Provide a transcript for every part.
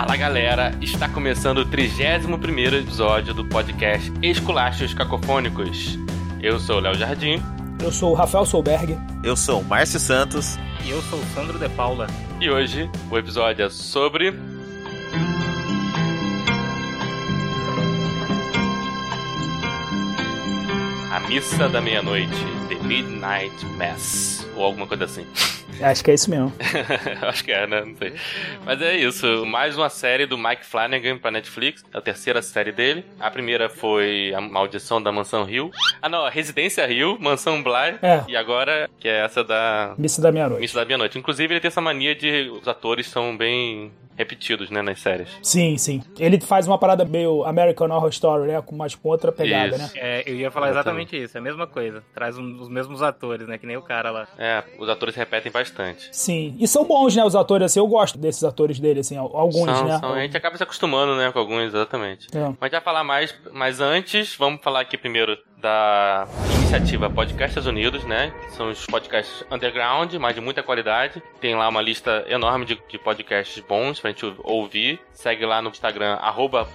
Fala galera, está começando o 31 episódio do podcast Esculachos Cacofônicos. Eu sou o Léo Jardim. Eu sou o Rafael Solberg. Eu sou o Márcio Santos. E eu sou o Sandro De Paula. E hoje o episódio é sobre. A Missa da Meia-Noite, The Midnight Mass, ou alguma coisa assim. Acho que é isso mesmo. Acho que é, né? Não sei. Mas é isso. Mais uma série do Mike Flanagan pra Netflix. A terceira série dele. A primeira foi A Maldição da Mansão Hill. Ah, não. A Residência Hill, Mansão Bly. É. E agora, que é essa da... Missa da Meia-Noite. Missa da Meia-Noite. Inclusive, ele tem essa mania de... Os atores são bem repetidos, né, nas séries. Sim, sim. Ele faz uma parada meio American Horror Story, né? Mas com outra pegada, Isso. né? É, eu ia falar exatamente isso, é a mesma coisa. Traz um- os mesmos atores, né? Que nem o cara lá. É, os atores repetem bastante. Sim. E são bons, né, os atores, assim. Eu gosto desses atores dele, assim. al- Alguns, são, né? são- a gente acaba se acostumando, né, com alguns, exatamente. É. Mas já falar mais, mas antes, vamos falar aqui primeiro da iniciativa Podcasts Unidos, né? São os podcasts underground, mas de muita qualidade. Tem lá uma lista enorme de, de podcasts bons pra gente ouvir. Segue lá no Instagram, arroba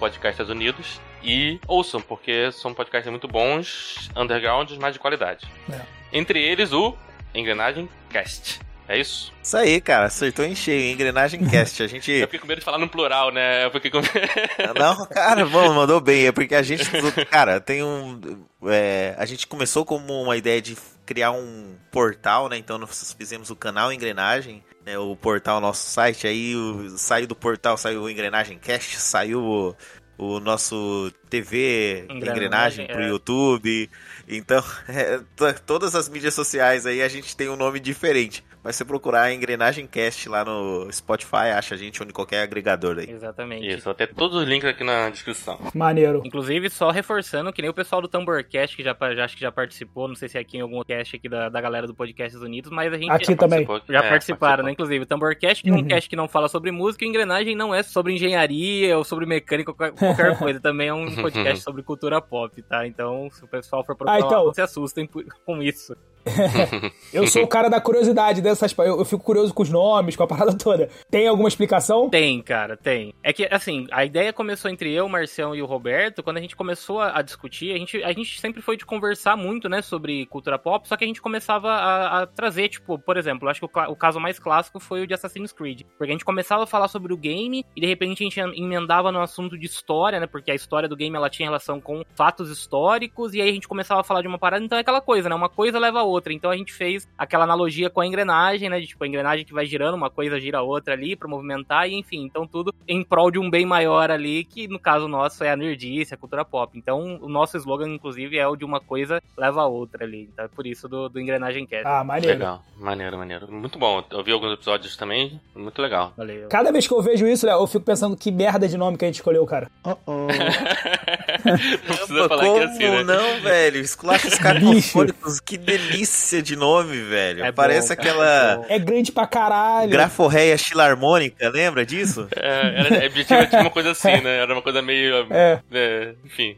Unidos. E ouçam, porque são podcasts muito bons, underground, mas de qualidade. É. Entre eles, o Engrenagem Cast. É isso? Isso aí, cara, acertou em cheio. Engrenagem Cast. A gente. Eu fiquei com medo de falar no plural, né? Porque com- Não, cara, bom, mandou bem. É porque a gente. Cara, tem um. é, a gente começou como uma ideia de criar um portal, né? Então nós fizemos o canal Engrenagem, né? O portal, nosso site. Aí o- saiu do portal, saiu o Engrenagem Cast, saiu o, o nosso TV Engrenagem, Engrenagem pro é. YouTube. Então, é, to- todas as mídias sociais aí a gente tem um nome diferente. Mas se você procurar Engrenagem Cast lá no Spotify, acha a gente onde qualquer agregador aí. Exatamente. Isso, vou ter todos os links aqui na descrição. Maneiro. Inclusive, só reforçando que nem o pessoal do Tamborcast, que já, já acho que já participou, não sei se é aqui em algum cast aqui da, da galera do Podcasts Unidos, mas a gente Aqui também. Participou- já é, participaram, participou. né? Inclusive, o Tamborcast, que é um Uhum. cast que não fala sobre música, e Engrenagem não é sobre engenharia ou sobre mecânica ou qualquer- coisa. Também é um podcast sobre cultura pop, tá? Então, se o pessoal for procurar, Ah, então. não se assustem com isso. Eu sou o cara da curiosidade dessas... Eu, eu fico curioso com os nomes, com a parada toda. Tem alguma explicação? Tem, cara, tem. É que, assim, a ideia começou entre eu, o Marcião e o Roberto, quando a gente começou a, a discutir, a gente, a gente sempre foi de conversar muito, né, sobre cultura pop, só que a gente começava a, a trazer, tipo, por exemplo, acho que o, o caso mais clássico foi o de Assassin's Creed, porque a gente começava a falar sobre o game e de repente a gente emendava no assunto de história, né, porque a história do game ela tinha relação com fatos históricos. E aí a gente começava a falar de uma parada, então é aquela coisa, né, uma coisa leva a outra, então a gente fez aquela analogia com a engrenagem, né, de tipo, a engrenagem que vai girando, uma coisa gira a outra ali pra movimentar e enfim, então tudo em prol de um bem maior ali, que no caso nosso é a nerdice, a cultura pop. Então o nosso slogan, inclusive, é o de uma coisa leva a outra ali, então é por isso do, do Engrenagem Cast. Ah, maneiro. Legal, maneiro, maneiro. Muito bom. Eu vi alguns episódios também, muito legal. Valeu. Cada vez que eu vejo isso, Léo, eu fico pensando que merda de nome que a gente escolheu, cara. Não precisa Caramba, falar como que é assim, né? não, velho? Esculachos cacofônicos, que delícia de nome, velho. É Parece aquela é bom. É grande pra caralho. graforreia filarmônica, lembra disso? É, era, a objetivo tinha uma coisa assim, né? Era uma coisa meio. É. é, enfim.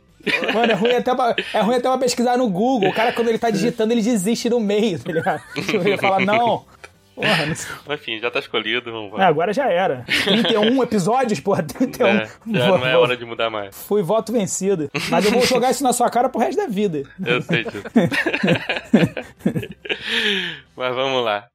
Mano, é ruim, até pra, é ruim até pra pesquisar no Google. O cara, quando ele tá digitando, ele desiste no meio, tá ligado? Ele fala, não. Porra, não. Enfim, já tá escolhido, vamos É, lá. agora já era. 31 episódios, porra, 31. É, já não é hora de mudar mais. Fui voto vencido. Mas eu vou jogar isso na sua cara pro resto da vida. Eu sei disso. Mas vamos lá.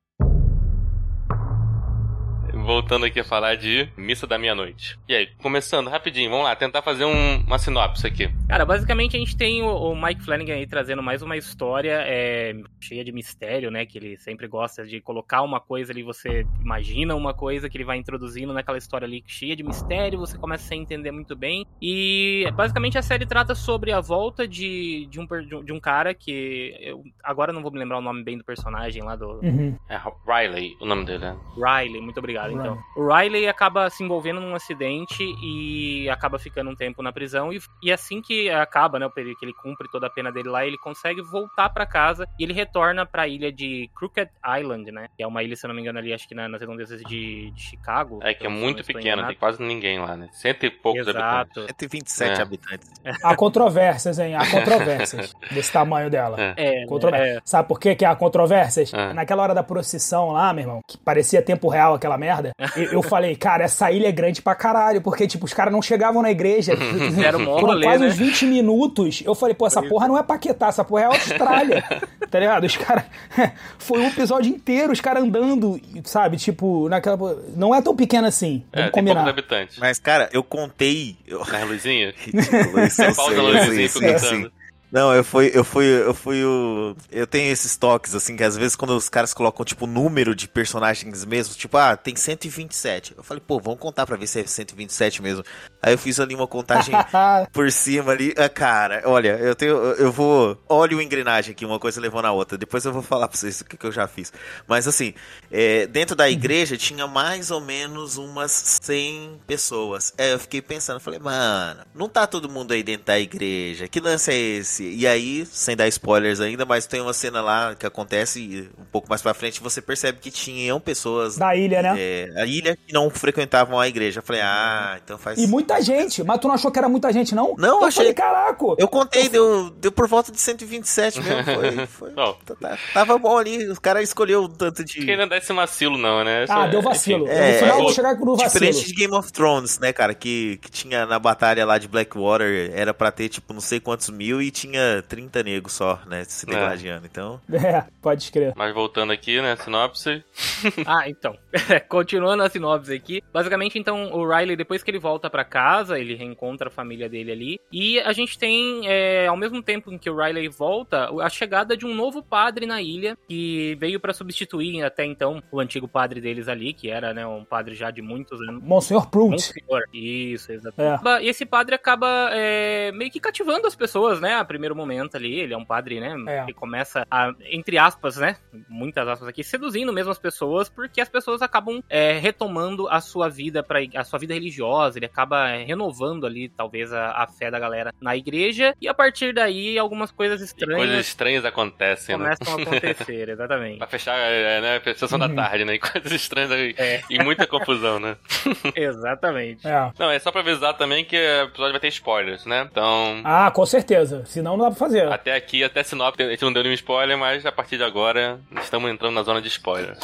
Voltando aqui a falar de Missa da Meia-Noite. E aí, começando rapidinho, vamos lá, tentar fazer um- uma sinopse aqui. Cara, basicamente a gente tem o, o Mike Flanagan aí trazendo mais uma história é, cheia de mistério, né? Que ele sempre gosta de colocar uma coisa ali, você imagina uma coisa que ele vai introduzindo naquela história ali cheia de mistério, você começa sem entender muito bem. E basicamente a série trata sobre a volta de, um, de um- de um cara que. Eu agora não vou me lembrar o nome bem do personagem lá do, Uhum. É Riley, o nome dele, né? Riley, muito obrigado, então. O Riley acaba se envolvendo num acidente e acaba ficando um tempo na prisão. E, e assim que acaba, né, o período que ele cumpre toda a pena dele lá, ele consegue voltar para casa e ele retorna para a ilha de Crooked Island, né? Que é uma ilha, se eu não me engano, ali acho que na, nas redondezas de, de Chicago. É que é muito pequena, tem quase ninguém lá, né? Cento e poucos habitantes. Exato. 127 É. habitantes. Há controvérsias, hein? Há controvérsias desse tamanho dela. É. É, é, Sabe por que, que há controvérsias? Ah. Naquela hora da procissão lá, meu irmão, que parecia tempo real aquela merda, eu, eu falei, cara, essa ilha é grande pra caralho, porque, tipo, os caras não chegavam na igreja. Era um Por quase né? uns 20 minutos, eu falei, pô, essa porra não é Paquetá, essa porra é Austrália. tá ligado? Os caras. Foi um episódio inteiro, os caras andando, sabe? Tipo, naquela. Não é tão pequeno assim. É, Vamos tem poucos combinar. habitantes. Mas, cara, eu contei. Eu... Nas luzinhas? Isso, eu Pausa na luzinha sim, fica sim. Não, eu fui, eu fui, eu fui o. Eu tenho esses toques, assim, que às vezes quando os caras colocam, tipo, número de personagens mesmo, tipo, ah, tem 127. Eu falei, pô, vamos contar pra ver se é 127 mesmo. Aí eu fiz ali uma contagem por cima ali. Ah, cara, olha, eu tenho. Eu vou. Olha o engrenagem aqui, uma coisa levou na outra. Depois eu vou falar pra vocês o que, que eu já fiz. Mas assim, é, dentro da igreja tinha mais ou menos umas 100 pessoas. É, eu fiquei pensando, falei, mano, não tá todo mundo aí dentro da igreja. Que lance é esse? E aí, sem dar spoilers ainda, mas tem uma cena lá que acontece e um pouco mais pra frente você percebe que tinham pessoas Da ilha, né? é, a ilha que não frequentavam a igreja. Eu falei, ah, então faz. E muita gente. Mas tu não achou que era muita gente, não? Não, eu achei- falei, caraca. Eu contei, deu, deu por volta de 127 mesmo. Foi, foi, Bom. tá- tá- tava bom ali. Os caras escolheu um tanto de. Que não dá esse vacilo, não, né? Ah, Isso deu é- vacilo. É, no final eu é, vou chegar no vacilo. Diferente de Game of Thrones, né, cara? Que, que tinha na batalha lá de Blackwater, era pra ter, tipo, não sei quantos mil e tinha 30 negros só, né? Se É. degladiando. Então. É, pode crer. Mas voltando aqui, né? Sinopse. Ah, então. Continuando a sinopse aqui. Basicamente, então, o Riley, depois que ele volta pra casa, ele reencontra a família dele ali. E a gente tem, é, ao mesmo tempo em que o Riley volta, a chegada de um novo padre na ilha, que veio pra substituir até então o antigo padre deles ali, que era, né, um padre já de muitos anos. Monsenhor Prunt. Monsenhor. Isso, exatamente. E esse padre acaba é, meio que cativando as pessoas, né? A primeiro momento ali. Ele é um padre, né? É. Que começa a, entre aspas, né? Muitas aspas aqui, seduzindo mesmo as pessoas, porque as pessoas acabam é, retomando a sua vida para a sua vida religiosa. Ele acaba é, renovando ali, talvez, a, a fé da galera na igreja. E a partir daí, algumas coisas E estranhas coisas estranhas acontecem, né? começam a acontecer, exatamente. Pra fechar, é, né? Sessão da Uhum. tarde, né? E coisas estranhas e, É. e muita confusão, né? Exatamente. É. Não, é só pra avisar também que o episódio vai ter spoilers, né? Então, Ah, com certeza. Senão não dá pra fazer. até aqui, até sinopse, a gente não deu nenhum spoiler, mas a partir de agora estamos entrando na zona de spoiler.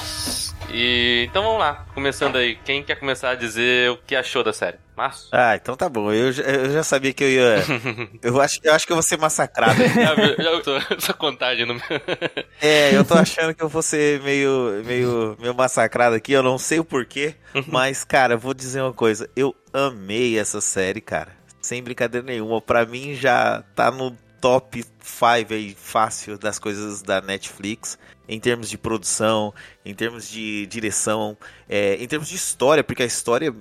E então vamos lá, começando aí. Quem quer começar a dizer o que achou da série? Márcio? Ah, então tá bom. Eu, já- eu já sabia que eu ia. Eu acho, eu acho que eu vou ser massacrado. Já, já tô, essa contagem no meu. É, eu tô achando que eu vou ser meio, meio, meio massacrado aqui, eu não sei o porquê, mas, cara, eu vou dizer uma coisa, eu amei essa série, cara, sem brincadeira nenhuma, pra mim já tá no top 5 aí, fácil, das coisas da Netflix, em termos de produção, em termos de direção, é, em termos de história, porque a história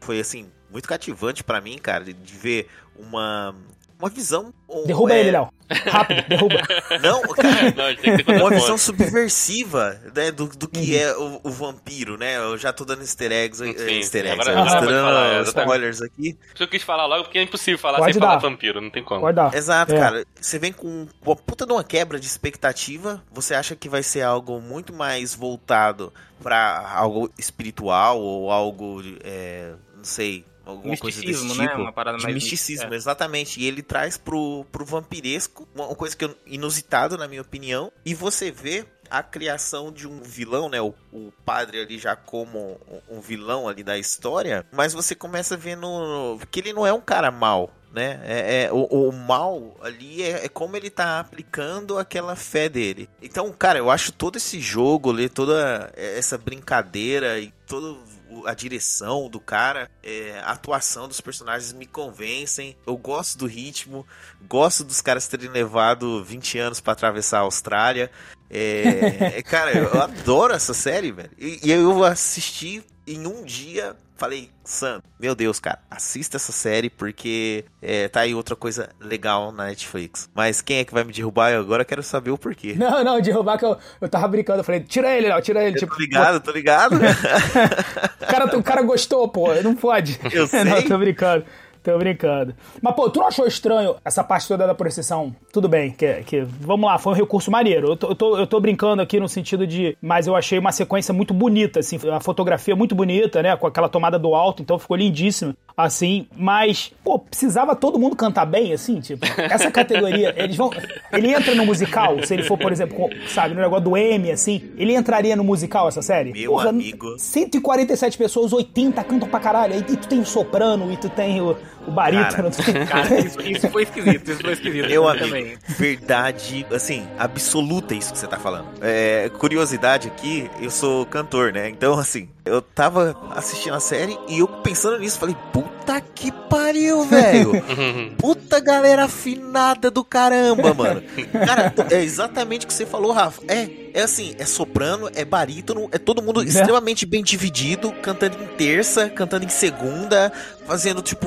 foi, assim, muito cativante pra mim, cara, de ver uma... Uma visão. Derruba é, ele, Léo. Rápido, derruba. Não, cara, Não, que ter uma visão subversiva né, do, do que é o, o vampiro, né? Eu já tô dando easter eggs, eh, Sim, easter sim. eggs, Agora- agora falar, é, spoilers aqui. Eu quis falar logo porque é impossível falar Pode sem falar dar. vampiro, não tem como. Pode dar. Exato, É. cara. Você vem com uma puta de uma quebra de expectativa. Você acha que vai ser algo muito mais voltado pra algo espiritual ou algo, é, não sei, alguma coisa desse Misticismo, né? tipo. Uma parada mais misticismo, mística. exatamente. E ele traz pro, pro vampiresco uma coisa que eu, inusitado, na minha opinião. E você vê a criação de um vilão, né? O, o padre ali já como um, um vilão ali da história. Mas você começa vendo que ele não é um cara mau. Né? É, é- o, o mal ali é, é como ele tá aplicando aquela fé dele. Então, cara, eu acho todo esse jogo ali, toda essa brincadeira e todo a direção do cara, é, a atuação dos personagens me convencem. Eu gosto do ritmo, gosto dos caras terem levado 20 anos pra atravessar a Austrália. É, é, cara, eu adoro essa série, velho. E, e eu assisti em um dia, falei, Sam, meu Deus, cara, assista essa série porque é, tá aí outra coisa legal na Netflix. Mas quem é que vai me derrubar? Eu agora quero saber o porquê. Não, não, derrubar que eu, eu tava brincando. Eu falei, tira ele, Léo, tira ele. Eu Tipo, tô ligado, tô ligado. pô, o, cara, o cara gostou, pô, não pode. Eu sei. Não, tô brincando. Tô brincando. Mas, pô, tu não achou estranho essa parte toda da procissão? Tudo bem, que, que vamos lá, foi um recurso maneiro. Eu tô, eu, tô, eu tô brincando aqui no sentido de. Mas eu achei uma sequência muito bonita, assim, a fotografia muito bonita, né? Com aquela tomada do alto, então ficou lindíssimo assim, mas, pô, precisava todo mundo cantar bem, assim, tipo, essa categoria, eles vão, ele entra no musical, se ele for, por exemplo, sabe, no negócio do M, assim, ele entraria no musical, essa série? Meu Porra, amigo. 147 pessoas, 80 cantam pra caralho, aí tu tem o soprano, e tu tem o, o barítono. Cara, cara isso, isso, foi esquisito, isso foi esquisito. Meu amigo, também. verdade, assim, absoluta isso que você tá falando. É, curiosidade aqui, eu sou cantor, né, então, assim, eu tava assistindo a série e eu pensando nisso, falei, puta que pariu, velho. puta galera afinada do caramba, mano. Cara, é exatamente o que você falou, Rafa. É, é assim, é soprano, é barítono, é todo mundo é. extremamente bem dividido, cantando em terça, cantando em segunda, fazendo, tipo,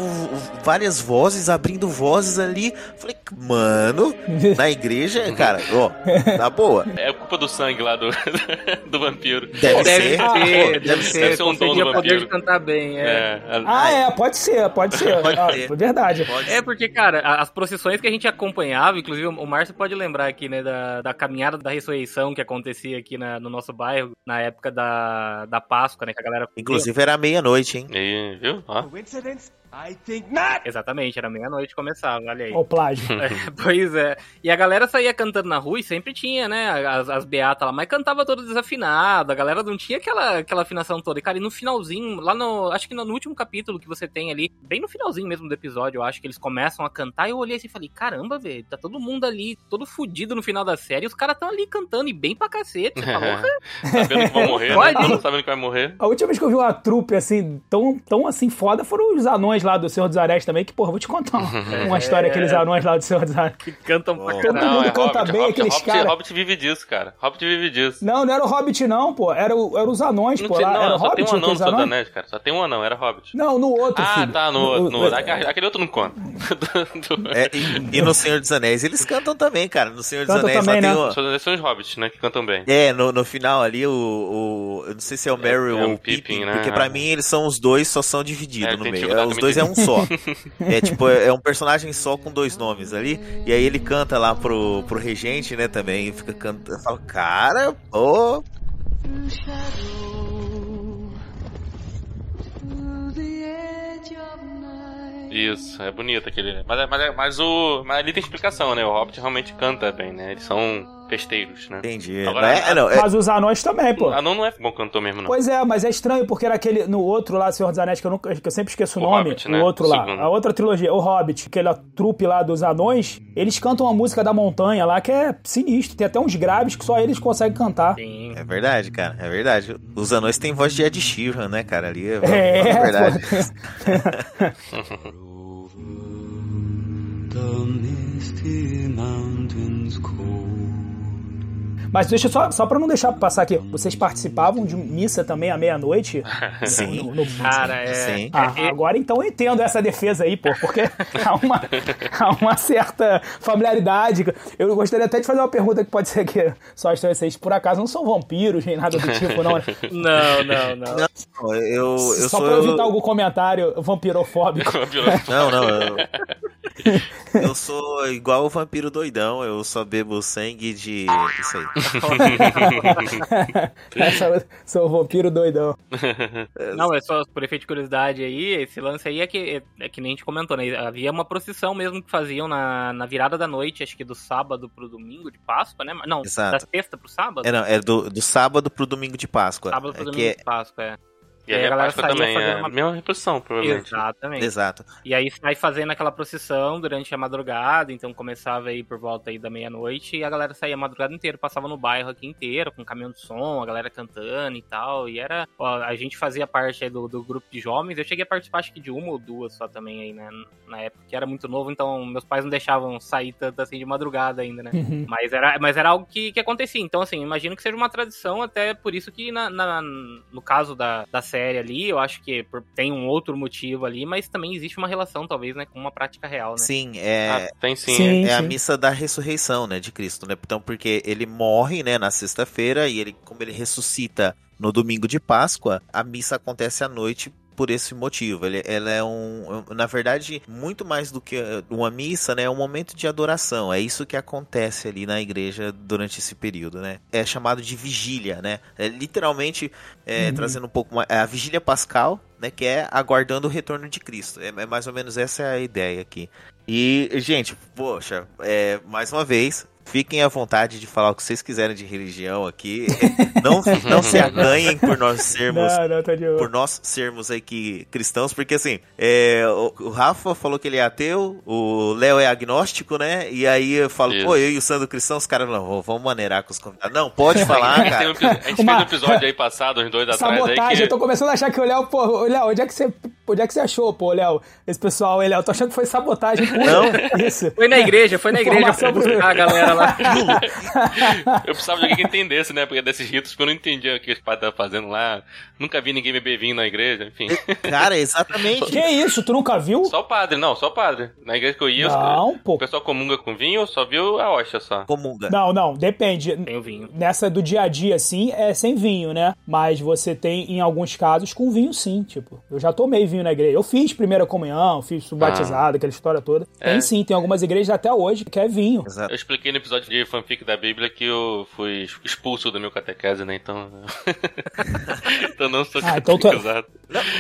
várias vozes, abrindo vozes ali. Falei, mano, na igreja, cara, ó, tá boa. É culpa do sangue lá do, do vampiro. Deve, deve ser. Ah, deve, deve ser. Deve ser um dom do vampiro. poder de cantar bem, é. é. Ah, é, pode ser, pode ser. Pode ah, ser. Verdade. Pode é porque, cara, as procissões que a gente acompanhava, inclusive o Márcio pode lembrar aqui, né, da, da caminhada da ressurreição que acontecia aqui na, no nosso bairro, na época da, da Páscoa, né, que a galera... Inclusive era meia-noite, hein? E, viu? Ó. I think not! Exatamente, era meia-noite começava, olha aí. O plágio. É, pois é. E a galera saía cantando na rua e sempre tinha, né, as, as beatas lá, mas cantava todo desafinado, a galera não tinha aquela, aquela afinação toda. E, cara, e no finalzinho, lá no. Acho que no, no, último capítulo que você tem ali, bem no finalzinho mesmo do episódio, eu acho que eles começam a cantar e eu olhei assim e falei, caramba, velho, tá todo mundo ali, todo fudido no final da série, e os caras tão ali cantando e bem pra cacete. sabendo que vão morrer, né? Sabendo que vai morrer. A última vez que eu vi uma trupe assim, tão, tão assim foda, foram os anões anões lá do Senhor dos Anéis também, que, porra, vou te contar uma, uma história, é. aqueles anões lá do Senhor dos Anéis. Que cantam pra Todo não, mundo é canta Hobbit, bem, Hobbit, aqueles caras. Hobbit vive disso, cara. Hobbit vive disso. Não, não era o Hobbit, não, pô. Era, o, era os anões, não, pô. Lá. Não, era só Hobbit, tem um anão no Senhor dos Anéis, cara. Só tem um anão, era Hobbit. Não, no outro, Ah, filho. tá, no outro. No, no, aquele outro não conta. é, e, e, no Senhor dos Anéis eles cantam também, cara. No Senhor dos Canta Anéis também, né? tem o... Senhor dos Anéis são os Hobbits, né, que cantam bem. É, no, no final ali, o, o... Eu não sei se é o Merry é, ou é o Pippin, né? Porque pra mim eles são os dois, só são divididos é, no meio. É, os dois é um só. É tipo, é, é um personagem só com dois nomes ali. E aí ele canta lá pro, pro regente, né, também. Fica cantando. Fala, cara, pô. Isso, é bonito aquele. Mas, mas, mas, o, mas ali tem explicação, né? O Hobbit realmente canta bem, né? Eles são festeiros, né? Entendi. Agora, é, não, é... Mas os anões também, pô. Anão não é bom cantor mesmo, não. Pois é, mas é estranho porque era aquele. No outro lá, Senhor dos Anéis, que eu, nunca, que eu sempre esqueço o, o nome. Hobbit, né? O outro lá. Segundo. A outra trilogia, o Hobbit, aquela trupe lá dos anões, eles cantam uma música da montanha lá que é sinistro. Tem até uns graves que só eles conseguem cantar. Sim. É verdade, cara. É verdade. Os anões têm voz de Ed Sheeran, né, cara? Ali é, é, é verdade. the misty mountains cold. Mas deixa só, só pra não deixar passar aqui, vocês participavam de missa também à meia-noite? Sim. No, no, Cara, é. Sim. Ah, é, agora então eu entendo essa defesa aí, pô, porque há uma, há uma certa familiaridade. Eu gostaria até de fazer uma pergunta que pode ser que só estranho vocês, por acaso, não são vampiros nem nada do tipo, não, né? Não, não, não. não eu, eu só sou... pra evitar algum comentário vampirofóbico. não, não. Eu... eu sou igual o vampiro doidão, eu só bebo sangue de. Isso aí. Essa, sou o vampiro doidão. Não, é só por efeito de curiosidade aí, esse lance aí é que, é, é que nem a gente comentou, né? Havia uma procissão mesmo que faziam na, na virada da noite, acho que do sábado pro domingo de Páscoa, né? Não, Exato. da sexta pro sábado? É, não, é do, do sábado pro domingo de Páscoa. Sábado pro é domingo de Páscoa, é. E, aí a, a Páscoa também é uma... a mesma reposição, provavelmente. Exatamente. Exato. E aí sai fazendo aquela procissão durante a madrugada, então começava aí por volta aí da meia-noite e a galera saía a madrugada inteira, passava no bairro aqui inteiro, com caminhão de som, a galera cantando e tal. E era. Ó, a gente fazia parte aí do, do grupo de jovens. Eu cheguei a participar acho que de uma ou duas só também aí, né? Na época, que era muito novo, então meus pais não deixavam sair tanto assim de madrugada ainda, né? Uhum. Mas, era, mas era algo que, que acontecia. Então, assim, imagino que seja uma tradição, até por isso que na, na no caso da, da série ali, eu acho acho que tem um outro motivo ali, mas também existe uma relação, talvez, né, com uma prática real, né? Sim, é. Ah, tem sim. sim é, sim. a missa da ressurreição, né, de Cristo, né? Então, porque ele morre, né, na sexta-feira e ele, como ele ressuscita no domingo de Páscoa, a missa acontece à noite por esse motivo. Ele, ela é um, na verdade, muito mais do que uma missa, né? É um momento de adoração. É isso que acontece ali na igreja durante esse período, né? É chamado de vigília, né? É literalmente é, uhum. trazendo um pouco mais, é a vigília pascal, né? Que é aguardando o retorno de Cristo. É, é mais ou menos essa é a ideia aqui. E, gente, poxa, é, mais uma vez, Fiquem à vontade de falar o que vocês quiserem de religião aqui. Não, não se aganhem por nós sermos não, não, por nós sermos aqui cristãos, porque assim, é, o, o, Rafa falou que ele é ateu, o Léo é agnóstico, né? E aí eu falo, Isso. pô, eu e o Sandro cristão, os caras não, vamos maneirar com os convidados. Não, pode falar, cara. a gente Uma... fez um episódio aí passado, uns dois atrás aí que... eu tô começando a achar que o Léo, pô, Léo, onde é que você, onde é que você achou, pô, Léo, esse pessoal, Léo, tô achando que foi sabotagem. Não, isso. Foi na igreja, foi na igreja pra buscar a galera lá. eu precisava de alguém que entendesse, né? Porque desses ritos, porque eu não entendia o que os padres estavam fazendo lá. Nunca vi ninguém beber vinho na igreja, enfim. Cara, exatamente. que isso? Tu nunca viu? Só o padre, não, só o padre. Na igreja que eu ia, não, pô. o pessoal comunga com vinho, só viu a hóstia só. Comunga. Não, não, depende. Tem o vinho. Nessa do dia a dia, assim, é sem vinho, né? Mas você tem, em alguns casos, com vinho sim, tipo. Eu já tomei vinho na igreja. Eu fiz primeira comunhão, fiz batizado, ah. aquela história toda. É. Tem sim, tem algumas igrejas até hoje que é vinho. Exato. Eu expliquei no episódio de fanfic da Bíblia que eu fui expulso do meu catequese, né? Então. então não sou ah, então tô...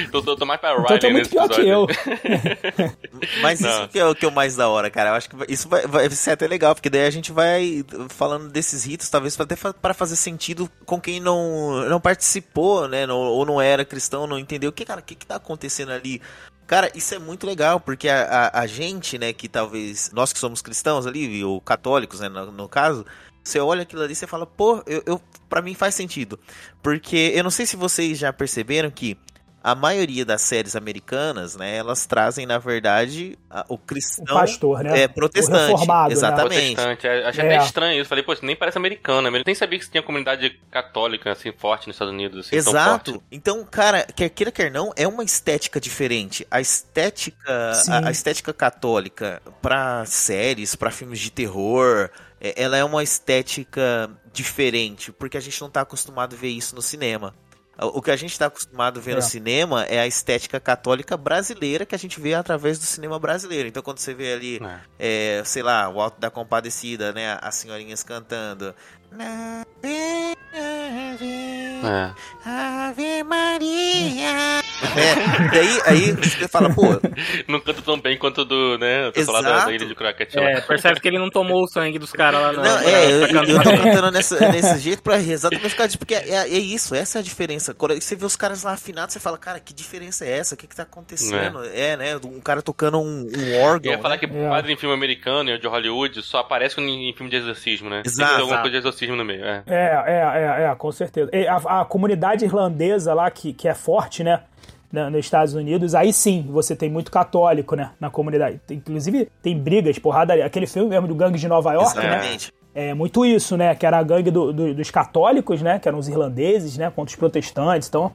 Então tô, tô mais pra Riley então tô muito pior episódio. que eu. Mas não. isso que é o que é o mais da hora, cara. Eu acho que isso vai, vai ser até legal, porque daí a gente vai falando desses ritos, talvez até para fazer sentido com quem não, não participou, né? Não, ou não era cristão, não entendeu. O que, cara, o que, que tá acontecendo ali? Cara, isso é muito legal, porque a, a, a, gente, né, que talvez, nós que somos cristãos ali, ou católicos, né, no, no caso, você olha aquilo ali e fala, pô, eu, eu, pra mim faz sentido. Porque eu não sei se vocês já perceberam que a maioria das séries americanas, né, elas trazem, na verdade, a, o cristão. O pastor, né? É, protestante. reformado, né? exatamente. Né? Protestante. É, achei é. até estranho isso. Falei, pô, isso nem parece americano. Eu nem sabia que tinha comunidade católica, assim, forte nos Estados Unidos. Assim, Exato. Então, cara, quer queira, quer não, é uma estética diferente. A estética, a, a estética católica para séries, para filmes de terror é, ela é uma estética diferente, porque a gente não está acostumado a ver isso no cinema. O que a gente está acostumado a ver é. no cinema é a estética católica brasileira que a gente vê através do cinema brasileiro. Então, quando você vê ali, é. É, sei lá, o Alto da Compadecida, né? As senhorinhas cantando. É. Ave Maria. É, daí aí você fala, pô. Não canta tão bem quanto do, né? O lá da, da ilha de Crockett. É, percebe que ele não tomou o sangue dos caras lá, não. Não, é, eu, eu tô cantando nessa, nesse jeito pra exatamente ficar. Porque é, é, isso, essa é a diferença. Quando você vê os caras lá afinados, você fala, cara, que diferença é essa? O que que tá acontecendo? É, é né? Um cara tocando um, um órgão. Eu ia falar né? que é. padre em filme americano e de Hollywood só aparece em filme de exorcismo, né? Exato. Tem alguma coisa de exorcismo no meio, é. É, é, é, é com certeza. A, a comunidade irlandesa lá, que, que é forte, né? nos Estados Unidos, aí sim você tem muito católico, né, na comunidade. Inclusive, tem brigas, porrada. Aquele filme mesmo do Gangue de Nova York, né? Exatamente. né? É muito isso, né? Que era a gangue do, do, dos católicos, né? Que eram os irlandeses, né? Contra os protestantes. Então,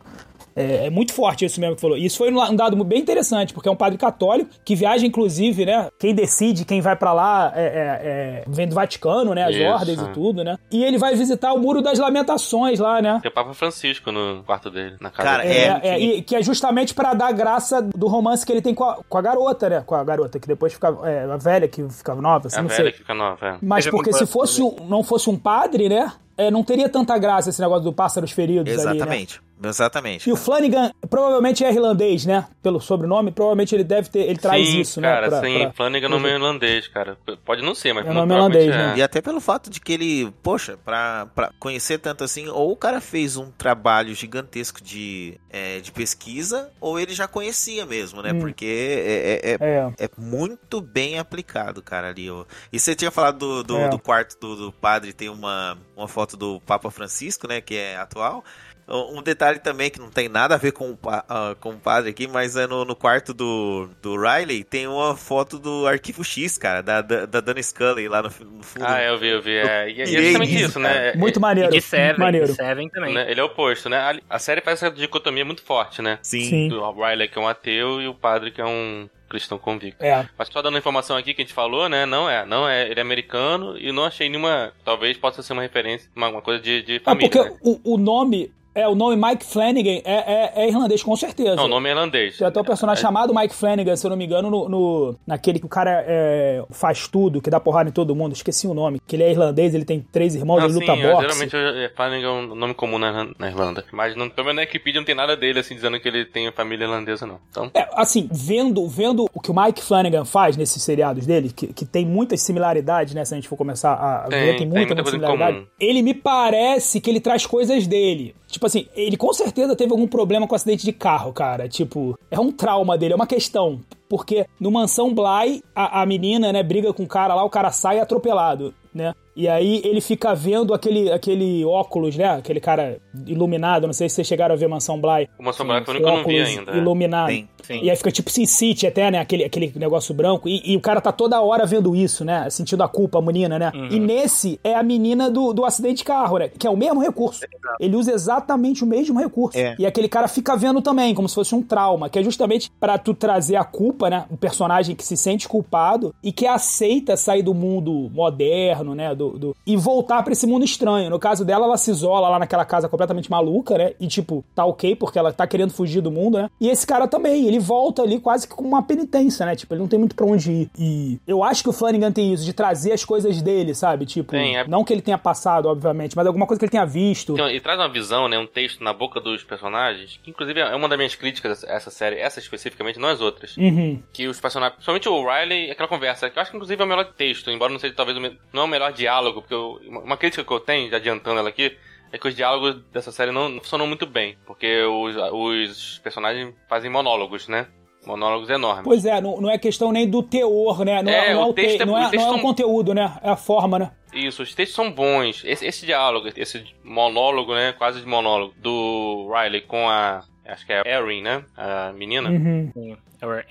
é, é, muito forte isso mesmo que falou. Isso foi um dado bem interessante, porque é um padre católico que viaja, inclusive, né? Quem decide, quem vai para lá é, é, é, vem do Vaticano, né? As isso. ordens e tudo, né? E ele vai visitar o Muro das Lamentações lá, né? Tem o Papa Francisco no quarto dele, na casa Cara, dele. É, é, e, que é justamente para dar graça do romance que ele tem com a, com a garota, né? Com a garota, que depois fica. É, a velha que fica nova, assim, a não velha sei. que fica nova, é. Mas porque se fosse não fosse um padre, né? É, não teria tanta graça esse negócio do pássaros feridos Exatamente. ali, né? Exatamente. E o Flanagan provavelmente é irlandês, né? Pelo sobrenome, provavelmente ele deve ter. Ele traz sim, isso, cara, né? Cara, sim, pra... Flanagan não é irlandês, cara. Pode não ser, mas é nome irlandês, é. né? E até pelo fato de que ele, poxa, pra, pra conhecer tanto assim, ou o cara fez um trabalho gigantesco de, é, de pesquisa, ou ele já conhecia mesmo, né? Hum. Porque é, é, é, é, muito bem aplicado, cara, ali. E você tinha falado do, do, é. do quarto do, do padre, tem uma, uma foto do Papa Francisco, né? Que é atual. Um detalhe também que não tem nada a ver com, uh, com o padre aqui, mas é no, no, quarto do, do Riley tem uma foto do arquivo X, cara, da, da, da Dana Scully lá no, no, fundo. Ah, eu vi, eu vi. É, e é justamente isso, né? Muito maneiro. E de Seven, maneiro. De Seven também. Né? Ele é o oposto, né? A, a, série faz essa dicotomia muito forte, né? Sim. Sim. Do Riley que é um ateu e o padre que é um cristão convicto. É. Mas só dando a informação aqui que a gente falou, né? Não é, não é, ele é americano e não achei nenhuma, talvez possa ser uma referência, uma, uma coisa de, de família. Ah, porque né? o, o nome É, o nome Mike Flanagan é, é, é irlandês, com certeza. Não, o nome é irlandês. Tem até um personagem é... chamado Mike Flanagan, se eu não me engano, no, no naquele que o cara é, faz tudo, que dá porrada em todo mundo. Esqueci o nome. Que ele é irlandês, ele tem três irmãos, não, ele luta sim, boxe. Geralmente é, Flanagan é um nome comum na, na Irlanda. Mas não, pelo menos na Wikipedia não tem nada dele, assim, dizendo que ele tem família irlandesa, não. Então... É, assim, vendo, vendo o que o Mike Flanagan faz nesses seriados dele, que, que tem muitas similaridades, né? Se a gente for começar a tem, ver, tem, muita, tem muita similaridade. Ele me parece que ele traz coisas dele. Tipo assim, ele com certeza teve algum problema com acidente de carro, cara. Tipo, é um trauma dele, é uma questão. Porque no Mansão Bly, a, a menina, né, briga com o cara lá, o cara sai atropelado, né? E aí ele fica vendo aquele, aquele óculos, né? Aquele cara iluminado. Não sei se vocês chegaram a ver Mansão Bly. O Mansão Bly foi o único que eu não vi ainda. É. Iluminado. Sim, sim. E aí fica tipo Sin City até, né? Aquele, aquele negócio branco. E, e, o cara tá toda hora vendo isso, né? Sentindo a culpa, a menina, né? Uhum. E nesse é a menina do, do acidente de carro, né? Que é o mesmo recurso. Ele usa exatamente o mesmo recurso. É. E aquele cara fica vendo também, como se fosse um trauma. Que é justamente para tu trazer a culpa, né? O personagem que se sente culpado e que aceita sair do mundo moderno, né? Do, do e voltar para esse mundo estranho. No caso dela, ela se isola lá naquela casa completamente maluca, né? E tipo, tá ok, porque ela tá querendo fugir do mundo, né? E esse cara também, ele volta ali quase que com uma penitência, né? Tipo, ele não tem muito pra onde ir. E eu acho que o Flanagan tem isso, de trazer as coisas dele, sabe? Tipo, tem, é... não que ele tenha passado, obviamente, mas alguma coisa que ele tenha visto. Então, e traz uma visão, né? Um texto na boca dos personagens, que inclusive é uma das minhas críticas a essa série, essa especificamente, não as outras. Uhum. Que os personagens, principalmente o Riley, aquela conversa, que eu acho que inclusive é o melhor texto, embora não seja talvez o me... não é o melhor diálogo, porque eu... uma crítica que eu tenho, já adiantando ela aqui, é que os diálogos dessa série não funcionam muito bem, porque os, os personagens fazem monólogos, né? Monólogos enormes. Pois é, não, não é questão nem do teor, né? Não é, é não é o, texto te, é, não é, não é o conteúdo, né? É a forma, né? Isso, os textos são bons. Esse, esse diálogo, esse monólogo, né? Quase de monólogo do Riley com a. Acho que é a Erin, né? A menina. Uhum.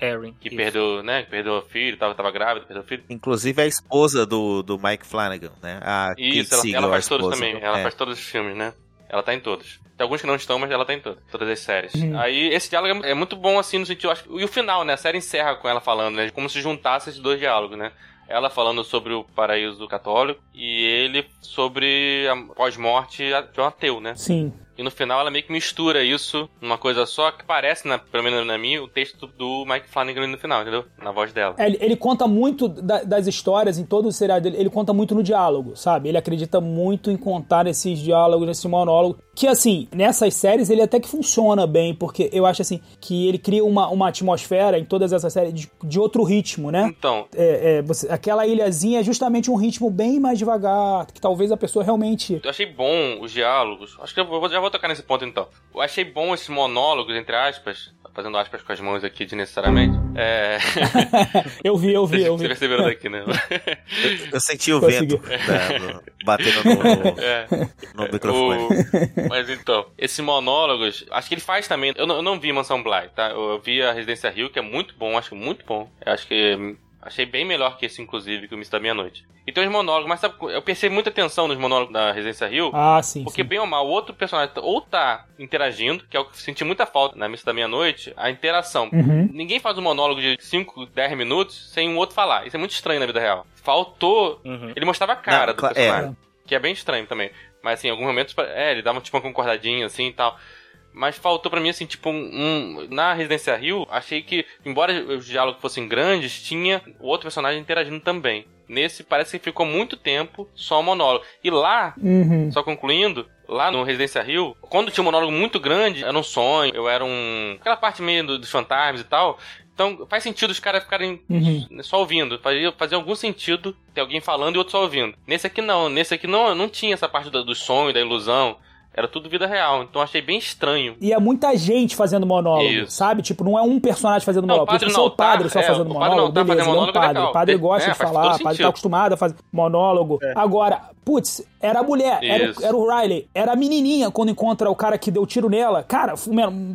Erin. Que Isso. perdeu, né? Que perdeu o filho, tava, tava grávida, perdeu o filho. Inclusive a esposa do, do Mike Flanagan, né? A Isso, ela, ela faz todos também. Ela é. faz todos os filmes, né? Ela tá em todos. Tem alguns que não estão, mas ela tá em todas, todas as séries. Uhum. Aí esse diálogo é muito bom, assim, no sentido. Acho, e o final, né? A série encerra com ela falando, né? Como se juntasse esses dois diálogos, né? Ela falando sobre o paraíso católico e ele sobre a pós-morte de um ateu, né? Sim. E no final ela meio que mistura isso numa coisa só que parece, na, pelo menos na minha, o texto do Mike Flanagan no final, entendeu? Na voz dela. É, ele, ele, conta muito da, das histórias em todo o seriado dele, ele conta muito no diálogo, sabe? Ele acredita muito em contar esses diálogos, esse monólogo. Que assim, nessas séries ele até que funciona bem, porque eu acho assim que ele cria uma, uma atmosfera em todas essas séries de, de outro ritmo, né? Então. É, é, você, aquela ilhazinha é justamente um ritmo bem mais devagar, que talvez a pessoa realmente. Eu achei bom os diálogos. Acho que eu vou, já vou tocar nesse ponto então. Eu achei bom esses monólogos, entre aspas, fazendo aspas com as mãos aqui desnecessariamente. É... eu vi, eu vi, eu vi. Vocês perceberam daqui, né? eu, eu senti o Consegui. vento né, no, batendo no, é. no microfone. O... Mas então, esses monólogos, acho que ele faz também. Eu não, eu não vi Mansão Bly, tá? Eu vi a Residência Rio, que é muito bom, acho muito bom. Eu acho que Achei bem melhor que esse, inclusive, que o Mist da Meia-Noite. E tem os monólogos, mas sabe, eu pensei muita atenção nos monólogos da Residência Rio. Ah, sim. Porque, sim. bem ou mal, o outro personagem ou tá interagindo, que é o que senti muita falta na Missa da Meia-Noite, a interação. Uhum. Ninguém faz um monólogo de 5, 10 minutos sem um outro falar. Isso é muito estranho na vida real. Faltou. Uhum. Ele mostrava a cara Não, do personagem. É. Que é bem estranho também. Mas, assim, em alguns momentos, é, ele dava tipo uma concordadinha assim e tal. Mas faltou para mim, assim, tipo, um, um, Na Residência Rio, achei que, embora os diálogos fossem grandes, tinha o outro personagem interagindo também. Nesse, parece que ficou muito tempo só um monólogo. E lá, uhum. só concluindo, lá no Residência Rio, quando tinha um monólogo muito grande, era um sonho, eu era um. aquela parte meio dos fantasmas e tal. Então faz sentido os caras ficarem uhum. só ouvindo. Fazia, fazia algum sentido ter alguém falando e outro só ouvindo. Nesse aqui não. Nesse aqui não, não tinha essa parte do, do sonho, da ilusão. Era tudo vida real, então achei bem estranho. E é muita gente fazendo monólogo, Isso. sabe? Tipo, não é um personagem fazendo monólogo. Não, o padre não, o padre só é, fazendo monólogo, beleza, ele é um padre. O padre gosta é, de falar, o padre tá acostumado a fazer monólogo. É. Agora, putz, era a mulher, era, era, o Riley, era a menininha quando encontra o cara que deu tiro nela. Cara,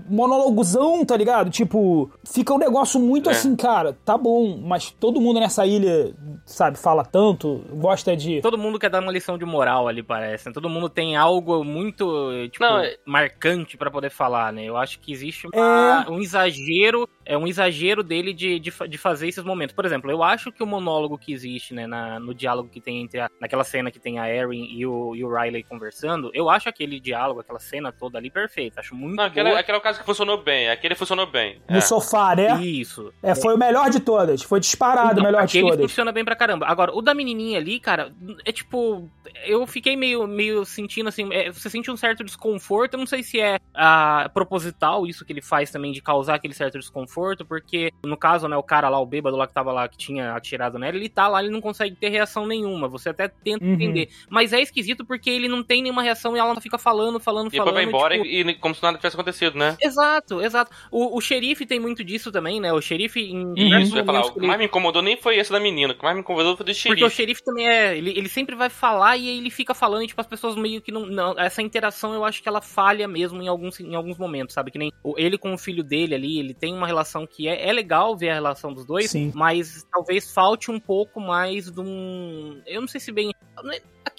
monólogozão, tá ligado? Tipo, fica um negócio muito é. assim, cara, tá bom, mas todo mundo nessa ilha, sabe, fala tanto, gosta de. Todo mundo quer dar uma lição de moral ali, parece. Né? Todo mundo tem algo muito, tipo, Não, é- marcante para poder falar, né? Eu acho que existe uma, é... um exagero, é um exagero dele de, de, de, fazer esses momentos. Por exemplo, eu acho que o monólogo que existe, né, na, no diálogo que tem entre a, naquela cena que tem tem a Erin e o, e o Riley conversando, eu acho aquele diálogo, aquela cena toda ali perfeita. Acho muito Não, aquele, boa. aquele é o caso que funcionou bem. Aquele funcionou bem. No É. sofá, né? Isso. É, foi o melhor de todas. Foi disparado o Então, melhor de aquele todas. funciona bem pra caramba. Agora, o da menininha ali, cara, é tipo. Eu fiquei meio, meio sentindo assim. é, você sente um certo desconforto. Eu não sei se é ah, proposital isso que ele faz também de causar aquele certo desconforto, porque no caso, né, o cara lá, o bêbado lá que tava lá, que tinha atirado nela, ele tá lá, ele não consegue ter reação nenhuma. Você até tenta Uhum. entender. Mas é esquisito porque ele não tem nenhuma reação e ela fica falando, falando, E depois falando. vai embora tipo, e, e como se nada tivesse acontecido, né? Exato, exato. O, o xerife tem muito disso também, né? O xerife em Uhum. diversos Isso, eu ia falar, momentos o que mais me incomodou nem foi esse da menina, o que mais me incomodou foi do Porque o xerife. xerife também é. Ele, ele sempre vai falar e aí ele fica falando e, tipo, as pessoas meio que não, não. Essa interação eu acho que ela falha mesmo em alguns, em alguns momentos, sabe? Que nem o- ele com o filho dele ali, ele tem uma relação que é, é legal ver a relação dos dois, Sim. mas talvez falte um pouco mais de um. Eu não sei se bem.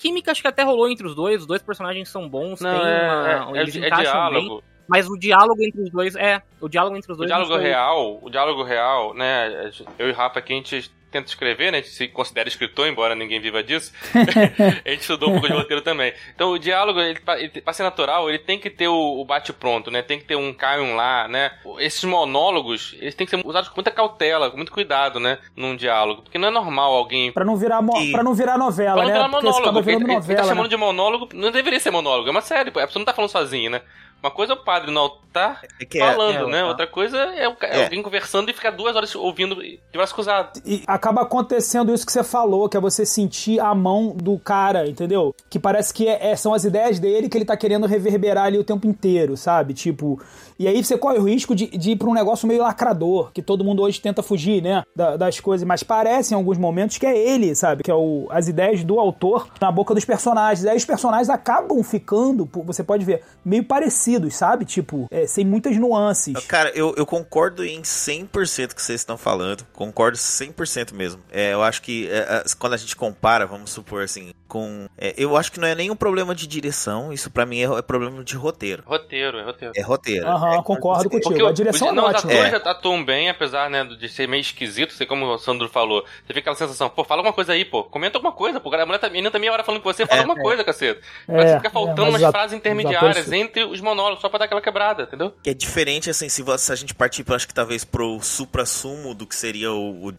Química acho que até rolou entre os dois, os dois personagens são bons, Não, tem é, uma, é, eles é, é encaixam bem, diálogo. Mas o diálogo entre os dois é. O diálogo entre os O dois diálogo não foi- real, o diálogo real, né? Eu e o Rafa aqui, a gente tenta escrever, né? A gente se considera escritor, embora ninguém viva disso. a gente estudou um pouco de roteiro também. Então o diálogo, ele, pra, ele, pra ser natural, ele tem que ter o, o bate-pronto, né? Tem que ter um cá e um lá, né? Esses monólogos, eles têm que ser usados com muita cautela, com muito cuidado, né? Num diálogo. Porque não é normal alguém Pra não virar, mo... E- pra não virar novela, Pra não né? virar Porque você monólogo. Ele, ele tá novela. chamando né? de monólogo, não deveria ser monólogo, é uma série, pô. a pessoa não tá falando sozinha, né? Uma coisa é o padre no altar É que é, falando, é, né? tá. Outra coisa é, é É. alguém conversando e ficar duas horas ouvindo de braço cruzado. E acaba acontecendo isso que você falou, que é você sentir a mão do cara, entendeu? Que parece que é- é- são as ideias dele que ele tá querendo reverberar ali o tempo inteiro, sabe? Tipo. E aí você corre o risco de, de ir pra um negócio meio lacrador, que todo mundo hoje tenta fugir, né? da- das coisas, mas parece em alguns momentos que é ele, sabe? Que é o, as ideias do autor na boca dos personagens. Aí os personagens acabam ficando, você pode ver, meio parecidos, sabe? Tipo, é, sem muitas nuances. Cara, eu, eu concordo em 100% que vocês estão falando. Concordo 100% mesmo. É, eu acho que é, é, quando a gente compara, vamos supor assim, com. é, eu acho que não é nenhum problema de direção. Isso pra mim é, é problema de roteiro. Roteiro, é roteiro. É roteiro. Aham, É, concordo porque- contigo. a direção os, é não, os ótima. atores É. já atuam bem, apesar, né, de ser meio esquisito, sei como o Sandro falou. Você fica aquela sensação, pô, fala alguma coisa aí, pô. Comenta alguma coisa, pô. A mulher tá, a menina tá meia hora falando com você, fala É. alguma coisa, caceta. É, Parece que fica é, faltando mas umas os at- frases os intermediárias atores- entre os monólogos, só pra dar aquela quebrada, entendeu? Que é diferente, assim, se, você- se a gente partir, pra, acho que talvez pro supra-sumo do que seria o, o- a-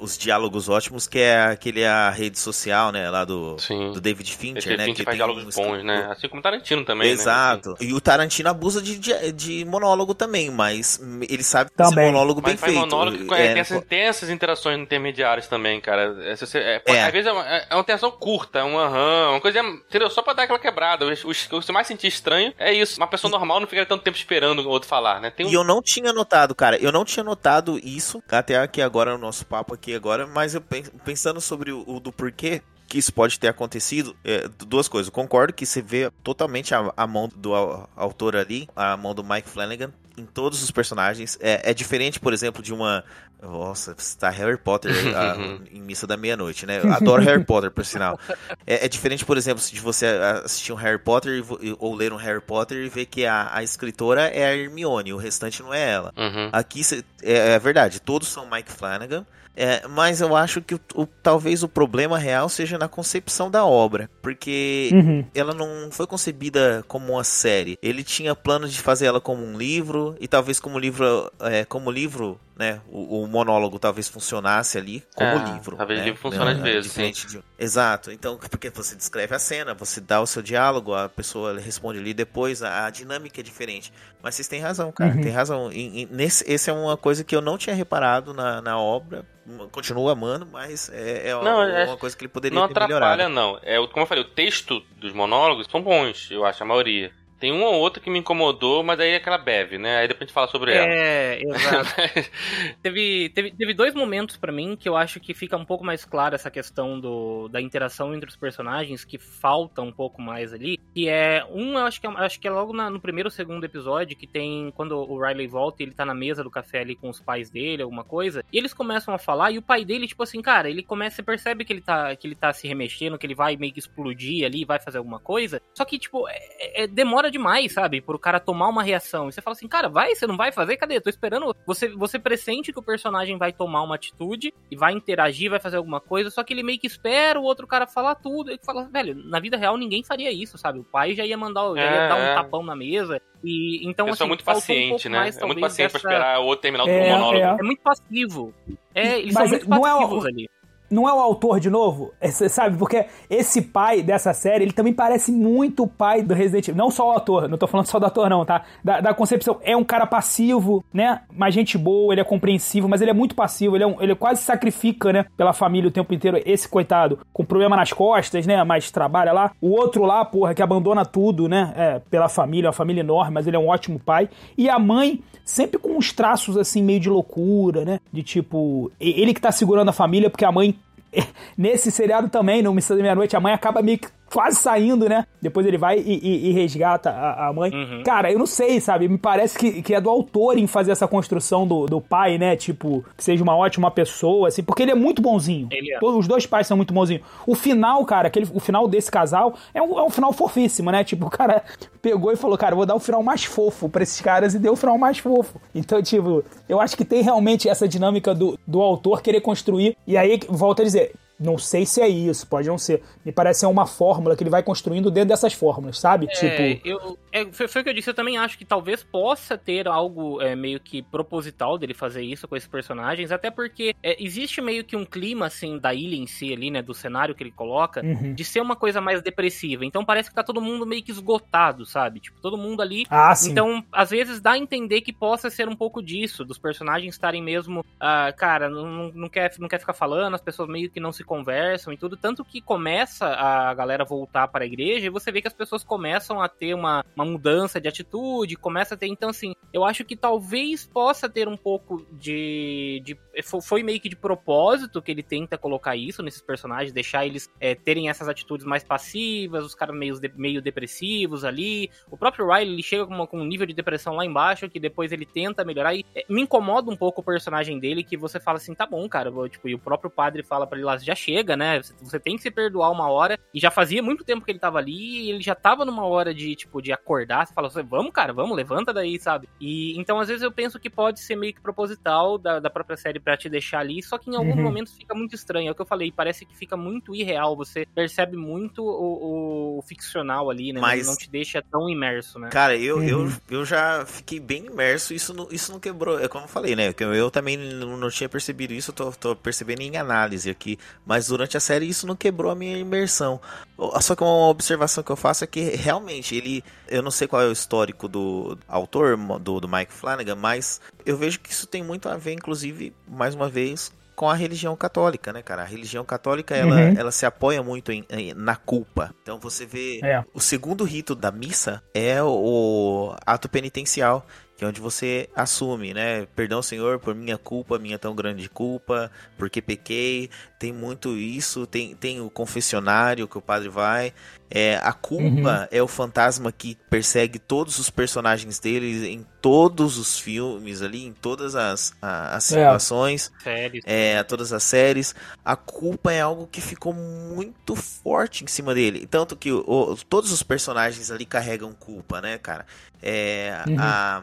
os diálogos ótimos, que é aquele a rede social, né, lá do, Sim. do David Fincher, Esse né? gente que faz tem diálogos um bons, né? Assim como Tarantino também, né? Exato. E o Tarantino abusa de, de, de monólogo também, mas ele sabe fazer Também. monólogo Mas bem faz feito. monólogo que É, tem, essas, tem essas interações intermediárias também, cara. É, você- é, É. Às vezes é uma, é uma interação curta, um aham, uma coisa, entendeu? Só pra dar aquela quebrada. O, o, o que eu mais senti estranho é isso. Uma pessoa normal não fica tanto tempo esperando o outro falar, né? Tem um... E eu não tinha notado, cara, eu não tinha notado isso, até aqui agora, no nosso papo aqui agora, mas eu pen- pensando sobre o, o do porquê que isso pode ter acontecido, é, duas coisas. Concordo que você vê totalmente a, a mão do au- autor ali, a mão do Mike Flanagan, em todos os personagens. É, é diferente, por exemplo, de uma. Nossa, está Harry Potter a- em Missa da Meia-Noite, né? Eu adoro Harry Potter, por sinal. É, é diferente, por exemplo, de você assistir um Harry Potter e ou ler um Harry Potter e ver que a, a escritora é a Hermione, o restante não é ela. Uhum. Aqui cê- é, é verdade, todos são Mike Flanagan. É, mas eu acho que o- o- talvez o problema real seja na concepção da obra, porque Uhum. ela não foi concebida como uma série. Ele tinha planos de fazer ela como um livro e talvez como livro, é, como livro, né? O, o monólogo talvez funcionasse ali como É, livro. talvez né? livro funcione às vezes, diferente de- Exato. Então, porque você descreve a cena, você dá o seu diálogo, a pessoa responde ali depois, a, a dinâmica é diferente. Mas vocês têm razão, cara. Uhum. Tem razão. E, e nesse, esse é uma coisa que eu não tinha reparado na, na obra. Continuo amando, mas é, é uma, Não, é- uma coisa que ele poderia Não ter melhorado. atrapalha, não. É, o- como eu falei, o texto dos monólogos são bons, eu acho, a maioria. Tem um ou outro que me incomodou, mas aí é aquela bebe, né? Aí depois a gente fala sobre ela. É, exato. teve, teve, teve dois momentos pra mim que eu acho que fica um pouco mais claro essa questão do, da interação entre os personagens, que falta um pouco mais ali. Que é um, eu acho que é, acho que é logo na- no primeiro ou segundo episódio, que tem quando o Riley volta e ele tá na mesa do café ali com os pais dele, alguma coisa, e eles começam a falar, e o pai dele, tipo assim, cara, ele começa, você percebe que ele tá, que ele tá se remexendo, que ele vai meio que explodir ali, vai fazer alguma coisa. Só que, tipo, é- é- demora demora demais, sabe? Pro cara tomar uma reação. E você fala assim, cara, vai, você não vai fazer? Cadê? Eu tô esperando. Você, você pressente que o personagem vai tomar uma atitude e vai interagir, vai fazer alguma coisa, só que ele meio que espera o outro cara falar tudo. Ele fala, velho, na vida real ninguém faria isso, sabe? O pai já ia mandar, já ia É, dar um é. tapão na mesa. E então, Pessoa assim, muito faltou um paciente, pouco né? mais, é muito paciente dessa- pra esperar o outro terminar o É, monólogo. é. É muito passivo. É, eles Mas são muito não é passivos ali. Não é o autor de novo? É, sabe? Porque esse pai dessa série, ele também parece muito o pai do Resident Evil. Não só o ator, não tô falando só do ator, não, tá? Da, da concepção. É um cara passivo, né? Mas gente boa, ele é compreensivo, mas ele é muito passivo. Ele, é um- ele quase sacrifica, né? Pela família o tempo inteiro. Esse coitado, com problema nas costas, né? Mas trabalha lá. O outro lá, porra, que abandona tudo, né? É, pela família, uma família enorme, mas ele é um ótimo pai. E a mãe, sempre com uns traços assim, meio de loucura, né? De tipo, ele que tá segurando a família, porque a mãe Nesse seriado também, no Missa da Meia-Noite, a mãe acaba meio que quase saindo, né? Depois ele vai e, e- e resgata a, a mãe. Uhum. Cara, eu não sei, sabe? Me parece que, que é do autor em fazer essa construção do, do pai, né? Tipo, que seja uma ótima pessoa, assim, porque ele é muito bonzinho. Ele é. Todos- Os dois pais são muito bonzinhos. O final, cara, aquele, o final desse casal é um, é um final fofíssimo, né? Tipo, o cara pegou e falou, cara, vou dar o final mais fofo pra esses caras e deu o final mais fofo. Então, tipo, eu acho que tem realmente essa dinâmica do, do autor querer construir. E aí, volta a dizer, não sei se é isso, pode não ser. Me parece ser uma fórmula que ele vai construindo dentro dessas fórmulas, sabe? É, tipo, eu, é, foi, foi o que eu disse, eu também acho que talvez possa ter algo é, meio que proposital dele fazer isso com esses personagens, até porque é, existe meio que um clima, assim, da ilha em si ali, né, do cenário que ele coloca, Uhum. de ser uma coisa mais depressiva. Então parece que tá todo mundo meio que esgotado, sabe? Tipo, todo mundo ali ah, sim. Então, às vezes dá a entender que possa ser um pouco disso, dos personagens estarem mesmo, ah, cara, não, não, quer, não quer ficar falando, as pessoas meio que não se conversam e tudo. Tanto que começa a galera voltar para a igreja e você vê que as pessoas começam a ter uma, uma mudança de atitude, começa a ter. Então, assim, eu acho que talvez possa ter um pouco de. de fo- foi meio que de propósito que ele tenta colocar isso nesses personagens, deixar eles é, terem essas atitudes mais passivas, os caras meio, meio depressivos ali. O próprio Riley ele chega com, uma- com um nível de depressão lá embaixo, que depois ele tenta melhorar. E é, me incomoda um pouco o personagem dele, que você fala assim, tá bom, cara. vou- Tipo, e o próprio padre fala pra ele lá, já chega, né? Você, você tem que se perdoar uma hora. E já fazia muito tempo que ele tava ali, e ele já tava numa hora de, tipo, de acordar. Você fala assim, vamos, cara, vamos, levanta daí, sabe? E então, às vezes, eu penso que pode ser meio que proposital da, da própria série pra te deixar ali, só que em alguns Uhum. momentos fica muito estranho. É o que eu falei, parece que fica muito irreal. Você percebe muito o, o ficcional ali, né? Mas- Não, te deixa tão imerso, né? Cara, eu, eu, Uhum. eu já fiquei bem imerso, isso não, isso não quebrou. É como eu falei, né? que Eu, eu também não, não tinha percebido isso, eu tô, tô percebendo em análise aqui. Mas durante a série isso não quebrou a minha imersão. O- Só que uma observação que eu faço é que realmente ele. Eu não sei qual é o histórico do autor, do, do Mike Flanagan, mas eu vejo que isso tem muito a ver, inclusive, mais uma vez, com a religião católica, né, cara? A religião católica, ela, Uhum. ela se apoia muito em- em- na culpa. Então você vê É. o segundo rito da missa é o ato penitencial, que é onde você assume, né? Perdão, Senhor, por minha culpa, minha tão grande culpa, porque pequei. Tem muito isso, tem, tem o confessionário que o padre vai. É, a culpa é o fantasma que persegue todos os personagens dele em todos os filmes ali, em todas as, a- as É. situações Sério. é, todas as séries, a culpa é algo que ficou muito forte em cima dele. Tanto que o- todos os personagens ali carregam culpa, né, cara? É, Uhum. a,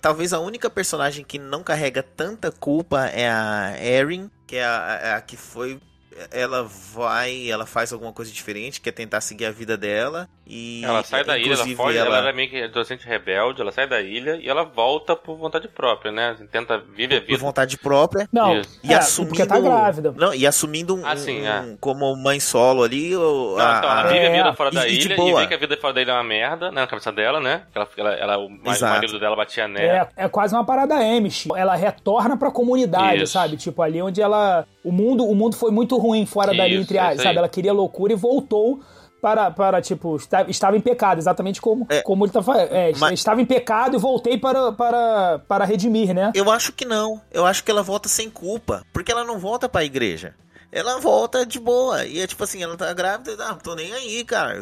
talvez a única personagem que não carrega tanta culpa é a Erin, que é a, é a que foi. Ela vai, ela faz alguma coisa diferente, quer tentar seguir a vida dela. E Ela sai da ilha, ela foge, ela... era meio que adolescente rebelde, ela sai da ilha e ela volta por vontade própria, né? Tenta viver a por vida. vontade própria. Não, Isso. E é, assumindo. porque tá grávida. Não, e assumindo um, Ah, sim, um- é. como mãe solo ali. o- Não, a- então, ela a- vive a vida É, fora da e- e ilha e boa. vê que a vida fora da ilha é uma merda, né? Na cabeça dela, né? Ela, ela, ela- o Exato. marido dela batia nela. É, é quase uma parada Amish. Ela retorna pra comunidade, Isso. sabe? Tipo, ali onde ela. O mundo, o mundo foi muito ruim fora dali, Isso, entre é as, isso sabe? Ela queria loucura e voltou para, para tipo, esta- estava em pecado, exatamente como, É. como ele tá falando. É, Mas- Estava em pecado e voltei para, para, para redimir, né? Eu acho que não. Eu acho que ela volta sem culpa. Porque ela não volta pra igreja. Ela volta de boa. E é tipo assim, ela tá grávida. Ah, tô nem aí, cara.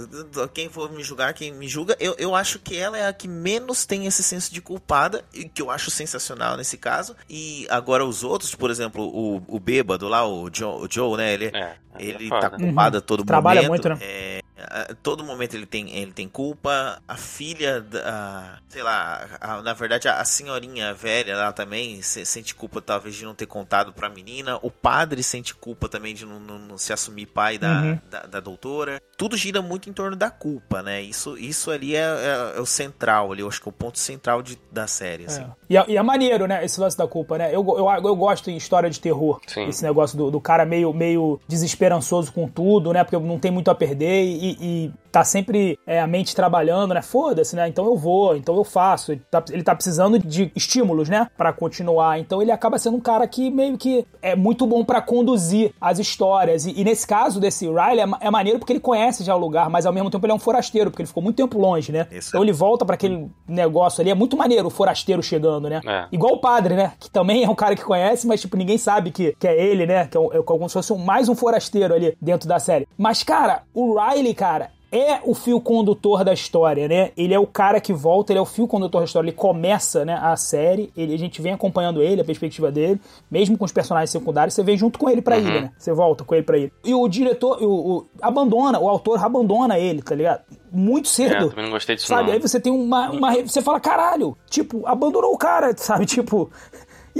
Quem for me julgar, quem me julga. Eu, eu acho que ela é a que menos tem esse senso de culpada. E que eu acho sensacional nesse caso. E agora os outros, por exemplo, o, o bêbado lá, o Joe, o Joe né? Ele, É, ele é tá foda. culpado a todo Trabalha momento. muito, né? É, A todo momento ele tem, ele tem culpa. A filha, a, sei lá, a, na verdade a, a, senhorinha velha lá também se, sente culpa talvez de não ter contado pra menina. O padre sente culpa também de não, não, não se assumir pai da, uhum. da, da, doutora. Tudo gira muito em torno da culpa, né? Isso, isso ali é, é, é o central, ali, eu acho que é o ponto central de, da série, assim. É. E, é, e, é, maneiro, né, esse lance da culpa, né? Eu, eu, eu gosto em história de terror. Sim. Esse negócio do, do cara meio, meio desesperançoso com tudo, né? Porque não tem muito a perder e, e tá sempre é, a mente trabalhando, né? Foda-se, né? Então eu vou, então eu faço. Ele tá, ele tá precisando de estímulos, né? para continuar. Então ele acaba sendo um cara que meio que é muito bom para conduzir as histórias. E, e, nesse caso desse Riley, é, é, maneiro porque ele conhece já o lugar, mas ao mesmo tempo ele é um forasteiro, porque ele ficou muito tempo longe, né? Isso. Então ele volta para aquele negócio ali. É muito maneiro o forasteiro chegando, né? É. Igual o padre, né? Que também é um cara que conhece, mas tipo, ninguém sabe que, que é ele, né? Que é, é como se fosse um, mais um forasteiro ali dentro da série. Mas, cara, o Riley, cara, é o fio condutor da história, né? Ele é o cara que volta, ele é o fio condutor da história. Ele começa, né, a série, ele, a gente vem acompanhando ele, a perspectiva dele, mesmo com os personagens secundários, você vem junto com ele pra uhum. ilha, né? Você volta com ele pra ilha. E o diretor, o, o, abandona, o autor abandona ele, tá ligado? Muito cedo. É, também não gostei disso, sabe? Não. Aí você tem uma, uma. Você fala, caralho, tipo, abandonou o cara, sabe? Tipo,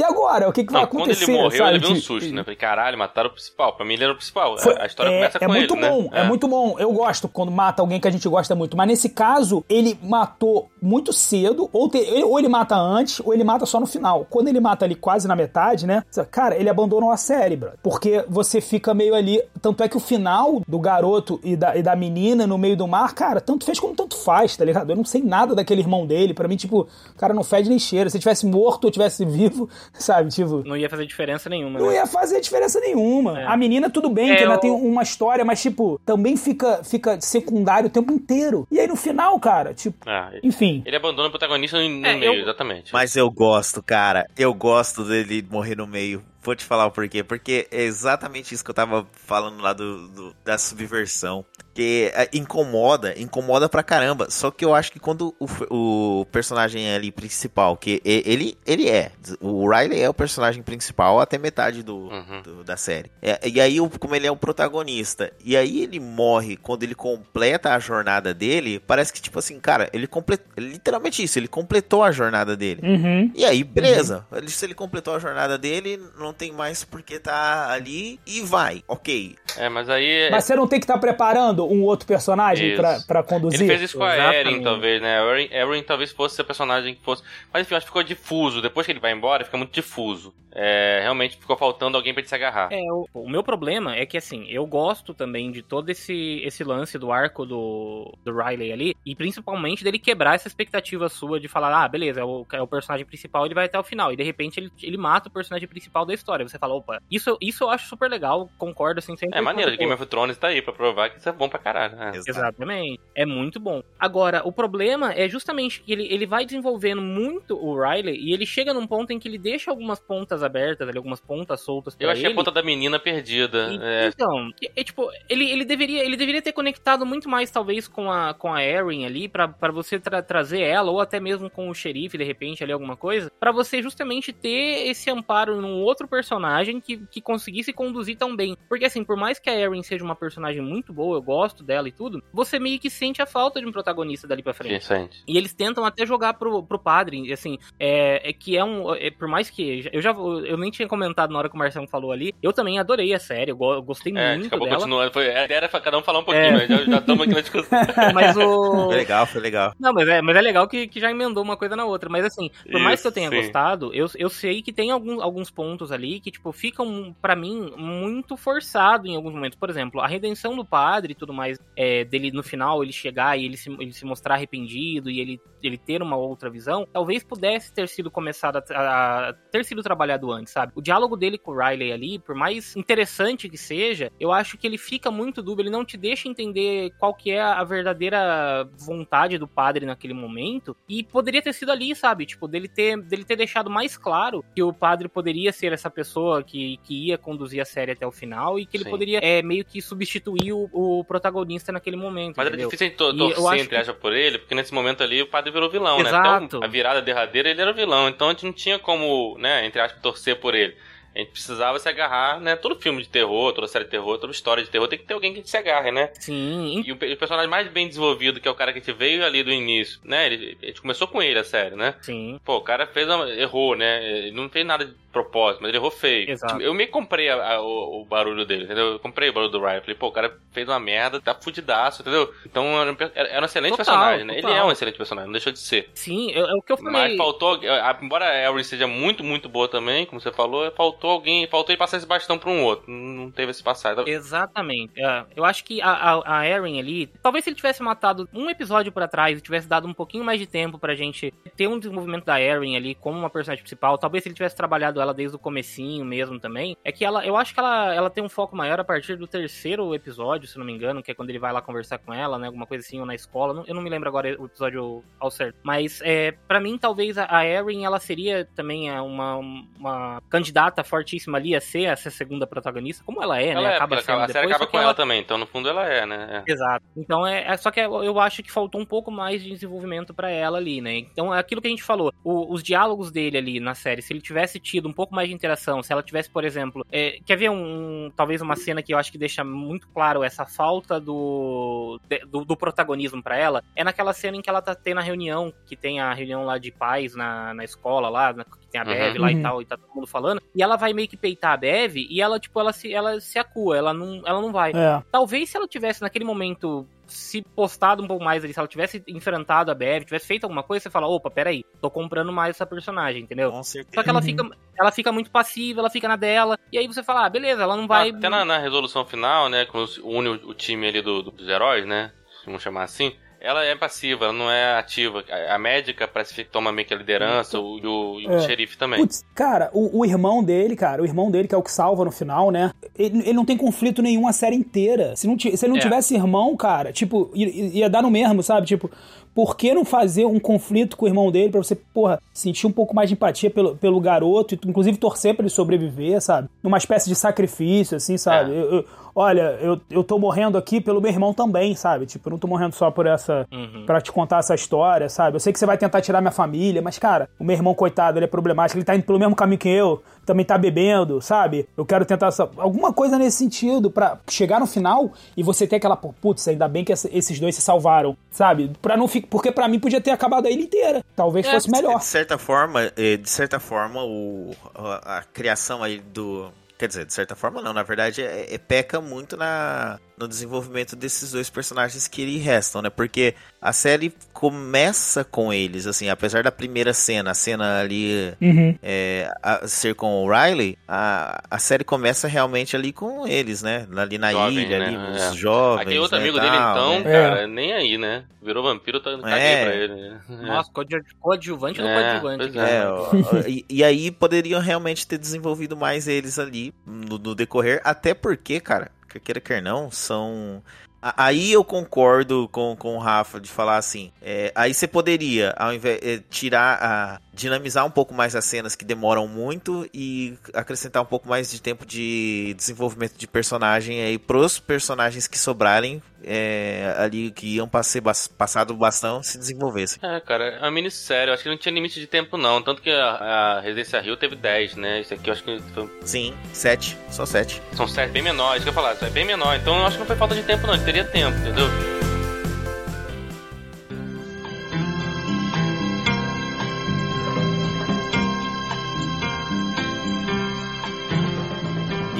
e agora? O que, que não, vai acontecer? Quando ele morreu, sabe? ele viu um susto, né? Falei, caralho, mataram o principal. Pra mim ele era o principal. Foi, a história é, começa é com muito ele, bom, né? É, é muito bom. Eu gosto quando mata alguém que a gente gosta muito. Mas nesse caso, ele matou muito cedo, ou, te, ou ele mata antes, ou ele mata só no final. Quando ele mata ali quase na metade, né? Cara, ele abandonou a série, bro. Porque você fica meio ali. Tanto é que o final do garoto e da, e da menina no meio do mar, cara, tanto fez como tanto faz, tá ligado? Eu não sei nada daquele irmão dele. Pra mim, tipo, o cara não fede nem cheira. Se tivesse morto ou tivesse vivo, sabe? Tipo, não ia fazer diferença nenhuma. Não né? ia fazer diferença nenhuma. É. A menina, tudo bem, é, que ainda eu... tem uma história, mas, tipo, também fica, fica secundário o tempo inteiro. E aí no final, cara, tipo. Ah, enfim. Ele abandona o protagonista no, no é, meio, eu... exatamente. Mas eu gosto, cara. Eu gosto dele morrer no meio. Vou te falar o porquê. Porque é exatamente isso que eu tava falando lá do, do da subversão. Que é, incomoda, incomoda pra caramba. Só que eu acho que quando o, o personagem ali principal, que ele, ele é, o Riley é o personagem principal até metade do, uhum. do da série. É, e aí, como ele é o protagonista, e aí ele morre quando ele completa a jornada dele, parece que, tipo assim, cara, ele completou. Literalmente isso, ele completou a jornada dele. Uhum. E aí, beleza. Uhum. se ele completou a jornada dele, não tem mais porque tá ali e vai. Ok. É, mas aí. Mas você não tem que estar tá preparando um outro personagem pra, pra conduzir? Ele fez isso com a Erin, talvez, né? A Erin, Erin talvez fosse o personagem que fosse. Mas enfim, acho que ficou difuso. Depois que ele vai embora, fica muito difuso. É, realmente ficou faltando alguém pra te se agarrar. É, o, o, meu problema é que, assim, eu gosto também de todo esse, esse lance do arco do, do Riley ali, e principalmente dele quebrar essa expectativa sua de falar, ah, beleza, é o, é o personagem principal, ele vai até o final, e de repente ele, ele mata o personagem principal da história. Você fala, opa, isso, isso eu acho super legal, concordo, assim, sempre. É maneiro, Game of Thrones tá aí pra provar que isso é bom pra caralho. Né? Exatamente. É muito bom. Agora, o problema é justamente que ele, ele vai desenvolvendo muito o Riley, e ele chega num ponto em que ele deixa algumas pontas abertas ali, algumas pontas soltas Eu achei ele. a ponta da menina perdida. E, é. Então, é, tipo, ele, ele, deveria, ele deveria ter conectado muito mais, talvez, com a, com a Erin ali, para você tra trazer ela, ou até mesmo com o xerife, de repente, ali, alguma coisa, para você justamente ter esse amparo num outro personagem que, que conseguisse conduzir tão bem. Porque, assim, por mais que a Erin seja uma personagem muito boa, eu gosto dela e tudo, você meio que sente a falta de um protagonista dali pra frente. E eles tentam até jogar pro, pro padre, assim, é, é que é um. É, por mais que. Eu já eu nem tinha comentado na hora que o Marcelo falou ali. Eu também adorei a série, eu gostei é, muito acabou dela. Continuando. Foi, a ideia era cada um falar um pouquinho, é. mas já, estamos aqui na discussão. mas o... Foi legal, foi legal. Não, mas é, mas é legal que, que já emendou uma coisa na outra. Mas assim, por Isso, mais que eu tenha sim. gostado, eu, eu sei que tem alguns, alguns pontos ali que, tipo, ficam, para mim, muito forçado em alguns momentos. Por exemplo, a redenção do padre e tudo mais, é, dele no final, ele chegar e ele se, ele se mostrar arrependido e ele, ele ter uma outra visão, talvez pudesse ter sido começado a, a ter sido trabalhado antes, sabe? O diálogo dele com o Riley ali, por mais interessante que seja, eu acho que ele fica muito dúbio, ele não te deixa entender qual que é a verdadeira vontade do padre naquele momento, e poderia ter sido ali, sabe? Tipo, dele ter, dele ter deixado mais claro que o padre poderia ser essa pessoa que, que ia conduzir a série até o final, e que ele Sim. poderia é, meio que substituir o, o protagonista naquele momento. Mas entendeu? era difícil to torcer, entre aspas, por ele, porque nesse momento ali o padre virou vilão, Exato. né? Então, a virada derradeira ele era vilão, então a gente não tinha como, né, entre aspas, torcer por ele. A gente precisava se agarrar, né? Todo filme de terror, toda série de terror, toda história de terror tem que ter alguém que se agarre, né? Sim. E o, o personagem mais bem desenvolvido, que é o cara que a gente veio ali do início, né? Ele, a gente começou com ele a série, né? Sim. Pô, o cara fez uma, errou, né? Ele não fez nada de propósito, mas ele errou feio. Exato. Tipo, eu me comprei a- a- o, o barulho dele, entendeu? Eu comprei o barulho do Ryan. Falei, pô, o cara fez uma merda, tá fudidaço, entendeu? Então era um, era um excelente Total, personagem, né? Ele total. é um excelente personagem, não deixou de ser. Sim, é, é o que eu Mas falei. faltou, a- embora a Erin seja muito, muito boa também, como você falou, faltou alguém, faltou ele passar esse bastão pra um outro. Não teve esse passar. Então, Exatamente. É, eu acho que a, a, a Erin ali, talvez se ele tivesse matado um episódio pra trás e tivesse dado um pouquinho mais de tempo pra gente ter um desenvolvimento da Erin ali como uma personagem principal, talvez se ele tivesse trabalhado ela desde o comecinho mesmo também, é que ela, eu acho que ela, ela tem um foco maior a partir do terceiro episódio, se não me engano, que é quando ele vai lá conversar com ela, né, alguma coisa assim, ou na escola, eu não me lembro agora o episódio ao certo, mas é, para mim talvez a, a Erin, ela seria também é, uma, uma candidata fortíssima ali a ser essa segunda protagonista, como ela é, ela né, é, acaba sendo a série depois, acaba só com que ela também, então no fundo ela é, né? É. Exato. Então é, é só que eu acho que faltou um pouco mais de desenvolvimento pra ela ali, né? Então é aquilo que a gente falou, o- os diálogos dele ali na série, se ele tivesse tido um pouco mais de interação, se ela tivesse, por exemplo, é, quer ver um talvez uma cena que eu acho que deixa muito claro essa falta do de- do, do protagonismo pra ela, é naquela cena em que ela tá tendo a reunião, que tem a reunião lá de pais na, na escola lá, na- que tem a Uhum. Bev lá Uhum. e tal, e tá todo mundo falando, e ela vai meio que peitar a Bev e ela tipo ela se ela se acua, ela não ela não vai. É. Talvez se ela tivesse naquele momento se postado um pouco mais ali, se ela tivesse enfrentado a Bev, tivesse feito alguma coisa, você fala, opa, peraí, tô comprando mais essa personagem, entendeu? Com certeza. Só que ela Uhum. fica, ela fica muito passiva, ela fica na dela, e aí você fala, ah, beleza, ela não vai. Até na, na resolução final, né? Quando une o, o time ali do- dos heróis, né? Vamos chamar assim. Ela é passiva, ela não é ativa. A, médica parece que toma meio que a liderança, o, e o, e o É. xerife também. Putz, cara, o, o irmão dele, cara, o irmão dele, que é o que salva no final, né? Ele, ele não tem conflito nenhum a série inteira. Se, não, se ele não É. tivesse irmão, cara, tipo, i- i- ia dar no mesmo, sabe? Tipo, por que não fazer um conflito com o irmão dele pra você, porra, sentir um pouco mais de empatia pelo, pelo garoto, e inclusive torcer pra ele sobreviver, sabe? Numa espécie de sacrifício, assim, sabe? É. Eu- eu- olha, eu, eu tô morrendo aqui pelo meu irmão também, sabe? Tipo, eu não tô morrendo só por essa. Uhum. Pra te contar essa história, sabe? Eu sei que você vai tentar tirar minha família, mas, cara, o meu irmão, coitado, ele é problemático, ele tá indo pelo mesmo caminho que eu, também tá bebendo, sabe? Eu quero tentar essa- alguma coisa nesse sentido, pra chegar no final e você ter aquela, pô, putz, ainda bem que essa- esses dois se salvaram, sabe? Pra não ficar. Porque pra mim podia ter acabado a ilha inteira. Talvez É, fosse melhor. De certa forma, eh, de certa forma, o, a, a criação aí do. Quer dizer, de certa forma não, na verdade, é, é- peca muito na, no desenvolvimento desses dois personagens que lhe restam, né? Porque a série começa com eles, assim, apesar da primeira cena, a cena ali Uhum. é, a- ser com o Riley, a, a série começa realmente ali com eles, né? Ali na Jovem, ilha, né? ali, É. os jovens. Aquele outro né, amigo tal, dele, então, né? cara, nem aí, né? Virou vampiro, tá, tá É. pra ele. né? Nossa, coadju- coadjuvante do É, coadjuvante. né? É, ó, e, e aí poderiam realmente ter desenvolvido mais eles ali no, no decorrer, até porque, cara, quer queira quer não, são. Aí eu concordo com, com o Rafa de falar assim. é, aí você poderia, ao invés é, tirar a. dinamizar um pouco mais as cenas que demoram muito e acrescentar um pouco mais de tempo de desenvolvimento de personagem aí pros personagens que sobrarem é, ali que iam passer, passado o bastão se desenvolvessem. É, cara, é uma minissérie. Eu acho que não tinha limite de tempo, não. Tanto que a, a Residência Rio teve 10, né? Isso aqui eu acho que foi- Sim, sete, só sete. são séries bem menores. Isso que eu falar, é bem menor. Então eu acho que não foi falta de tempo, não. Teria tempo, entendeu?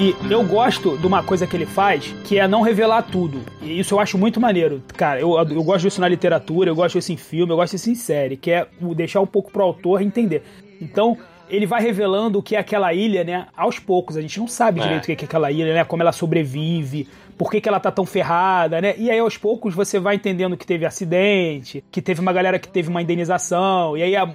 E eu gosto de uma coisa que ele faz, que é não revelar tudo. E isso eu acho muito maneiro. Cara, eu, eu gosto disso na literatura, eu gosto disso em filme, eu gosto disso em série, que é deixar um pouco pro autor entender. Então, ele vai revelando o que é aquela ilha, né? Aos poucos. A gente não sabe É. direito o que é aquela ilha, né? Como ela sobrevive, por que, que ela tá tão ferrada, né? E aí, aos poucos, você vai entendendo que teve acidente, que teve uma galera que teve uma indenização, e aí a,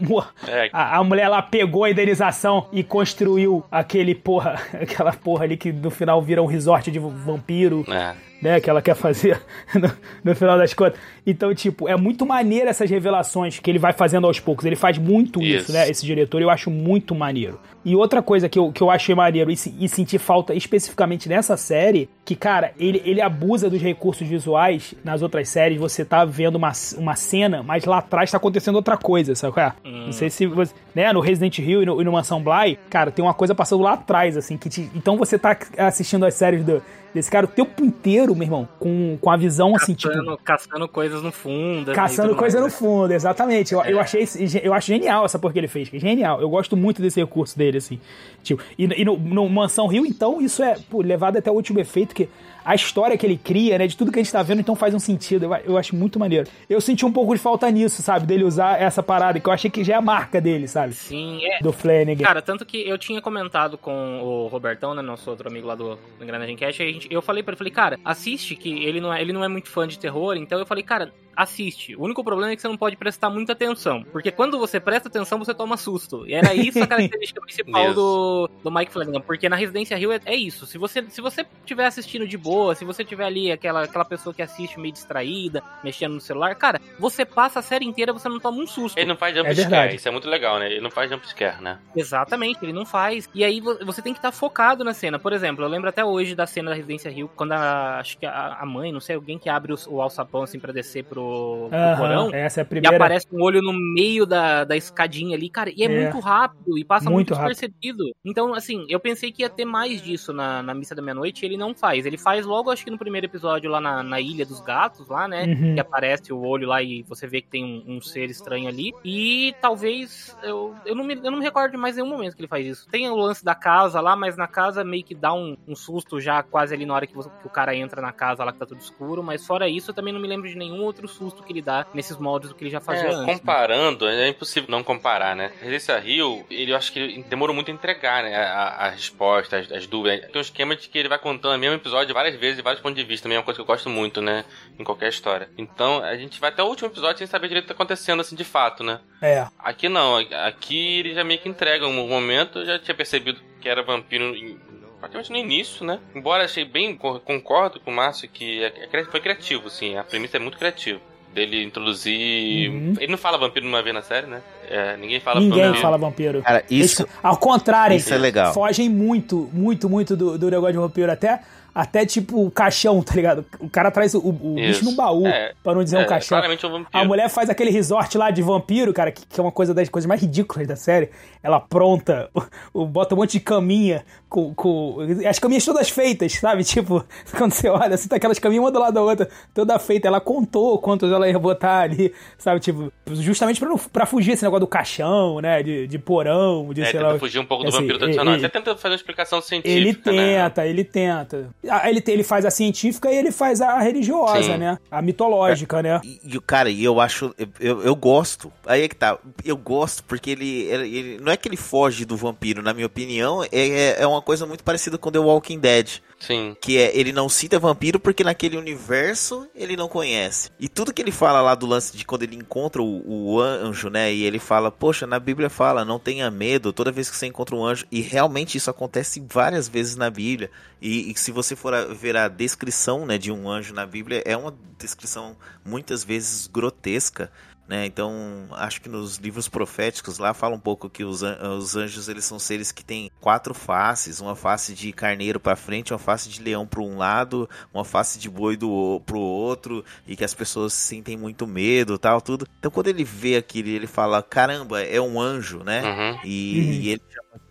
É. a, a mulher lá pegou a indenização e construiu aquele porra, aquela porra ali que no final vira um resort de vampiro, É. né? Que ela quer fazer no, no final das contas. Então, tipo, é muito maneiro essas revelações que ele vai fazendo aos poucos. Ele faz muito isso, Isso. né? Esse diretor, eu acho muito maneiro. E outra coisa que eu, que eu achei maneiro e, e senti falta especificamente nessa série que, cara, ele, ele abusa dos recursos visuais nas outras séries. Você tá vendo uma, uma cena, mas lá atrás tá acontecendo outra coisa, sabe é? Hum. Não sei se você. Né, no Resident Evil e no, e no Mansão Bly, cara, tem uma coisa passando lá atrás, assim, que te, Então você tá assistindo as séries do, desse cara o tempo inteiro, meu irmão, com, com a visão assim, caçando, tipo. caçando coisas no fundo. Caçando coisa no mais, né? fundo, exatamente. Eu, eu É. achei eu acho genial essa porra que ele fez. Genial. Eu gosto muito desse recurso dele, assim. Tipo, e, e no, no Mansão Rio, então, isso é pô, levado até o último efeito, que a história que ele cria, né, de tudo que a gente tá vendo, então faz um sentido. Eu, eu acho muito maneiro. Eu senti um pouco de falta nisso, sabe? Dele usar essa parada, que eu achei que já é a marca dele, sabe? Sim, é. Do Flanagan. Cara, tanto que eu tinha comentado com o Robertão, né, nosso outro amigo lá do, Engrenagem Cash, a gente, eu falei pra ele, falei, cara, assiste, que ele não, é, ele não é muito fã de terror, então eu falei, cara, assiste. O único problema é que você não pode prestar muita atenção, porque quando você presta atenção, você toma susto. E era isso a característica principal do, do Mike Flanagan, porque na Residência Rio é, é isso, se você, se você estiver assistindo de boa, se você tiver ali aquela, aquela pessoa que assiste meio distraída, mexendo no celular, cara, você passa a série inteira, você não toma um susto. Ele não faz jump É isso é muito legal, né? Ele não faz jump scare, né? Exatamente, ele não faz. E aí vo- você tem que estar focado na cena. Por exemplo, eu lembro até hoje da cena da Residência Rio, quando a, acho que a, a mãe, não sei, alguém que abre o, o alçapão assim pra descer pro, pro Aham, porão. essa é a E primeira. aparece um olho no meio da, da escadinha ali, cara, e é, É. muito rápido e passa Muito muito, rápido. despercebido. Então, assim, eu pensei que ia ter mais disso na, na Missa da Meia-Noite, e ele não faz. Ele faz logo, acho que no primeiro episódio lá na, na Ilha dos Gatos, lá, né? Uhum. que aparece o olho lá e você vê que tem um, um ser estranho ali. E talvez. Eu, eu, não me, eu não me recordo de mais nenhum momento que ele faz isso. Tem o lance da casa lá, mas na casa meio que dá um, um susto já quase ali na hora que, você- que o cara entra na casa lá que tá tudo escuro. Mas fora isso, eu também não me lembro de nenhum outro susto que ele dá nesses moldes do que ele já fazia É, antes. né? comparando, é impossível não comparar, né? Residência Rio, ele eu acho que ele demorou muito a entregar, né? A, a resposta, as, as dúvidas. Tem um esquema de que ele vai contando o mesmo episódio várias vezes, de vários pontos de vista. Também é uma coisa que eu gosto muito, né? Em qualquer história. Então, a gente vai até o último episódio sem saber direito o que tá acontecendo, assim, de fato, né? É. Aqui não, aqui ele já meio que entrega um momento, eu já tinha percebido que era vampiro em- praticamente no início, né? Embora achei bem, co- concordo com o Márcio que é- é foi criativo, sim, a premissa é muito criativa. Dele introduzir. Uhum. Ele não fala vampiro uma vez na série, né? É, ninguém fala Ninguém vampiro. fala vampiro. Cara, isso, Eles- ao contrário, isso é legal. fogem muito, muito, muito do, do negócio de vampiro. Até, até tipo o caixão, tá ligado? O cara traz o, o bicho no baú, É, pra não dizer um É, caixão. claramente é um vampiro. A mulher faz aquele resort lá de vampiro, cara, que, que é uma coisa das coisas mais ridículas da série. Ela pronta, o, o- bota um monte de caminha com, com. As caminhas todas feitas, sabe? Tipo, quando você olha, assim, tá aquelas caminhas uma do lado da outra, toda feita. Ela contou quantos ela ia botar ali, sabe? Tipo, justamente pra, não, pra fugir esse negócio do caixão, né? De, de porão, de É, sei tenta lá. fugir um pouco do assim, vampiro tradicional. ele- Até tenta fazer uma explicação científica. Ele né? tenta, ele tenta. Ah, Ele, ele faz a científica e ele faz a religiosa, Sim. né? A mitológica, né? E, o cara, e eu acho, eu, eu, eu gosto. Aí é que tá. Eu gosto porque ele, ele, ele- não é que ele foge do vampiro, na minha opinião, é, é uma coisa muito parecida com The Walking Dead. Sim. Que é, ele não cita vampiro porque naquele universo ele não conhece. E tudo que ele fala lá do lance de quando ele encontra o, o anjo, né? E ele fala, poxa, na Bíblia fala, não tenha medo toda vez que você encontra um anjo. E realmente isso acontece várias vezes na Bíblia. E, e se você for a- ver a descrição né, de um anjo na Bíblia, é uma descrição muitas vezes grotesca. Né? Então, acho que nos livros proféticos lá fala um pouco que os, an- os anjos eles são seres que têm quatro faces, uma face de carneiro para frente, uma face de leão para um lado, uma face de boi do pro outro, e que as pessoas sentem muito medo, tal, tudo. Então, quando ele vê aquilo, ele fala: "Caramba, é um anjo", né? Uhum. E, Uhum. e ele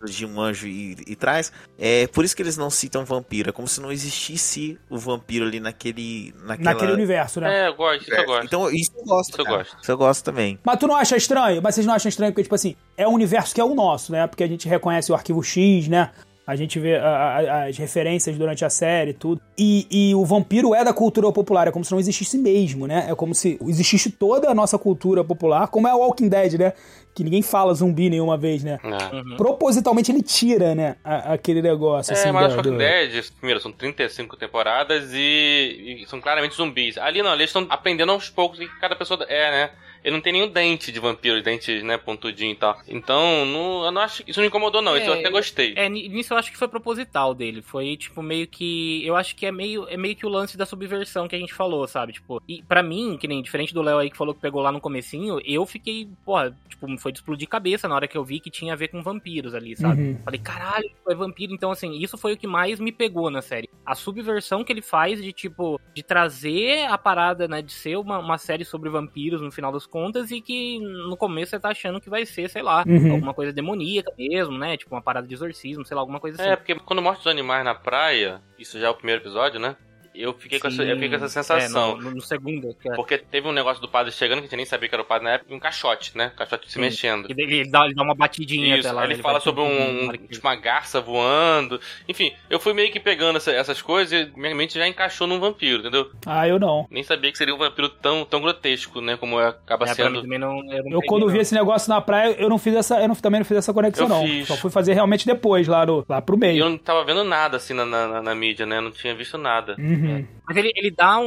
de um anjo e, e traz. É por isso que eles não citam vampiro, é como se não existisse o vampiro ali naquele naquela Naquele universo, né? É, eu gosto, isso eu gosto. Então, isso eu gosto. Isso eu gosto. Isso eu gosto também. Mas tu não acha estranho? Mas vocês não acham estranho porque, tipo assim, é um universo que é o nosso, né? Porque a gente reconhece o arquivo X, né? A gente vê a- a- as referências durante a série e tudo. E, e o vampiro é da cultura popular, é como se não existisse mesmo, né? É como se existisse toda a nossa cultura popular, como é o Walking Dead, né? Que ninguém fala zumbi nenhuma vez, né? É. Uhum. Propositalmente ele tira, né? a- aquele negócio, assim. É, mas do- Walking do- Dead, primeiro, são 35 temporadas e, e são claramente zumbis. Ali não, eles estão aprendendo aos poucos o que cada pessoa é, né? Ele não tem nenhum dente de vampiro, dente, né, pontudinho e tal. Então, não, eu não acho isso não incomodou, não. isso eu É, até gostei. É, ni- nisso eu acho que foi proposital dele. Foi, tipo, meio que. Eu acho que é meio, é meio que o lance da subversão que a gente falou, sabe? Tipo, e pra mim, que nem diferente do Léo aí que falou que pegou lá no comecinho, eu fiquei, porra, tipo, foi de explodir cabeça na hora que eu vi que tinha a ver com vampiros ali, sabe? Uhum. Falei, caralho, é vampiro. Então, assim, isso foi o que mais me pegou na série. A subversão que ele faz de, tipo, de trazer a parada, né, de ser uma, uma série sobre vampiros no final das contas e que no começo você tá achando que vai ser, sei lá, Uhum. alguma coisa demoníaca mesmo, né? Tipo, uma parada de exorcismo, sei lá, alguma coisa assim. É, porque quando mostra os animais na praia, isso já é o primeiro episódio, né? Eu fiquei, com essa, eu fiquei com essa sensação. É, no, no segundo, que é. Porque teve um negócio do padre chegando, que a gente nem sabia que era o padre na época, e um caixote, né? Caixote se Sim. mexendo. E ele, ele dá, ele dá uma batidinha Isso, até lá. aí ele, fala sobre um, uma- tipo, uma garça voando. Enfim, eu fui meio que pegando essa- essas coisas e minha mente já encaixou num vampiro, entendeu? Ah, eu não. Nem sabia que seria um vampiro tão, tão grotesco, né? Como acaba É, pra mim sendo. também não, eu não Eu peguei, quando vi não. esse negócio na praia, eu não fiz essa, eu não, também não fiz essa conexão Eu não. fiz. Só fui fazer realmente depois lá no, lá pro E meio. eu não tava vendo nada assim na, na, na mídia, né? Eu não tinha visto nada. Uhum. Mas ele, ele dá um-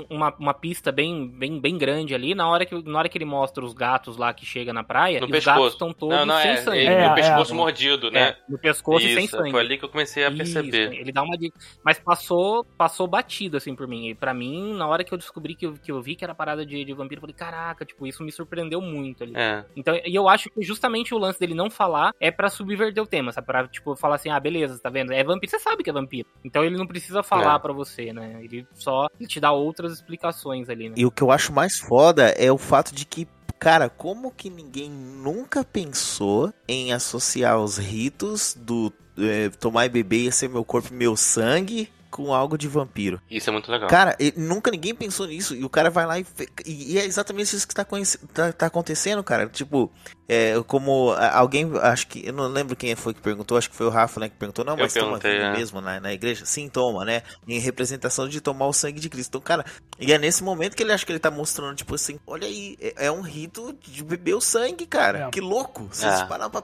um- uma, uma pista bem, bem, bem grande ali na hora, que, na hora que ele mostra os gatos lá que chega na praia. No e os gatos estão todos Não, não, sem é. sangue. ele- É, no é. pescoço mordido, né? É, no pescoço e sem Isso, sangue. foi ali que eu comecei a Isso, perceber. ele dá uma dica. Mas passou, passou batido, assim, por mim. E pra mim, na hora que eu descobri que eu, que eu vi que era parada de, de vampiro, eu falei, caraca, tipo, isso me surpreendeu muito ali. É. Então, e eu acho que justamente o lance dele não falar é pra subverter o tema, sabe? Pra, tipo, falar assim, ah, beleza, tá vendo? É vampiro, você sabe que é vampiro. Então ele não precisa falar É. pra você, né? Ele só ele te dá outras explicações ali, né? E o que eu acho mais foda é o fato de que, cara, como que ninguém nunca pensou em associar os ritos do é, tomar e beber ia ser meu corpo e meu sangue com algo de vampiro? Isso é muito legal. Cara, e nunca ninguém pensou nisso. E o cara vai lá e. E, e é exatamente isso que tá, tá, tá acontecendo, cara. Tipo, é, como alguém. Acho que. Eu não lembro quem foi que perguntou, acho que foi o Rafa, né? Que perguntou, não, mas toma vinho é. mesmo na, na igreja? Sim, toma, né? Em representação de tomar o sangue de Cristo. Então, cara, e é nesse momento que ele acha que ele tá mostrando, tipo assim, olha aí, é, é um rito de beber o sangue, cara. É. Que louco. Se É. você parar pra,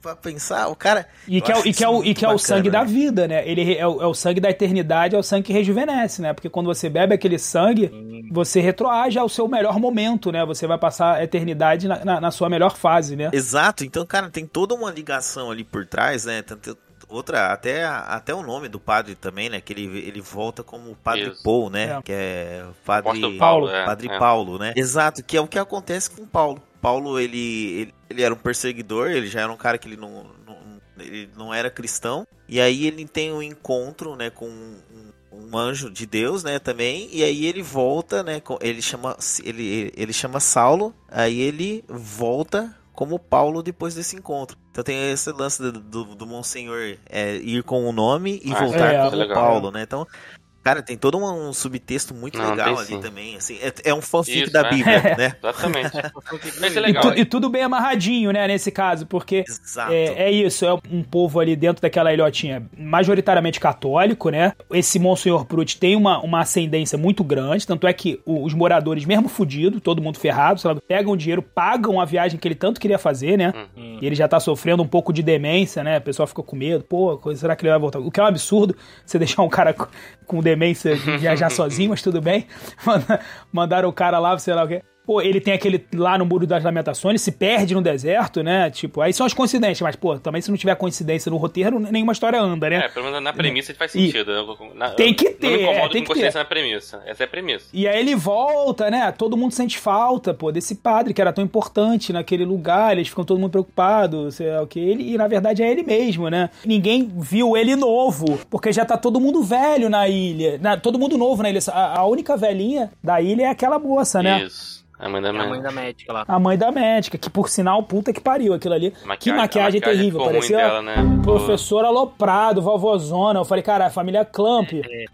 pra pensar, o cara. E que, é, e que, é, o, e que é o sangue da bacana, vida, né? Ele é o, é o sangue da eternidade, é o sangue que rejuvenesce, né? Porque quando você bebe aquele sangue, você retroage ao seu melhor momento, né? Você vai passar a eternidade na, na- na sua melhor fase, né? Exato, então, cara, tem toda uma ligação ali por trás, né? Tanto- Outra, até, até o nome do padre também, né? Que ele, ele volta como Padre Isso. Paul, né? É. Que é Padre Paulo, é, Padre é. Paulo, né? Exato, que é o que acontece com Paulo. Paulo, ele, ele, ele era um perseguidor, ele já era um cara que ele não, não, ele não era cristão. E aí ele tem um encontro, né, com um, um anjo de Deus, né, também. E aí ele volta, né, com, ele chama ele, ele chama Saulo, aí ele volta como Paulo depois desse encontro. Então tem esse lance do, do, do Monsenhor é, ir com o nome e Ah, voltar é, como legal. Paulo, né? Então, cara, tem todo um, um subtexto muito Não, legal ali sim. também. Assim, é, é um fanfic Isso, da é. Bíblia, né? Exatamente. Ser E, legal. tu- e tudo bem amarradinho, né, nesse caso, porque é, é isso, é um povo ali dentro daquela ilhotinha majoritariamente católico, né? Esse Monsenhor Prut tem uma, uma ascendência muito grande, tanto é que os moradores, mesmo fudido, todo mundo ferrado, sei lá, pegam o dinheiro, pagam a viagem que ele tanto queria fazer, né? Hum. E ele já tá sofrendo um pouco de demência, né? O pessoal fica com medo, pô, será que ele vai voltar? O que é um absurdo você deixar um cara com, com demência viajar sozinho, mas tudo bem. Manda- Mandaram o cara lá, sei lá o quê. Pô, ele tem aquele lá no Muro das Lamentações, se perde no deserto, né? Tipo, aí são as coincidências, mas, pô, também se não tiver coincidência no roteiro, nenhuma história anda, né? É, pelo menos na premissa faz sentido. Eu- na- Tem que eu Não me ter, incomodo é, tem com que consciência na premissa. Essa é a premissa. E aí ele volta, né? Todo mundo sente falta, pô, desse padre que era tão importante naquele lugar. Eles ficam todo mundo preocupado, sei lá o que. Ele, e na verdade é ele mesmo, né? Ninguém viu ele novo, porque já tá todo mundo velho na ilha. Na- todo mundo novo na ilha. A, a única velhinha da ilha é aquela moça, né? Isso. A mãe da É a mãe. da médica lá. A mãe da médica, que por sinal, puta que pariu aquilo ali. que a maquiagem terrível, parecia dela, né? professor aloprado, vovozona. Eu falei, cara, a família Clamp.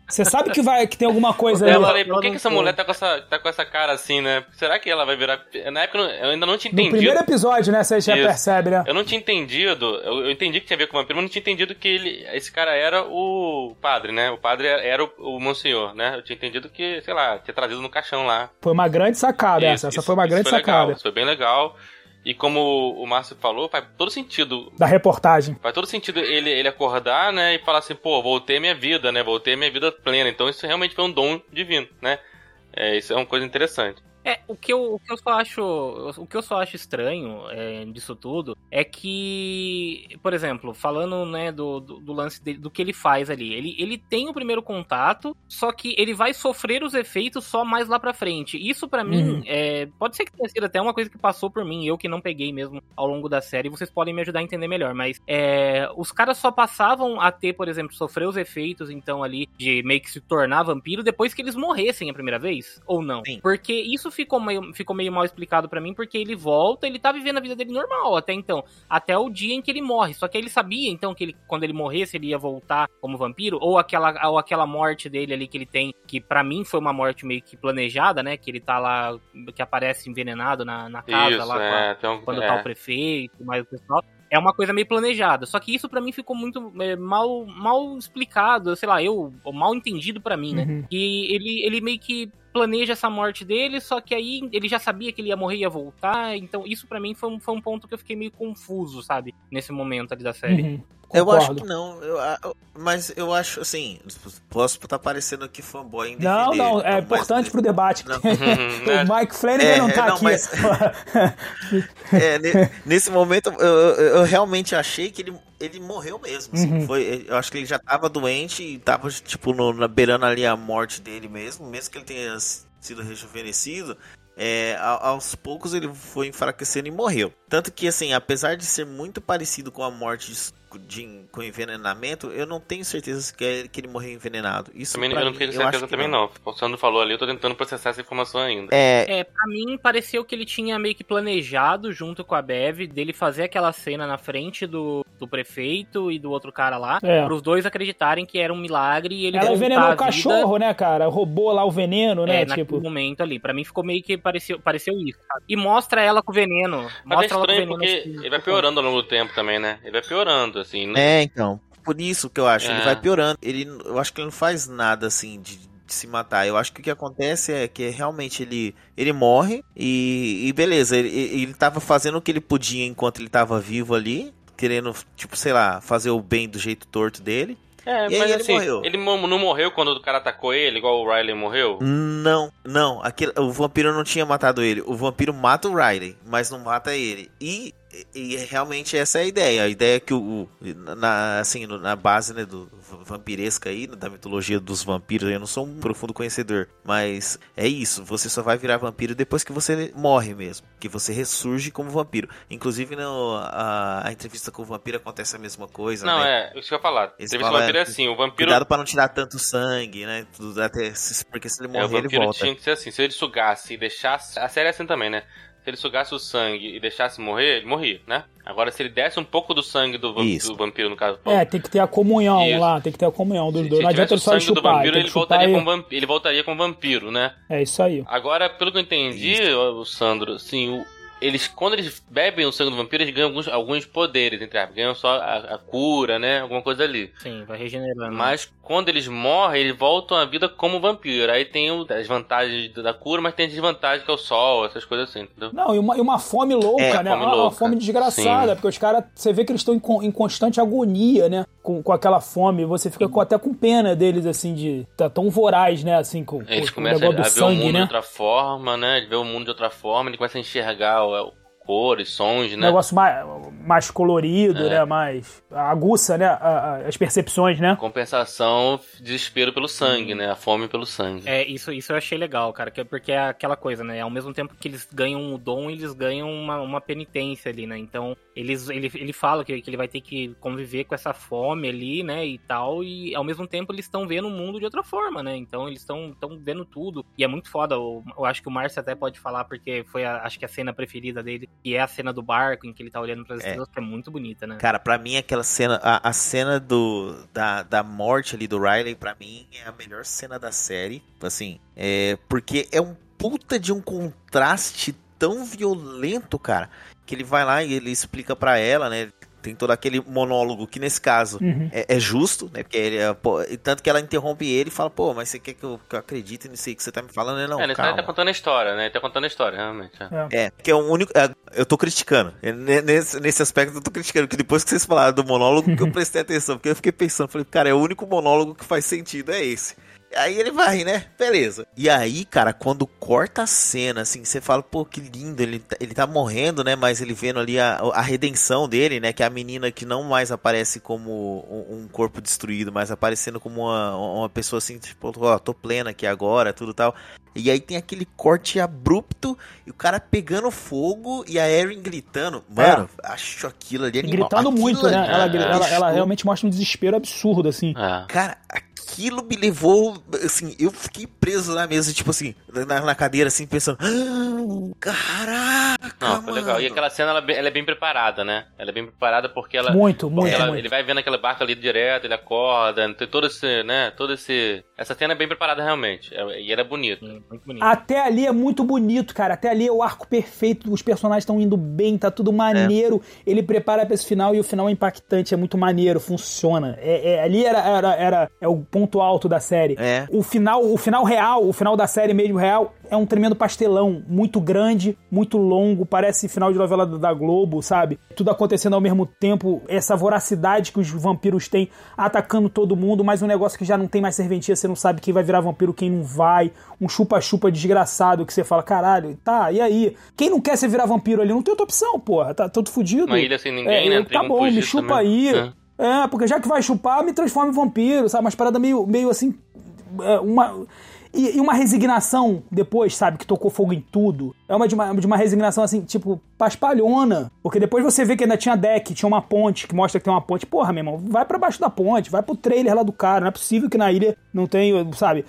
Você sabe que vai que tem alguma coisa É. Eu ali. falei, por que, que essa mulher tá com essa, tá com essa cara assim, né? Será que ela vai virar. Na época eu ainda não tinha No entendido. primeiro episódio, né? Você já Isso. percebe, né? Eu não tinha entendido, eu, eu entendi que tinha a ver com vampiro, mas não tinha entendido que ele, esse cara era o padre, né? O padre era o, o monsenhor, né? Eu tinha entendido que, sei lá, tinha trazido no caixão lá. Foi uma grande sacada Isso, essa. Essa isso- foi uma grande foi sacada Legal, foi bem legal. E como o Márcio falou, faz todo sentido. da reportagem. Faz todo sentido ele, ele acordar, né? E falar assim, pô, voltei à minha vida, né? Voltei à minha vida plena. Então isso realmente foi um dom divino, né? É, isso é uma coisa interessante. É, o que eu, o que eu só acho. O que eu só acho estranho é, disso tudo é que, por exemplo, falando né, do, do, do lance do que ele faz ali, ele, ele tem o primeiro contato, só que ele vai sofrer os efeitos só mais lá pra frente. Isso para mim Uhum. é, pode ser que tenha sido até uma coisa que passou por mim, eu que não peguei mesmo ao longo da série, vocês podem me ajudar a entender melhor, mas é, os caras só passavam a ter, por exemplo, sofrer os efeitos, então, ali, de meio que se tornar vampiro depois que eles morressem a primeira vez, ou não? Sim. Porque isso ficou meio, ficou meio mal explicado pra mim, porque ele volta, ele tá vivendo a vida dele normal até então, até o dia em que ele morre, só que ele sabia, então, que ele, quando ele morresse, ele ia voltar como vampiro, ou aquela, ou aquela morte dele ali que ele tem, que pra mim foi uma morte meio que planejada, né, que ele tá lá, que aparece envenenado na, na casa Isso, lá, com a- é. Tem um, quando é. tá o prefeito, mais o pessoal. É uma coisa meio planejada. Só que isso pra mim ficou muito é, mal, mal explicado, sei lá, eu mal entendido pra mim, né? Uhum. E ele, ele meio que planeja essa morte dele, só que aí ele já sabia que ele ia morrer e ia voltar. Então isso pra mim foi um, foi um ponto que eu fiquei meio confuso, sabe? Nesse momento ali da série. Uhum. Eu acho que não, eu, mas eu acho assim, posso estar parecendo que fanboy em Não, defender, não, é então, mas- importante pro debate. Não. Uhum, o Mike Flanagan É, não tá não, aqui. mas- É, ne- nesse momento eu- eu realmente achei que ele, ele morreu mesmo. assim. Uhum. Foi, eu acho que ele já tava doente e tava, tipo, no, na, beirando ali a morte dele mesmo, mesmo que ele tenha sido rejuvenescido. é, aos poucos ele foi enfraquecendo e morreu. Tanto que, assim, apesar de ser muito parecido com a morte de, de- com envenenamento, eu não tenho certeza se que, é- que ele morreu envenenado. Isso Também, pra eu não tenho certeza também não. O Sandro falou ali, eu tô tentando processar essa informação ainda. É, É, pra mim pareceu que ele tinha meio que planejado junto com a Bev dele fazer aquela cena na frente do, do prefeito e do outro cara lá, É. pros dois acreditarem que era um milagre e ele Ela envenenou o vida, cachorro, né, cara? Roubou lá o veneno, né? É, tipo. naquele momento ali. Pra mim ficou meio que pareceu, pareceu isso. sabe? E mostra ela com veneno. Mas é mostra ela com estranho veneno. porque assim, ele vai piorando ao longo do tempo também, né? Ele vai piorando, assim. né? É, então. Por isso que eu acho. Ele É. vai piorando. Ele, eu acho que ele não faz nada assim de, de se matar. Eu acho que o que acontece é que realmente ele, ele morre e, e beleza. Ele, ele tava fazendo o que ele podia enquanto ele tava vivo ali. Querendo, tipo, sei lá, fazer o bem do jeito torto dele. É, E mas ele assim, morreu. ele não morreu quando o cara atacou ele, igual o Riley morreu? Não, não. Aquele, o vampiro não tinha matado ele. O vampiro mata o Riley, mas não mata ele. E, e realmente essa é a ideia. A ideia é que o, o- na, assim, na base né, do vampiresca aí, da mitologia dos vampiros, eu não sou um profundo conhecedor, mas é isso. Você só vai virar vampiro depois que você morre mesmo, que você ressurge como vampiro. Inclusive no, a, a entrevista com o vampiro acontece a mesma coisa. Não, né? é, isso que eu ia falar. Esse Entrevista fala- do vampiro é assim, o vampiro... Cuidado pra não tirar tanto sangue, né? Até, se- porque se ele É, o morrer, ele vampiro volta. tinha que ser assim, se ele sugasse e deixasse... A série é assim também, né? Se ele sugasse o sangue e deixasse morrer, ele morria, né? Agora, se ele desse um pouco do sangue do, Isso. do vampiro, no caso... É, tem que ter a comunhão Isso. lá, tem que ter a comunhão dos se, dois. se Não adianta ele tivesse só o sangue do chupar. vampiro, ele chupar voltaria, e- como vampiro, ele voltaria como vampiro, né? É isso aí. Agora, pelo que eu entendi, o Sandro, assim, o- eles, quando eles bebem o sangue do vampiro, eles ganham alguns, alguns poderes, entre aspas. Ganham só a, a cura, né? Alguma coisa ali. Sim, vai regenerando. Mas quando eles morrem, eles voltam à vida como vampiro. Aí tem o- as vantagens da cura, mas tem a desvantagem que é o sol, essas coisas assim, entendeu? Não, e uma, e uma fome louca, É, né? fome uma, uma louca. fome desgraçada, Sim. porque os caras, você vê que eles estão em, em constante agonia, né? Com, com aquela fome, você fica com- até com pena deles, assim, de. Tá tão voraz, né? Assim, com, Eles com o começam a, negócio a do ver o sangue, mundo de né? outra forma, né? De ver o mundo de outra forma, ele começa a enxergar o cores, sons, Um né? negócio mais, mais colorido, É. né? Mais. Aguça, né? as percepções, né? Compensação, desespero pelo sangue, né? A fome pelo sangue. É, isso, isso eu achei legal, cara, é porque é aquela coisa, né? Ao mesmo tempo que eles ganham o dom, eles ganham uma, uma penitência ali, né? Então, eles, ele, ele fala que, que ele vai ter que conviver com essa fome ali, né? E tal, e ao mesmo tempo eles estão vendo o mundo de outra forma, né? Então, eles estão vendo tudo. E é muito foda. Eu, eu acho que o Márcio até pode falar, porque foi, a, acho que a cena preferida dele, que é a cena do barco, em que ele tá olhando pras É. estrelas, que é muito bonita, né? Cara, pra mim aquela cena, a, a cena do da, da morte ali do Riley, pra mim é a melhor cena da série, assim, é porque é um puta de um contraste tão violento, cara, que ele vai lá e ele explica pra ela, né? Tem todo aquele monólogo que nesse caso Uhum. é, é justo, né? Porque ele é, pô, e tanto que ela interrompe ele e fala, pô, mas você quer que eu, que eu acredite nisso aí que você tá me falando? Ele, Não, é, calma. ele tá contando a história, né? Ele tá contando a história, realmente. é. É, que é o único. é, Eu tô criticando. É, ne- Nesse, nesse aspecto eu tô criticando. Que depois que vocês falaram do monólogo, que eu prestei atenção. Porque eu fiquei pensando, falei, cara, é o único monólogo que faz sentido, é esse. Aí ele vai, né? Beleza. E aí, cara, quando corta a cena, assim, você fala, pô, que lindo, ele, tá- ele tá morrendo, né? Mas ele vendo ali a, a redenção dele, né? Que é a menina que não mais aparece como um, um corpo destruído, mas aparecendo como uma, uma pessoa assim, tipo, ó, tô plena aqui agora, tudo tal. E aí tem aquele corte abrupto e o cara pegando fogo e a Erin gritando. Mano, acho aquilo ali animal. gritando Aquilo muito, né? ali Ela, me ela, ela deixou- realmente mostra um desespero absurdo, assim. É. Cara, aquilo me levou, assim, eu fiquei preso na mesa, tipo assim, na, na cadeira, assim, pensando, "Ah, caraca, Não, foi legal. E mano." aquela cena, ela, é bem- ela é bem preparada, né? Ela é bem preparada porque ela... Muito, muito, ela- muito. Ele vai vendo aquele barco ali direto, ele acorda, tem todo esse, né? Todo esse... Essa cena é bem preparada realmente. É- E ela é bonita. Sim, muito bonito. Até ali é muito bonito, cara. Até ali é o arco perfeito, os personagens estão indo bem, tá tudo maneiro. Ele prepara pra esse final e o final é impactante, é muito maneiro, funciona. É, é- ali era, era, era é o ponto alto da série. É. O final, o final real, o final da série mesmo real, é um tremendo pastelão, muito grande, muito longo, parece final de novela da Globo, sabe? Tudo acontecendo ao mesmo tempo, essa voracidade que os vampiros têm atacando todo mundo, mas um negócio que já não tem mais serventia, você não sabe quem vai virar vampiro, quem não vai, um chupa-chupa desgraçado que você fala, caralho, tá, e aí? Quem não quer se virar vampiro ali? Não tem outra opção, porra, tá todo fudido. Uma ilha sem ninguém, É, né? Tá bom, me chupa também. aí. É. É, porque já que vai chupar, me transforma em vampiro, sabe? Umas paradas meio, meio assim. é, uma. E, e uma resignação depois, sabe? Que tocou fogo em tudo. É uma de, uma de uma resignação assim, tipo, paspalhona. Porque depois você vê que ainda tinha deck, tinha uma ponte, que mostra que tem uma ponte. Porra, meu irmão, vai pra baixo da ponte, vai pro trailer lá do cara. Não é possível que na ilha não tenha, sabe?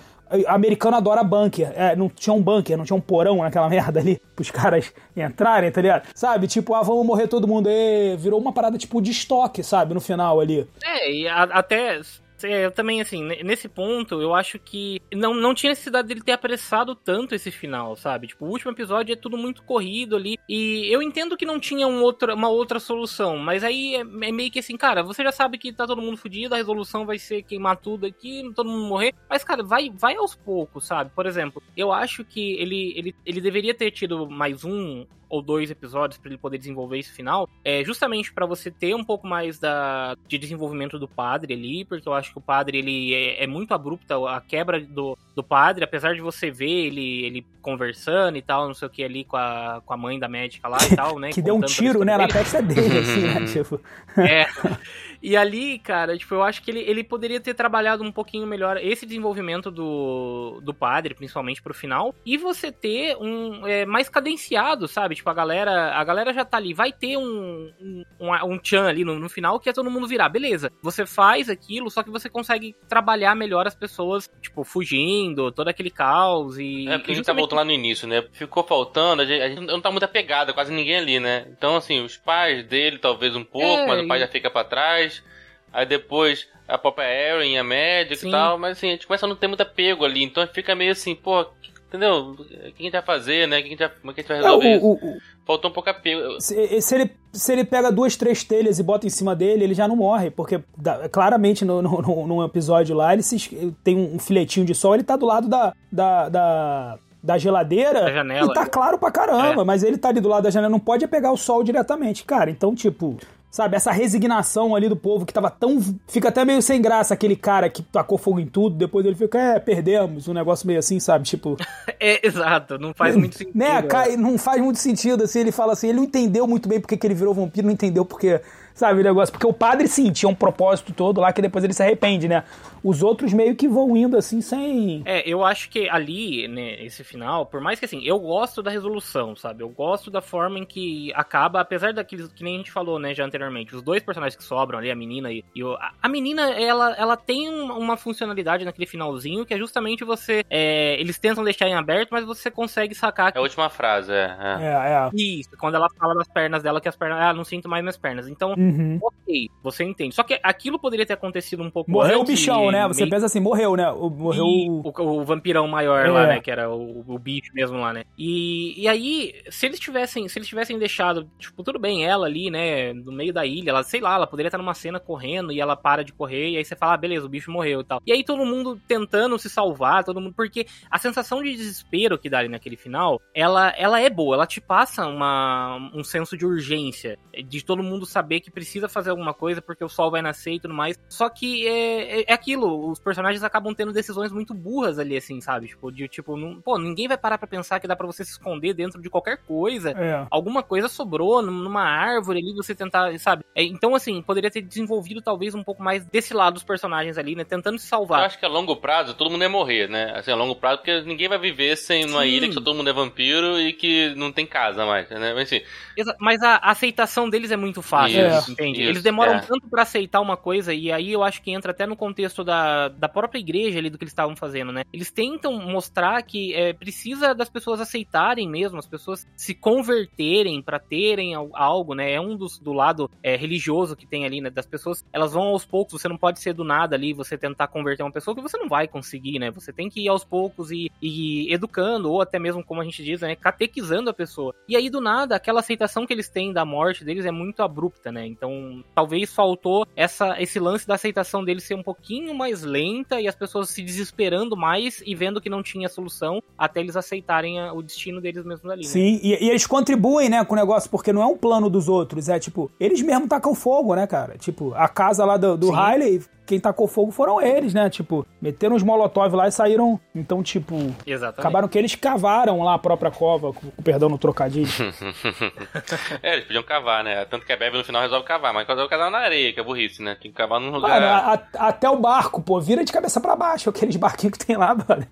Americano adora bunker. É, não tinha um bunker, não tinha um porão naquela merda ali pros caras entrarem, tá ligado? Sabe? Tipo, ah, vamos morrer todo mundo. E virou uma parada tipo de estoque, sabe? No final ali. É, e a- até. É, Eu também, assim, ne- nesse ponto, eu acho que não, não tinha necessidade dele ter apressado tanto esse final, sabe? Tipo, o último episódio é tudo muito corrido ali. E eu entendo que não tinha um outra, uma outra solução, mas aí é, é meio que assim, cara, você já sabe que tá todo mundo fudido, a resolução vai ser queimar tudo aqui, todo mundo morrer. Mas, cara, vai, vai aos poucos, sabe? Por exemplo, eu acho que ele, ele, ele deveria ter tido mais um ou dois episódios pra ele poder desenvolver esse final, é justamente pra você ter um pouco mais da, de desenvolvimento do padre ali, porque eu acho que o padre ele é, é muito abrupta a quebra do, do padre, apesar de você ver ele, ele conversando e tal, não sei o que ali com a, com a mãe da médica lá e tal, né? Que deu um tiro, né, história na dele. testa dele, assim, né? Tipo. É. E ali, cara, tipo, eu acho que ele, ele poderia ter trabalhado um pouquinho melhor esse desenvolvimento do, do padre, principalmente pro final, e você ter um é, mais cadenciado, sabe? Tipo, a galera, a galera já tá ali, vai ter um, um, um, tchan ali no, no final que é todo mundo virar, beleza. Você faz aquilo, só que você consegue trabalhar melhor as pessoas, tipo, fugindo, todo aquele caos e. É, porque a e gente tá voltando lá no início, né? Ficou faltando, a gente, a gente não tá muito apegado, quase ninguém ali, né? Então, assim, os pais dele talvez um pouco, É, mas o pai e- já fica pra trás. Aí depois a própria Erin, a médica Sim. e tal, mas assim, a gente começa a não ter muito apego ali, então fica meio assim, pô, entendeu? O que a gente vai fazer, né? O que a gente vai, como é que a gente vai É, resolver isso? o- o- o- Faltou um pouco apego. se, se ele, se ele pega duas, três telhas e bota em cima dele, ele já não morre. Porque claramente no, no, no- num episódio lá, ele se tem um filetinho de sol, ele tá do lado da. da, da da geladeira Da janela. e tá claro pra caramba, mas ele tá ali do lado da janela, não pode pegar o sol diretamente, cara. Então, tipo, sabe, essa resignação ali do povo que tava tão. Fica até meio sem graça aquele cara que tacou fogo em tudo, depois ele fica, é, perdemos, um negócio meio assim, sabe? Tipo. É, exato, não faz muito sentido. Né, cai, não faz muito sentido, assim, ele fala assim, ele não entendeu muito bem porque que ele virou vampiro, não entendeu porque, sabe, o negócio, porque o padre sim, tinha um propósito todo lá que depois ele se arrepende, né? Os outros meio que vão indo assim, sem... É, eu acho que ali, né, esse final, por mais que assim, eu gosto da resolução, sabe? Eu gosto da forma em que acaba, apesar daqueles que nem a gente falou, né, já anteriormente, os dois personagens que sobram ali, a menina e, e o, a, menina, ela, ela tem um- uma funcionalidade naquele finalzinho que é justamente você, é, eles tentam deixar em aberto, mas você consegue sacar É a última frase, é. é. É, é. isso, quando ela fala das pernas dela, que as pernas, ah, não sinto mais minhas pernas. Então, Uhum. ok, você entende. Só que aquilo poderia ter acontecido um pouco Morreu o antes bichão, e né? Você meio- pensa assim, morreu, né? O- Morreu o... o, o vampirão maior É. lá, né? Que era o, o bicho mesmo lá, né? E, e aí, se eles tivessem, se eles tivessem deixado, tipo, tudo bem, ela ali, né? No meio meio da ilha, ela, sei lá, ela poderia estar numa cena correndo e ela para de correr, e aí você fala, ah, beleza, o bicho morreu e tal. E aí todo mundo tentando se salvar, todo mundo. Porque a sensação de desespero que dá ali naquele final, ela, ela é boa, ela te passa uma, um senso de urgência, de todo mundo saber que precisa fazer alguma coisa porque o sol vai nascer e tudo mais. Só que é, é, é aquilo, os personagens acabam tendo decisões muito burras ali, assim, sabe? Tipo, de tipo, não, pô, ninguém vai parar pra pensar que dá pra você se esconder dentro de qualquer coisa. É. Alguma coisa sobrou numa árvore ali, você tentar, sabe? É, então, assim, poderia ter desenvolvido talvez um pouco mais desse lado dos personagens ali, né? Tentando se Eu salvar. acho que a longo prazo todo mundo ia morrer, né? Assim, a longo prazo, porque ninguém vai viver sem numa Sim. ilha que só todo mundo é vampiro e que não tem casa mais, né? Mas assim, Mas a aceitação deles é muito fácil, Isso, entende? isso, Eles demoram é. tanto pra aceitar uma coisa, e aí eu acho que entra até no contexto da, da própria igreja ali, do que eles estavam fazendo, né? Eles tentam mostrar que é, precisa das pessoas aceitarem mesmo, as pessoas se converterem pra terem al- algo, né? É um dos do lado é, religioso que tem ali, né? Das pessoas, elas vão aos poucos, você não pode ser do nada ali, você tentar converter uma pessoa que você não vai conseguir, né? Você tem que ir aos poucos e, e educando, ou até mesmo, como a gente diz, né? Catequizando a pessoa. E aí, do nada, aquela aceitação que eles têm da morte deles é muito abrupta, né? Então, talvez faltou essa, esse lance da aceitação deles ser um pouquinho mais lenta e as pessoas se desesperando mais e vendo que não tinha solução até eles aceitarem a- o destino deles mesmos ali, né? Sim, e, e eles contribuem, né, com o negócio, porque não é um plano dos outros, é tipo, eles mesmo tacam fogo, né, cara? Tipo, a casa lá do, do Sim. Riley, quem tacou fogo foram eles, né? Tipo, meteram os molotov lá e saíram. Então, tipo, Exatamente. acabaram que eles cavaram lá a própria cova, com com perdão no trocadilho. é, eles podiam cavar, né? Tanto que a Bebe no final resolve cavar, mas resolve cavar na areia, que é burrice, né? Tem que cavar num lugar. Mano, a- a- até o barco, pô, vira de cabeça pra baixo, aqueles barquinhos que tem lá, mano.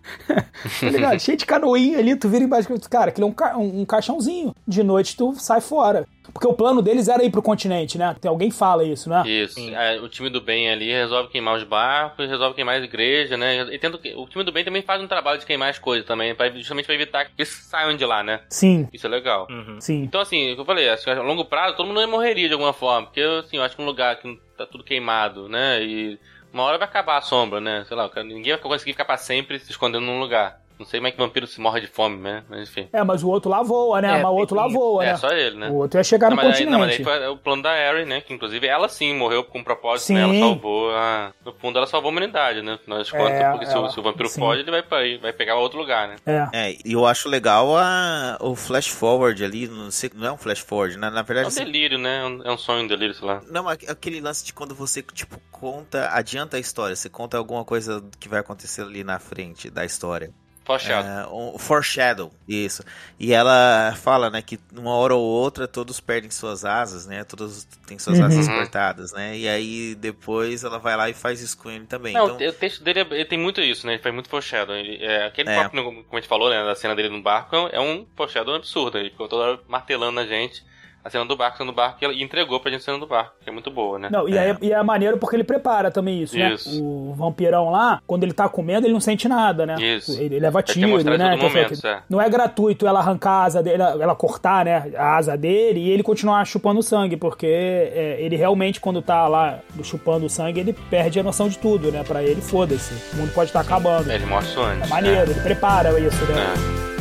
tá ligado? Cheio de canoinho ali, tu vira embaixo. Cara, aquilo é um, ca- um, um caixãozinho. De noite tu sai fora. Porque o plano deles era ir pro continente, né? Tem alguém fala isso, né? Isso. Sim. É, o time do bem ali resolve queimar os barcos, resolve queimar a igreja, né? E tendo que- o time do bem também faz um trabalho de queimar as coisas também, pra, justamente pra evitar que eles saiam de lá, né? Sim, Isso é legal. Uhum. sim. Então, assim, o que eu falei, acho que a longo prazo todo mundo morreria de alguma forma, porque, assim, eu acho que um lugar que tá tudo queimado, né? E uma hora vai acabar a sombra, né? Sei lá, ninguém vai conseguir ficar pra sempre se escondendo num lugar. Não sei como é que vampiro se morre de fome, né? Mas enfim. É, mas o outro lá voa, né? É, mas o outro lá voa, É, né? só ele, né? O outro ia chegar no Não, mas aí, não, mas aí continente. foi o plano da Harry, né? Que inclusive ela sim morreu com um propósito, Sim. né? Ela salvou a... No fundo, ela salvou a humanidade, né? Afinal das contas, É, porque se, o- se o vampiro sim. pode, ele vai, pra, vai pegar outro lugar, né? É. É, e eu acho legal a, o flash forward ali, não, sei, não é um flash forward, na, na É verdade... um você- delírio, né? É um- É sonho, um delírio, sei lá. Não, aqu- aquele lance de quando você, tipo, conta, adianta a história, você conta alguma coisa que vai acontecer ali na frente da história. Foreshadow. É, um foreshadow, isso. E ela fala, né, que uma hora ou outra todos perdem suas asas, né? Todos têm suas Uhum. asas cortadas, né? E aí depois ela vai lá e faz isso com ele também. Não, então, o texto dele é- ele tem muito isso, né? Ele faz muito foreshadow. Ele- é, aquele É. próprio, como a gente falou, né? Da cena dele no barco, é um foreshadow absurdo. Ele ficou toda hora martelando na gente. A cena do barco, a cena do barco, e entregou pra gente a cena do barco, que é muito boa, né? Não, e, É. é. e é maneiro porque ele prepara também isso, né? Isso. O vampirão lá, quando ele tá comendo, ele não sente nada, né? Isso. Ele, ele leva tiro, né? momento, que- é. Não é gratuito ela arrancar a asa dele, ela, ela cortar, né? A asa dele e ele continuar chupando sangue, porque é, ele realmente, quando tá lá chupando sangue, ele perde a noção de tudo, né? Pra ele, foda-se. O mundo pode estar acabando. É, ele mostra antes. É maneiro, ele prepara isso, né?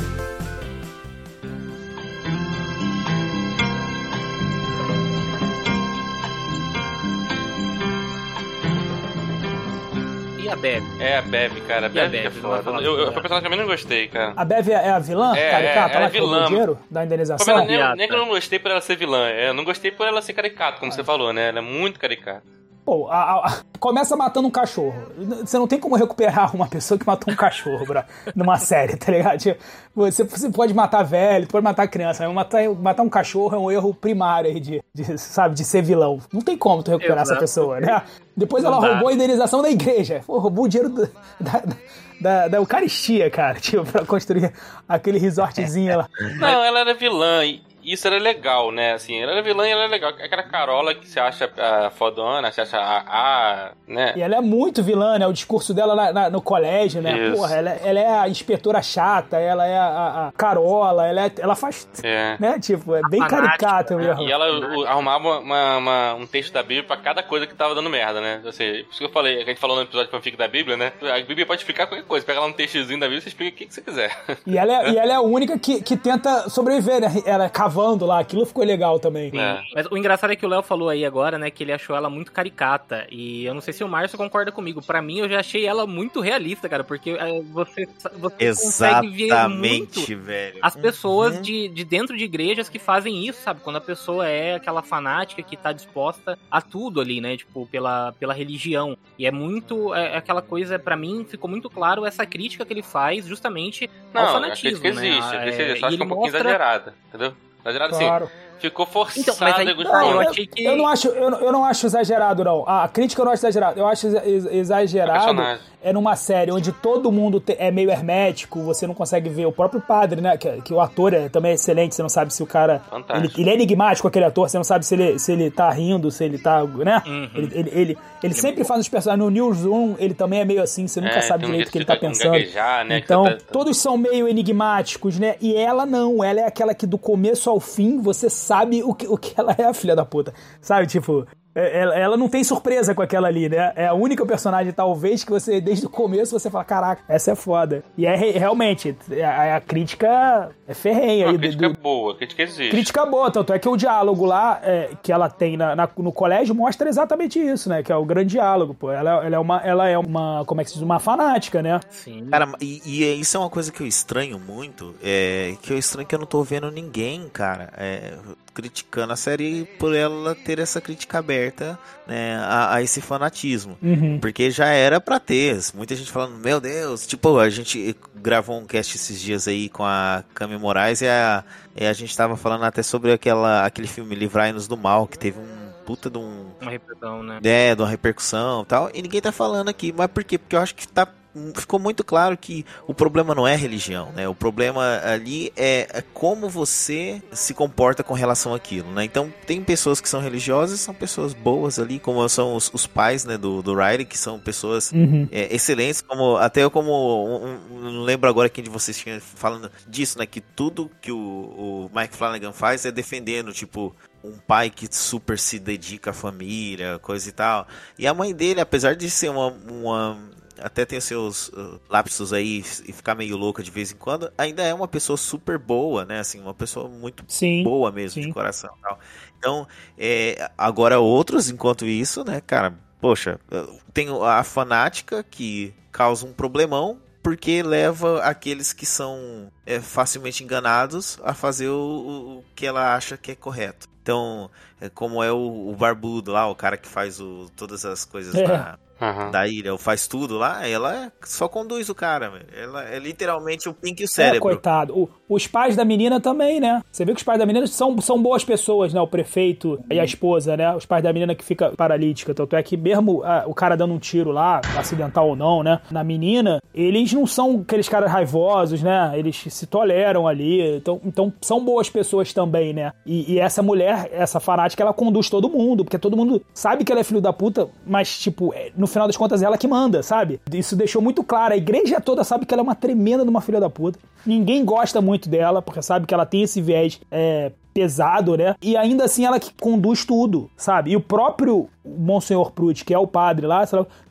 E a Bebe? É, a Bebe, cara. A E a que é foda. Eu, eu, foi a personagem que eu menos gostei, cara. A Bev é a vilã, É, caricata, é, lá é que roubou vilã. o dinheiro da indenização? nem, nem que eu não gostei por ela ser vilã. É, eu não gostei por ela ser caricata, como você falou, né? Ela é muito caricata. Pô, a- a- começa matando um cachorro. Você não tem como recuperar uma pessoa que matou um cachorro, bro, numa série, tá ligado? Tipo, Você, você pode matar velho, pode matar criança, mas matar, matar um cachorro é um erro primário aí de, de, sabe, de ser vilão. Não tem como tu recuperar essa Exato. pessoa, né? Depois Não ela dá. roubou a indenização da igreja. Pô, roubou o dinheiro do- da, da, da Eucaristia, cara, tipo, pra construir aquele resortzinho lá. Não, ela era vilã e isso era legal, né? Assim, ela era vilã e ela era legal. Aquela Carola que você acha a fodona, você acha a, a né? E ela é muito vilã, né? O discurso dela na- na- no colégio, né? Isso. Porra, ela, ela é a inspetora chata, ela é a, a Carola, ela, é- ela faz. É. Né? Tipo, é bem A fanática, caricato né? mesmo. E ela o- arrumava uma- uma- um texto da Bíblia pra cada coisa que tava dando merda, né? Ou seja, por isso que eu falei, que a gente falou no episódio fanfic da Bíblia, né? A Bíblia pode explicar qualquer coisa. Pega lá um textozinho da Bíblia e você explica o que, que você quiser. E ela é, e ela é a única que, que tenta sobreviver, né? Ela é gravando lá, aquilo ficou legal também. É. Mas o engraçado é que o Léo falou aí agora, né, que ele achou ela muito caricata. E eu não sei se o Márcio concorda comigo. Pra mim, eu já achei ela muito realista, cara, porque é, você, você consegue ver muito Exatamente, velho. as pessoas Uhum. de, de dentro de igrejas que fazem isso, sabe? Quando a pessoa é aquela fanática que tá disposta a tudo ali, né? Tipo, pela, pela religião. E é muito. É, aquela coisa, pra mim, ficou muito claro essa crítica que ele faz justamente ao Não, a fanatismo. né? existe. A crítica É, existe. Só acho que é um pouquinho mostra- exagerada, entendeu? Exagerado assim. Claro. Ficou forçado Então, mas aí- não, eu eu, achei que- eu não acho, eu, não- eu não acho exagerado, não. A crítica eu não acho exagerado. Eu acho ex- exagerado. É numa série onde todo mundo é meio hermético, você não consegue ver o próprio padre, né? Que, que o ator é, também é excelente, você não sabe se o cara. Ele, ele é enigmático, aquele ator, você não sabe se ele, se ele tá rindo, se ele tá. né? Uhum. Ele, ele, ele, ele sempre faz os personagens. No Newsroom, ele também é meio assim, você nunca É, sabe direito o que ele tá de pensando. gaguejar, né, Então, tá- todos são meio enigmáticos, né? E ela não, ela é aquela que do começo ao fim você sabe o que, o que ela é, a filha da puta. Sabe, tipo, é- ela, ela não tem surpresa com aquela ali, né? É a única personagem, talvez, que você, desde o começo, você fala, caraca, essa é foda. E é re- realmente, a, a crítica é ferrenha aí. do- crítica do- boa, a crítica existe. Crítica boa, tanto é que o diálogo lá é, que ela tem na- na- no colégio mostra exatamente isso, né? Que é o grande diálogo, pô. Ela, ela é uma, ela é uma, como é que se diz, uma fanática, né? Sim. Cara, e, e isso é uma coisa que eu estranho muito, é que eu estranho que eu não tô vendo ninguém, cara, é, criticando a série por ela ter essa crítica aberta, né, a, a esse fanatismo. Uhum. Porque já era pra ter. Muita gente falando, meu Deus, tipo, a gente gravou um cast esses dias aí com a Cami Moraes e a, e a gente tava falando até sobre aquela, aquele filme Livrai-nos do Mal, que teve um puta de um Uma repressão, né? é, de uma repercussão e tal, e ninguém tá falando aqui. Mas por quê? Porque eu acho que tá, ficou muito claro que o problema não é religião, né? O problema ali é, é como você se comporta com relação àquilo, né? Então, tem pessoas que são religiosas, são pessoas boas ali, como são os, os pais, né, do, do Riley, que são pessoas Uhum. é, excelentes, como até eu como um- um- não lembro agora quem de vocês tinha falando disso, né? Que tudo que o, o Mike Flanagan faz é defendendo, tipo, um pai que super se dedica à família, coisa e tal. E a mãe dele, apesar de ser uma. uma até tem os seus uh, lapsos aí e ficar meio louca de vez em quando, ainda é uma pessoa super boa, né? Assim, uma pessoa muito Sim. boa mesmo, sim. de coração e tal. Então, é, agora outros, enquanto isso, né, cara, poxa, tem a fanática que causa um problemão porque leva aqueles que são é, facilmente enganados a fazer o, o- que ela acha que é correto. Então, é como é o, o barbudo lá, o cara que faz o- todas as coisas É. da, Aham. da ilha, ou faz tudo lá, ela só conduz o cara, velho. Ela é literalmente o pink e o É, cérebro. coitado. O- os pais da menina também, né? Você vê que os pais da menina são, são boas pessoas, né? O prefeito e a esposa, né? Os pais da menina que fica paralítica. Tanto é que mesmo ah, o cara dando um tiro lá, acidental ou não, né? Na menina, eles não são aqueles caras raivosos, né? Eles se toleram ali. Então, então são boas pessoas também, né? E, e essa mulher, essa fanática, ela conduz todo mundo, porque todo mundo sabe que ela é filho da puta, mas, tipo, é, no final das contas, ela que manda, sabe? Isso deixou muito claro. A igreja toda sabe que ela é uma tremenda de uma filha da puta. Ninguém gosta muito dela, porque sabe que ela tem esse viés é, pesado, né? E ainda assim ela que conduz tudo, sabe? E o próprio Monsenhor Pruitt, que é o padre lá,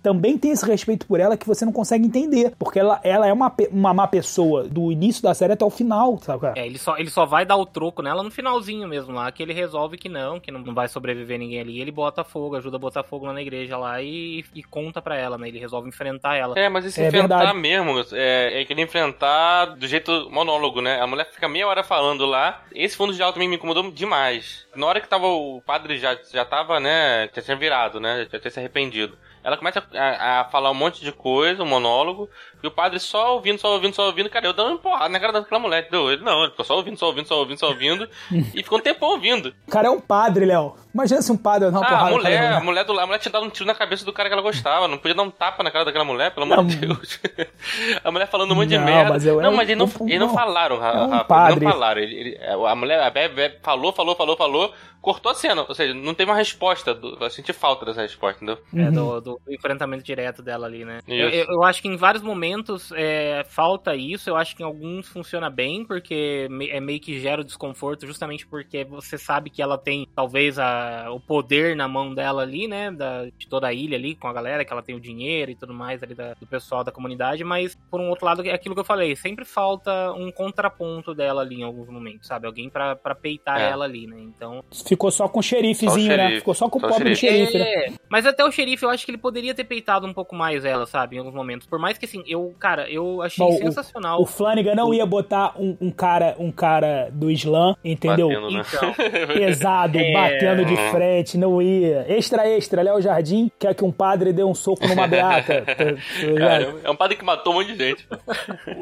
também tem esse respeito por ela que você não consegue entender. Porque ela, ela é uma, uma má pessoa do início da série até o final, sabe? qual é? Ele só, ele só vai dar o troco nela no finalzinho mesmo lá, que ele resolve que não, que não, não vai sobreviver ninguém ali. Ele bota fogo, ajuda a botar fogo lá na igreja lá e, e conta pra ela, né? Ele resolve enfrentar ela. É, mas esse É enfrentar verdade. mesmo, é, é querer enfrentar do jeito monólogo, né? A mulher fica meia hora falando lá. Esse fundo de diálogo também me incomodou demais. Na hora que tava o padre já, já tava, né? Já tinha virado, né? Já tinha se arrependido. Ela começa a, a falar um monte de coisa, um monólogo, e o padre só ouvindo, só ouvindo, só ouvindo. Cara, eu dando uma porrada na cara daquela mulher. Deu, ele não, ele ficou só ouvindo, só ouvindo, só ouvindo, só ouvindo. e ficou um tempão ouvindo. O cara é um padre, Léo. Imagina se um padre uma Ah, porrada a mulher, cara a mulher, do, a mulher tinha dado um tiro na cabeça do cara que ela gostava. Não podia dar um tapa na cara daquela mulher, pelo amor Não. de Deus. a mulher falando um monte de Não, merda. mas eu- não, mas eles não, eles não não. falaram, Ra- É um Rafa. Eles não falaram. Ele- ele- a mulher, a Bebe, falou, falou, falou, falou, cortou a cena. Ou seja, não teve uma resposta. Do, eu senti falta dessa resposta, entendeu? É, Uhum. do, do enfrentamento direto dela ali, né? Eu- eu acho que em vários momentos é, falta isso, eu acho que em alguns funciona bem, porque é meio que gera o desconforto, justamente porque você sabe que ela tem talvez a, o poder na mão dela ali, né? Da, de toda a ilha ali, com a galera, que ela tem o dinheiro e tudo mais ali da, do pessoal da comunidade, mas por um outro lado, é aquilo que eu falei, sempre falta um contraponto dela ali em alguns momentos, sabe? Alguém pra, pra peitar É. ela ali, né? Então. Ficou só com o xerifezinho, Só o né? xerife. Ficou só com o Só o pobre xerife. xerife, né? É, mas até o xerife, eu acho que ele poderia ter peitado um pouco mais ela, sabe? Em alguns momentos. Por mais que assim, eu, cara, eu achei Bom, o- sensacional. O Flanagan não ia botar um, um cara um cara do Islã, entendeu? Batendo, né? Então, Pesado, É. batendo de frente, não ia. Extra, extra, Léo Jardim quer que um padre dê um soco numa beata. Tá- tá? Cara, é um padre que matou um monte de gente.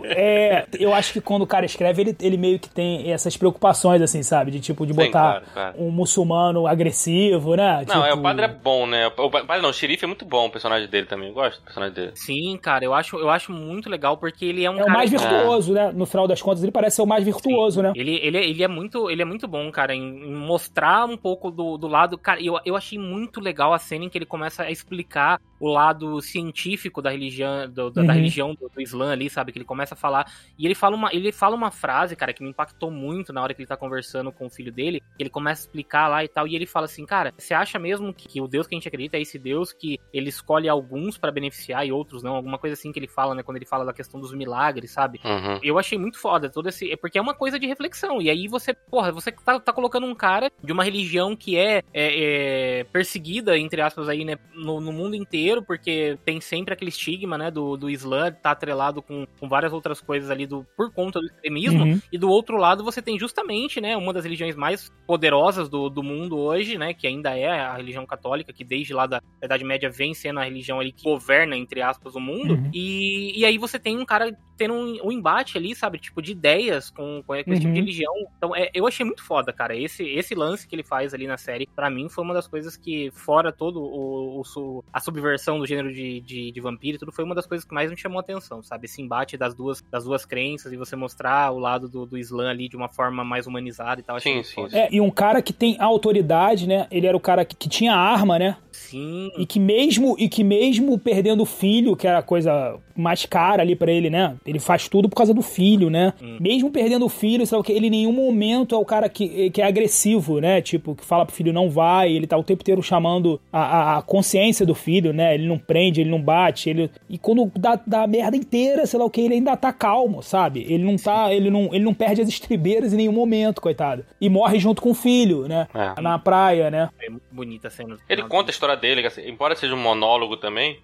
É, eu acho que quando o cara escreve, ele, ele meio que tem essas preocupações, assim, sabe? De tipo, de Sim, botar claro, claro. um muçulmano agressivo, né? Não, é, Tipo, o padre é bom, né? O padre não, o xerife é muito bom, o personagem dele também. Eu gosto do personagem dele. sim, cara, eu acho, eu acho muito legal porque ele é um É o mais virtuoso, né? No final das contas, ele parece ser o mais virtuoso, né? Ele, ele, ele é muito ele é muito bom, cara, em, em mostrar um pouco do, do lado. Cara, eu, eu achei muito legal a cena em que ele começa a explicar o lado científico da religião, do- da, da Uhum. religião do, do Islã ali, sabe? Que ele começa a falar. E ele fala, uma, ele fala uma frase, cara, que me impactou muito na hora que ele tá conversando com o filho dele. Ele começa a explicar lá e tal. E ele fala assim, cara, você acha mesmo que, que o Deus que a gente acredita é esse Deus que ele escolhe alguns pra beneficiar e outros não? Alguma coisa assim que ele fala, né? Quando ele fala da questão dos milagres, sabe? Uhum. Eu achei muito foda todo esse. é Porque é uma coisa de reflexão. E aí você, porra, você tá, tá colocando um cara de uma religião que é, é- é perseguida, entre aspas, aí, né, no, no mundo inteiro, porque tem sempre aquele estigma, né, do, do Islã, tá atrelado com, com várias outras coisas ali do, por conta do extremismo. Uhum. E do outro lado você tem justamente, né, uma das religiões mais poderosas do, do mundo hoje, né, que ainda é a religião católica, que desde lá da Idade Média vem sendo a religião ali que governa, entre aspas, o mundo. Uhum. E, e aí você tem um cara tendo um, um embate ali, sabe, tipo, de ideias com, com esse tipo Uhum. de religião. Então, é, eu achei muito foda, cara. Esse, esse lance que ele faz ali na série, pra mim, foi uma das coisas que, fora todo o, o a subversão do gênero de, de, de vampiro e tudo, foi uma das coisas que mais me chamou a atenção, sabe? Esse embate das duas, das duas crenças e você mostrar o lado do, do Islã ali de uma forma mais humanizada e tal. Sim, sim. É, e um cara que tem autoridade, né? Ele era o cara que, que tinha arma, né? Sim, E que mesmo e que mesmo perdendo o filho, que era a coisa mais cara ali pra ele, né? Ele faz tudo por causa do filho, né? Hum. Mesmo perdendo o filho, sabe o que? Ele em nenhum momento é o cara que, que é agressivo, né? Tipo, que fala pro filho não vai, ele tá o tempo inteiro chamando a, a- a consciência do filho, né? Ele não prende, ele não bate, ele e quando dá, dá a merda inteira, sei lá o que, ele ainda tá calmo, sabe? Ele não tá, ele não, ele não perde as estribeiras em nenhum momento, coitado. E morre junto com o filho, né? É. Na praia, né? é muito bonita a cena. Ele conta a história dele, assim, embora seja um monólogo também,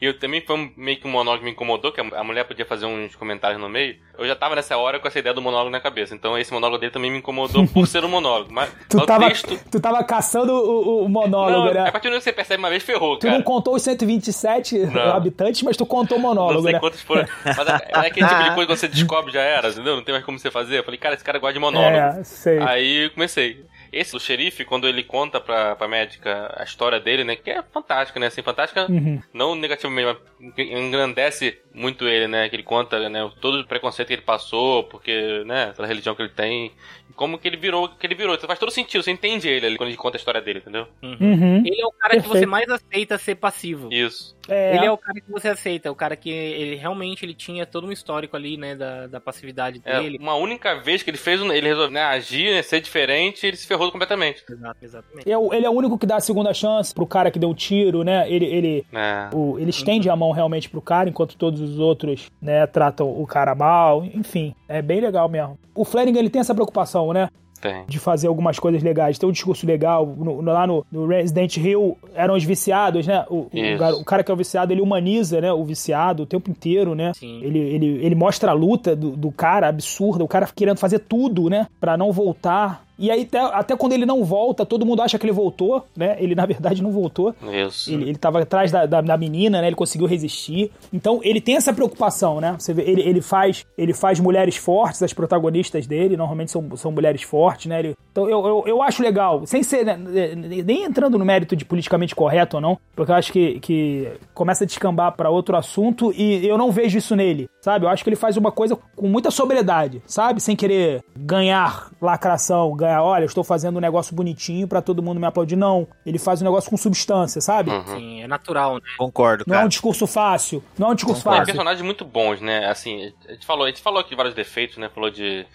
e eu também foi meio que um monólogo que me incomodou, que a mulher podia fazer uns comentários no meio. Eu já tava nessa hora com essa ideia do monólogo na cabeça, então esse monólogo dele também me incomodou por ser um monólogo. Mas, Tu mas tava, texto. tu tava caçando o, o monólogo, Não, né? a partir do que você percebe uma vez, ferrou, Tu não cara. contou os 127 Não. habitantes, mas tu contou o monólogo, Não sei né? quantos foram. Mas é, é aquele tipo de coisa que você descobre já era, entendeu? Não tem mais como você fazer. Eu falei, cara, esse cara gosta de monólogo. É, sei. Aí comecei. Esse, o xerife, quando ele conta pra, pra médica a história dele, né? Que é fantástica, né? Assim, fantástica, Uhum. não negativamente, mas engrandece muito ele, né? Que ele conta, né? Todo o preconceito que ele passou, porque, né? Pela religião que ele tem. E como que ele virou, que ele virou. Isso faz todo sentido, você entende ele ali quando ele conta a história dele, entendeu? Uhum. Ele é o cara que você Perfeito. mais aceita ser passivo. Isso. É, Ele é o cara que você aceita, o cara que ele realmente ele tinha todo um histórico ali, né, da, da passividade É, dele. uma única vez que ele fez, um- ele resolveu né, agir, né, ser diferente, ele se ferrou completamente. Exato, exatamente. é o- ele é o único que dá a segunda chance pro cara que deu o tiro, né? Ele, ele, É. o- ele estende a mão realmente pro cara, enquanto todos os outros, né, tratam o cara mal. Enfim, é bem legal mesmo. O Flanagan, ele tem essa preocupação, né? Tem. de fazer algumas coisas legais, ter um discurso legal. No- no- lá no, no Resident Evil eram os viciados, né? O, o, o cara que é o viciado, ele humaniza, né? O viciado o tempo inteiro, né? Sim. Ele, ele, ele mostra a luta do, do cara absurda, o cara querendo fazer tudo, né? Pra não voltar. E aí, até, até quando ele não volta, todo mundo acha que ele voltou, né? Ele, na verdade, não voltou. Isso. Ele, ele tava atrás da, da, da menina, né? Ele conseguiu resistir. Então, ele tem essa preocupação, né? Você vê, ele, ele, faz, ele faz mulheres fortes, as protagonistas dele, normalmente são, são mulheres fortes, né? Ele- então, eu, eu, eu acho legal, sem ser, né, nem entrando no mérito de politicamente correto ou não, porque eu acho que, que começa a descambar pra outro assunto e eu não vejo isso nele, sabe? Eu acho que ele faz uma coisa com muita sobriedade, sabe? Sem querer ganhar lacração, ganhar, olha, eu estou fazendo um negócio bonitinho pra todo mundo me aplaudir. Não, ele faz um negócio com substância, sabe? Uhum. Sim, é natural, né? Concordo, Não é um discurso fácil. Não é um discurso Tem fácil. personagens muito bons, né? Assim, a gente falou, a gente falou aqui de vários defeitos, né? Falou de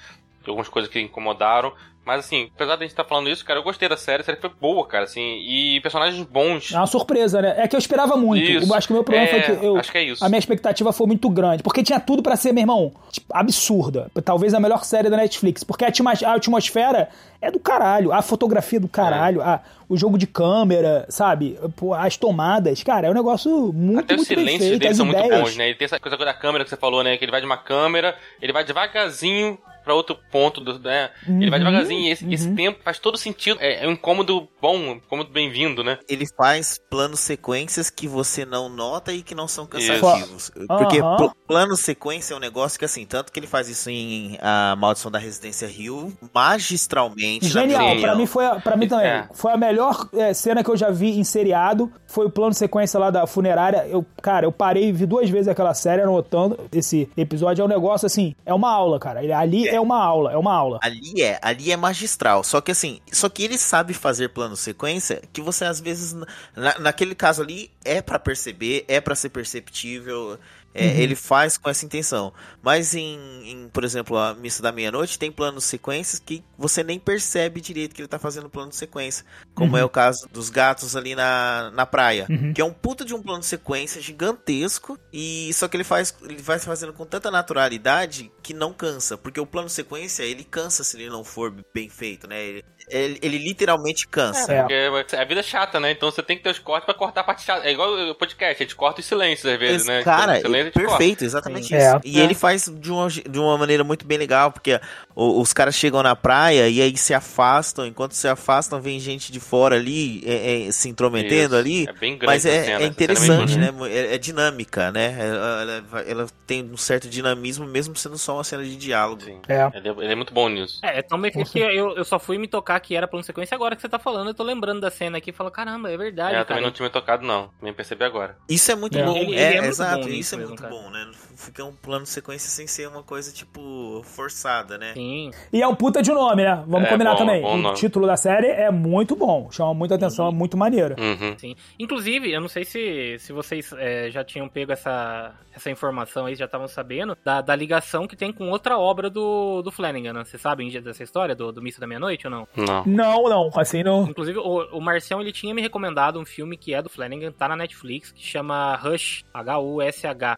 algumas coisas que incomodaram. Mas assim, apesar de a gente estar tá falando isso, cara, eu gostei da série, a série foi boa, cara, assim, e personagens bons. É uma surpresa, né? É que eu esperava muito. Isso. Eu acho que o meu problema é, foi que eu. Acho que é isso. A minha expectativa foi muito grande. Porque tinha tudo para ser, meu irmão, tipo, absurda. Talvez a melhor série da Netflix. Porque a, atmosfera é do caralho. A fotografia é do caralho. É. A, o jogo de câmera, sabe? As tomadas. Cara, é um negócio muito, Até muito os silêncios dele são ideias. muito bons, né? Ele tem essa coisa da câmera que você falou, né? Que ele vai de uma câmera, ele vai devagarzinho para outro ponto, do, né? Uhum, ele vai uhum, devagarzinho e esse, uhum. esse, tempo faz todo sentido. É, é um incômodo bom, um incômodo bem-vindo, né? Ele faz planos sequências que você não nota e que não são cansativos. Isso. Porque uhum. plano sequência é um negócio que, assim, tanto que ele faz isso em A Maldição da Residência Rio, magistralmente. Genial, pra mim foi, para mim também. É. Foi a melhor é, cena que eu já vi em seriado. Foi o plano sequência lá da funerária. Eu, cara, eu parei e vi duas vezes aquela série anotando esse episódio. É um negócio assim, é uma aula, cara. Ali é uma aula, é uma aula. Ali é, ali é magistral. Só que assim, só que ele sabe fazer plano sequência que você às vezes na, naquele caso ali é para perceber, é para ser perceptível. É, uhum. Ele faz com essa intenção. Mas em, em, por exemplo, a Missa da Meia-Noite tem planos sequências que você nem percebe direito que ele tá fazendo plano de sequência. Como uhum. é o caso dos gatos ali na, na praia. Uhum. Que é um puta de um plano de sequência gigantesco. E só que ele faz. Ele vai fazendo com tanta naturalidade que não cansa. Porque o plano de sequência, ele cansa se ele não for bem feito, né? Ele, ele, ele literalmente cansa. É, porque a vida é chata, né? Então você tem que ter os cortes pra cortar a parte chata. É igual o podcast, a gente corta os silêncios às vezes, Esse, né? Cara, perfeito, exatamente Sim. isso. É, e é. ele faz de uma, de uma maneira muito bem legal, porque os caras chegam na praia e aí se afastam, enquanto se afastam, vem gente de fora ali é, é, se intrometendo Isso. ali. É bem grande mas é, cena, é interessante, né? É, é, dinâmica, né? Ela, ela, ela, tem um certo dinamismo, mesmo sendo só uma cena de diálogo. Sim. É. Ele, ele, é muito bom nisso. É, tão bem que eu, eu só fui me tocar que era plano sequência agora que você tá falando. Eu tô lembrando da cena aqui e falo, caramba, é verdade. É, eu também não tinha me tocado, não. Nem percebi agora. Isso é muito bom. Ele, é, exato. Isso é muito cara. bom, né? Fica um plano sequência sem ser uma coisa, tipo, forçada, né? Sim. E é um puta de nome, né? Vamos é, combinar bom, também. Bom o título da série é muito bom, chama muita atenção, uhum. é muito maneiro. Uhum. Sim. Inclusive, eu não sei se, se vocês é, já tinham pego essa, essa informação aí, já estavam sabendo, da, da ligação que tem com outra obra do, do Flanagan, né? Vocês sabem dessa história do, do Missa da Meia-Noite ou não? Não. Não, não, assim não. Inclusive, o, o Marcião, ele tinha me recomendado um filme que é do Flanagan, tá na Netflix, que chama Rush, H-U-S-H,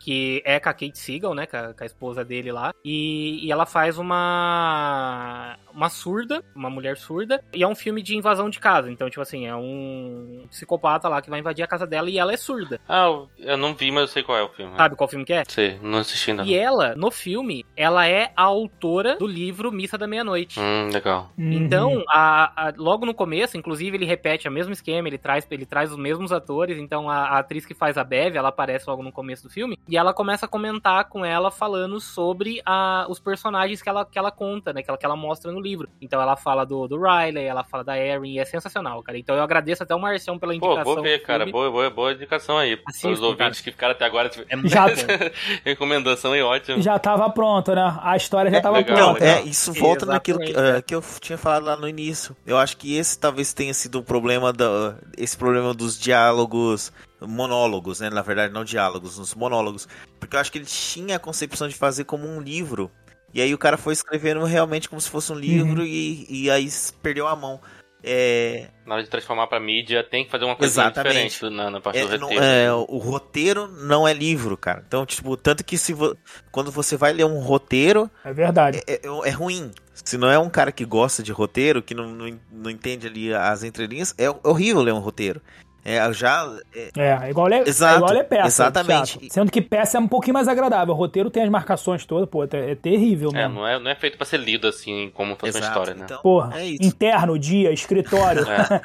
que é com a Kate Siegel, né, com a, com a esposa dele lá, e, e ela faz uma uma surda, uma mulher surda, e é um filme de invasão de casa. Então, tipo assim, é um psicopata lá que vai invadir a casa dela e ela é surda. Ah, eu não vi, mas eu sei qual é o filme. Sabe qual filme que é? Sei, não assisti ainda. E ela, no filme, ela é a autora do livro Missa da Meia-Noite. Hum, legal. Uhum. Então, a, a, logo no começo, inclusive, ele repete o mesmo esquema, ele traz, ele traz os mesmos atores. Então, a, a atriz que faz a Bev, ela aparece logo no começo do filme, e ela começa a comentar com ela falando sobre a, os personagens que ela, que ela conta, né? Que ela, que ela mostra no livro. Então, ela fala do, do Riley, ela fala da Erin, e é sensacional, cara. Então, eu agradeço até o Marcião pela indicação. Pô, vou ver, cara. Boa, boa, boa indicação aí. Assistam, os ouvintes cara. que ficaram até agora. Tipo... É já, recomendação aí, ótimo. Já tava pronto, né? A história já é, tava legal, pronta. Não, é, isso volta Exatamente, naquilo que, uh, que, eu tinha falado lá no início. Eu acho que esse talvez tenha sido o problema da, esse problema dos diálogos monólogos, né? Na verdade, não diálogos, nos monólogos. Porque eu acho que ele tinha a concepção de fazer como um livro. E aí o cara foi escrevendo realmente como se fosse um livro uhum. e, e aí perdeu a mão. É... Na hora de transformar para mídia, tem que fazer uma coisa Exatamente. diferente na, na parte é, do roteiro. é, o roteiro não é livro, cara. Então, tipo, tanto que se vo... quando você vai ler um roteiro. É verdade. É, é, é, ruim. Se não é um cara que gosta de roteiro, que não, não, não entende ali as entrelinhas, é horrível ler um roteiro. É, já. É, é igual ler, Exato, é igual ler peça. Exatamente. Teatro. Sendo que peça é um pouquinho mais agradável. O roteiro tem as marcações todas, pô, é, é terrível, É, não é, não é feito pra ser lido assim, como fosse uma história, né? Então, porra, é interno, dia, escritório. É.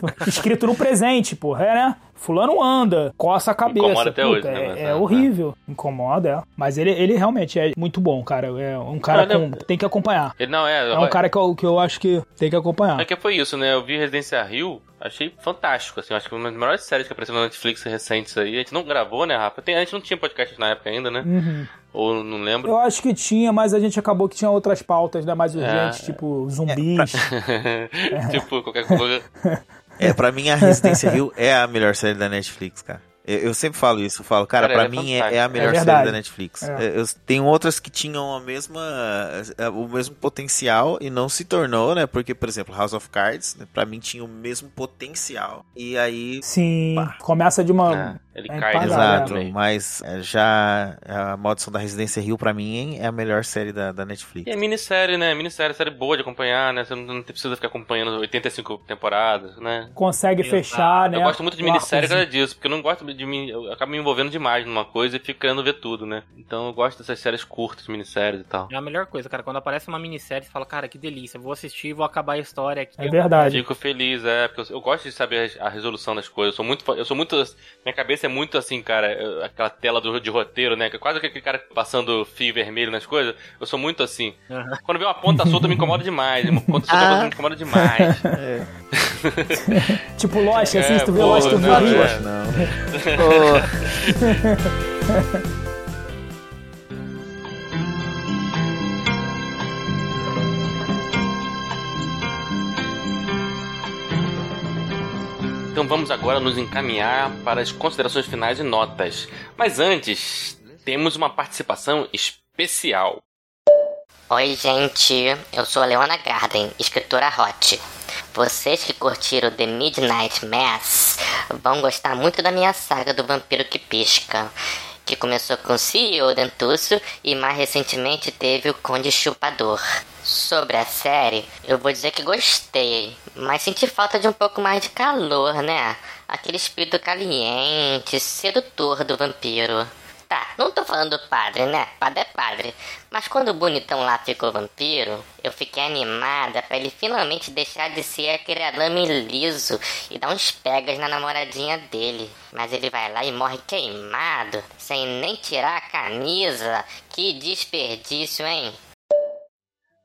Escrito no presente, porra, é, né? Fulano anda, coça a cabeça. Incomoda até Puta, hoje, né? É, é horrível. Incomoda, é. Mas ele, ele realmente é muito bom, cara. É um cara com. Tem que acompanhar. Ele não é. É um cara que eu, que eu acho que tem que acompanhar. É que foi isso, né? Eu vi Residência Rio, achei fantástico, assim. Acho que uma das melhores séries que apareceu na Netflix recentes aí. A gente não gravou, né, Rafa? Tem, a gente não tinha podcast na época ainda, né? Uhum. Ou não lembro? Eu acho que tinha, mas a gente acabou que tinha outras pautas, né? Mais urgentes, é. tipo zumbis. tipo, qualquer coisa. É, pra mim a Residência Rio é a melhor série da Netflix, cara. Eu, eu sempre falo isso, eu falo, cara, Cara, pra é mim é, é a melhor É série da Netflix. É. Eu, tem outras que tinham a mesma, é, o mesmo potencial e não se tornou, né? Porque, por exemplo, House of Cards, né, pra mim tinha o mesmo potencial. E aí Sim, Pá. começa de uma. Ele É cai Exato, mas é, já a Maldição da Residência Rio, pra mim, hein, é a melhor série da, da Netflix. E é minissérie, né? Minissérie, série boa de acompanhar, né? Você não, não precisa ficar acompanhando 85 temporadas, né? Consegue Exato. fechar, né? Eu gosto muito de minissérie por causa disso, porque eu não gosto de me. Eu acabo me envolvendo demais numa coisa e fico querendo ver tudo, né? Então eu gosto dessas séries curtas, minisséries e tal. É a melhor coisa, cara. Quando aparece uma minissérie, você fala, cara, que delícia, vou assistir, vou acabar a história aqui. É verdade. Fico feliz, é, porque eu, eu gosto de saber a, a resolução das coisas. Eu sou muito. Eu sou muito. Minha cabeça é muito assim, cara, aquela tela do, de roteiro, né? que é Quase aquele cara passando fio vermelho nas coisas. Eu sou muito assim. Aham. Quando vê uma ponta solta, me incomoda demais. Uma ponta solta me incomoda demais. Tipo Lost, assim, É, se tu vê pô, Lost, tu não, vê não, é. Não. Vamos agora nos encaminhar para as considerações finais e notas. Mas antes, temos uma participação especial. Oi, gente. Eu sou a Leona Garden, escritora hot. Vocês que curtiram The Midnight Mass vão gostar muito da minha saga do vampiro que pisca, que começou com CEO Dentuço e mais recentemente teve o Conde Chupador. Sobre a série, eu vou dizer que gostei, mas senti falta de um pouco mais de calor, né? Aquele espírito caliente, sedutor do vampiro. Tá, não tô falando do padre, né? Padre é padre. Mas quando o bonitão lá ficou vampiro, eu fiquei animada pra ele finalmente deixar de ser aquele arame liso e dar uns pegas na namoradinha dele. Mas ele vai lá e morre queimado, sem nem tirar a camisa. Que desperdício, hein?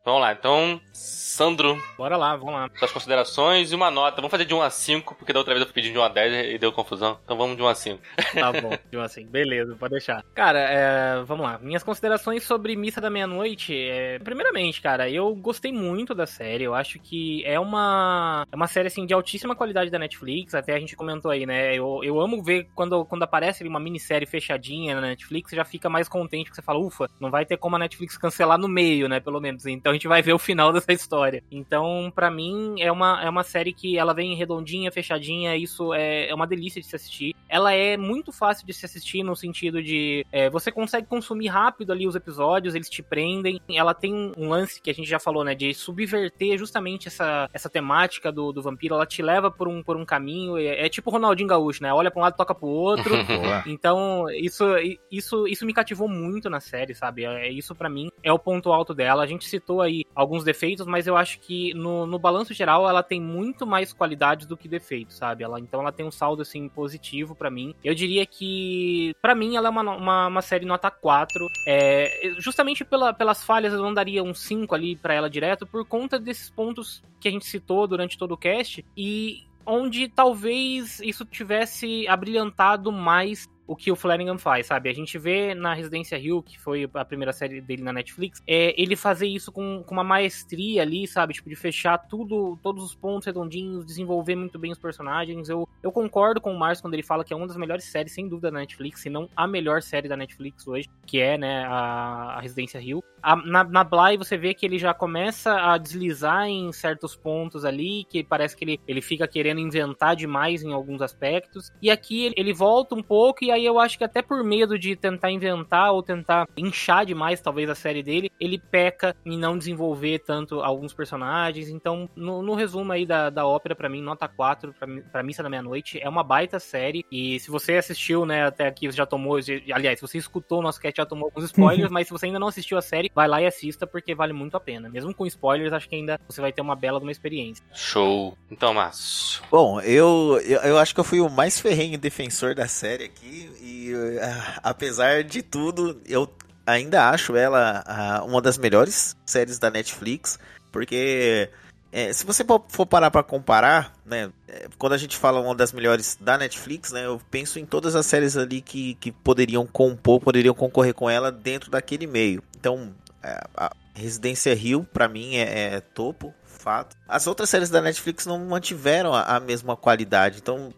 Vamos lá, então, Sandro, Bora lá, vamos lá. suas considerações e uma nota. Vamos fazer de 1 a 5, porque da outra vez eu fui pedindo de 1 a 10 e deu confusão. Então vamos de 1 a 5. Tá bom, tipo assim, beleza, pode deixar. Cara, é, vamos lá. Minhas considerações sobre Missa da Meia-Noite. É, primeiramente, cara, eu gostei muito da série. Eu acho que é uma, é uma série assim de altíssima qualidade da Netflix. Até a gente comentou aí, né? Eu, eu amo ver quando, quando aparece ali uma minissérie fechadinha na Netflix, você já fica mais contente, porque você fala, ufa, não vai ter como a Netflix cancelar no meio, né? Pelo menos. Então a gente vai ver o final dessa história. Então, pra mim, é uma, é uma série que ela vem redondinha, fechadinha, isso é, é uma delícia de se assistir. Ela é muito fácil de se assistir no sentido de é, você consegue consumir rápido ali os episódios, eles te prendem. Ela tem um lance que a gente já falou, né, de subverter justamente essa, essa temática do, do vampiro. Ela te leva por um, por um caminho. É, é tipo Ronaldinho Gaúcho, né? Olha pra um lado, toca pro outro. Então, isso, isso, isso me cativou muito na série, sabe? É, isso pra mim é o ponto alto dela. A gente citou aí alguns defeitos, mas eu acho que no, no balanço geral ela tem muito mais qualidades do que defeitos, sabe? Ela, então ela tem um saldo assim positivo pra mim. Eu diria que pra mim ela é uma, uma, uma série nota 4. É, justamente pela, pelas falhas eu não daria um 5 ali pra ela direto por conta desses pontos que a gente citou durante todo o cast e onde talvez isso tivesse abrilhantado mais o que o Flanagan faz, sabe? A gente vê na Residência Hill, que foi a primeira série dele na Netflix, é ele fazer isso com, com uma maestria ali, sabe? Tipo, de fechar tudo, todos os pontos redondinhos, desenvolver muito bem os personagens. Eu, eu concordo com o Márcio quando ele fala que é uma das melhores séries, sem dúvida, da Netflix, se não a melhor série da Netflix hoje, que é, né, a, a Residência Hill. A, na, na Bly você vê que ele já começa a deslizar em certos pontos ali, que parece que ele, ele fica querendo inventar demais em alguns aspectos. E aqui ele, ele volta um pouco, e aí eu acho que até por medo de tentar inventar ou tentar inchar demais, talvez, a série dele, ele peca em não desenvolver tanto alguns personagens. Então, no, no resumo aí da, da ópera, pra mim, nota 4 pra, pra Missa da Meia-Noite. É uma baita série. E se você assistiu, né, até aqui, você já tomou. Aliás, se você escutou o nosso cast, já tomou alguns spoilers, mas se você ainda não assistiu a série, vai lá e assista, porque vale muito a pena. Mesmo com spoilers, acho que ainda você vai ter uma bela de uma experiência. Show. Então, Márcio. Bom, eu, eu, eu acho que eu fui o mais ferrenho defensor da série aqui. E ah, apesar de tudo, eu ainda acho ela ah, uma das melhores séries da Netflix. Porque é, se você for parar pra comparar, né? é, Quando a gente fala uma das melhores da Netflix, né? Eu penso em todas as séries ali que, que poderiam compor, poderiam concorrer com ela dentro daquele meio. Então, é, a Residência Rio, pra mim, é, é topo, fato. As outras séries da Netflix não mantiveram a, a mesma qualidade. Então,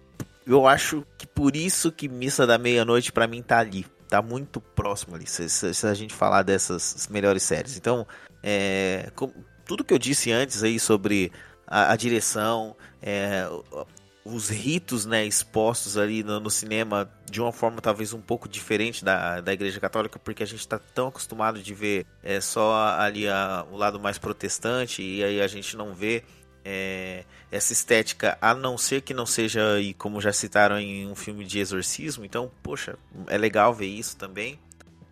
eu acho que por isso que Missa da Meia-Noite para mim tá ali. Tá muito próximo ali, se, se, se, a gente falar dessas melhores séries. Então, é, com, tudo que eu disse antes aí sobre a, a direção, é, os ritos né, expostos ali no, no, cinema de uma forma talvez um pouco diferente da, da Igreja Católica, porque a gente está tão acostumado de ver é, só ali a, o lado mais protestante e aí a gente não vê é, essa estética, a não ser que não seja, e como já citaram em um filme de exorcismo, então, poxa, é legal ver isso também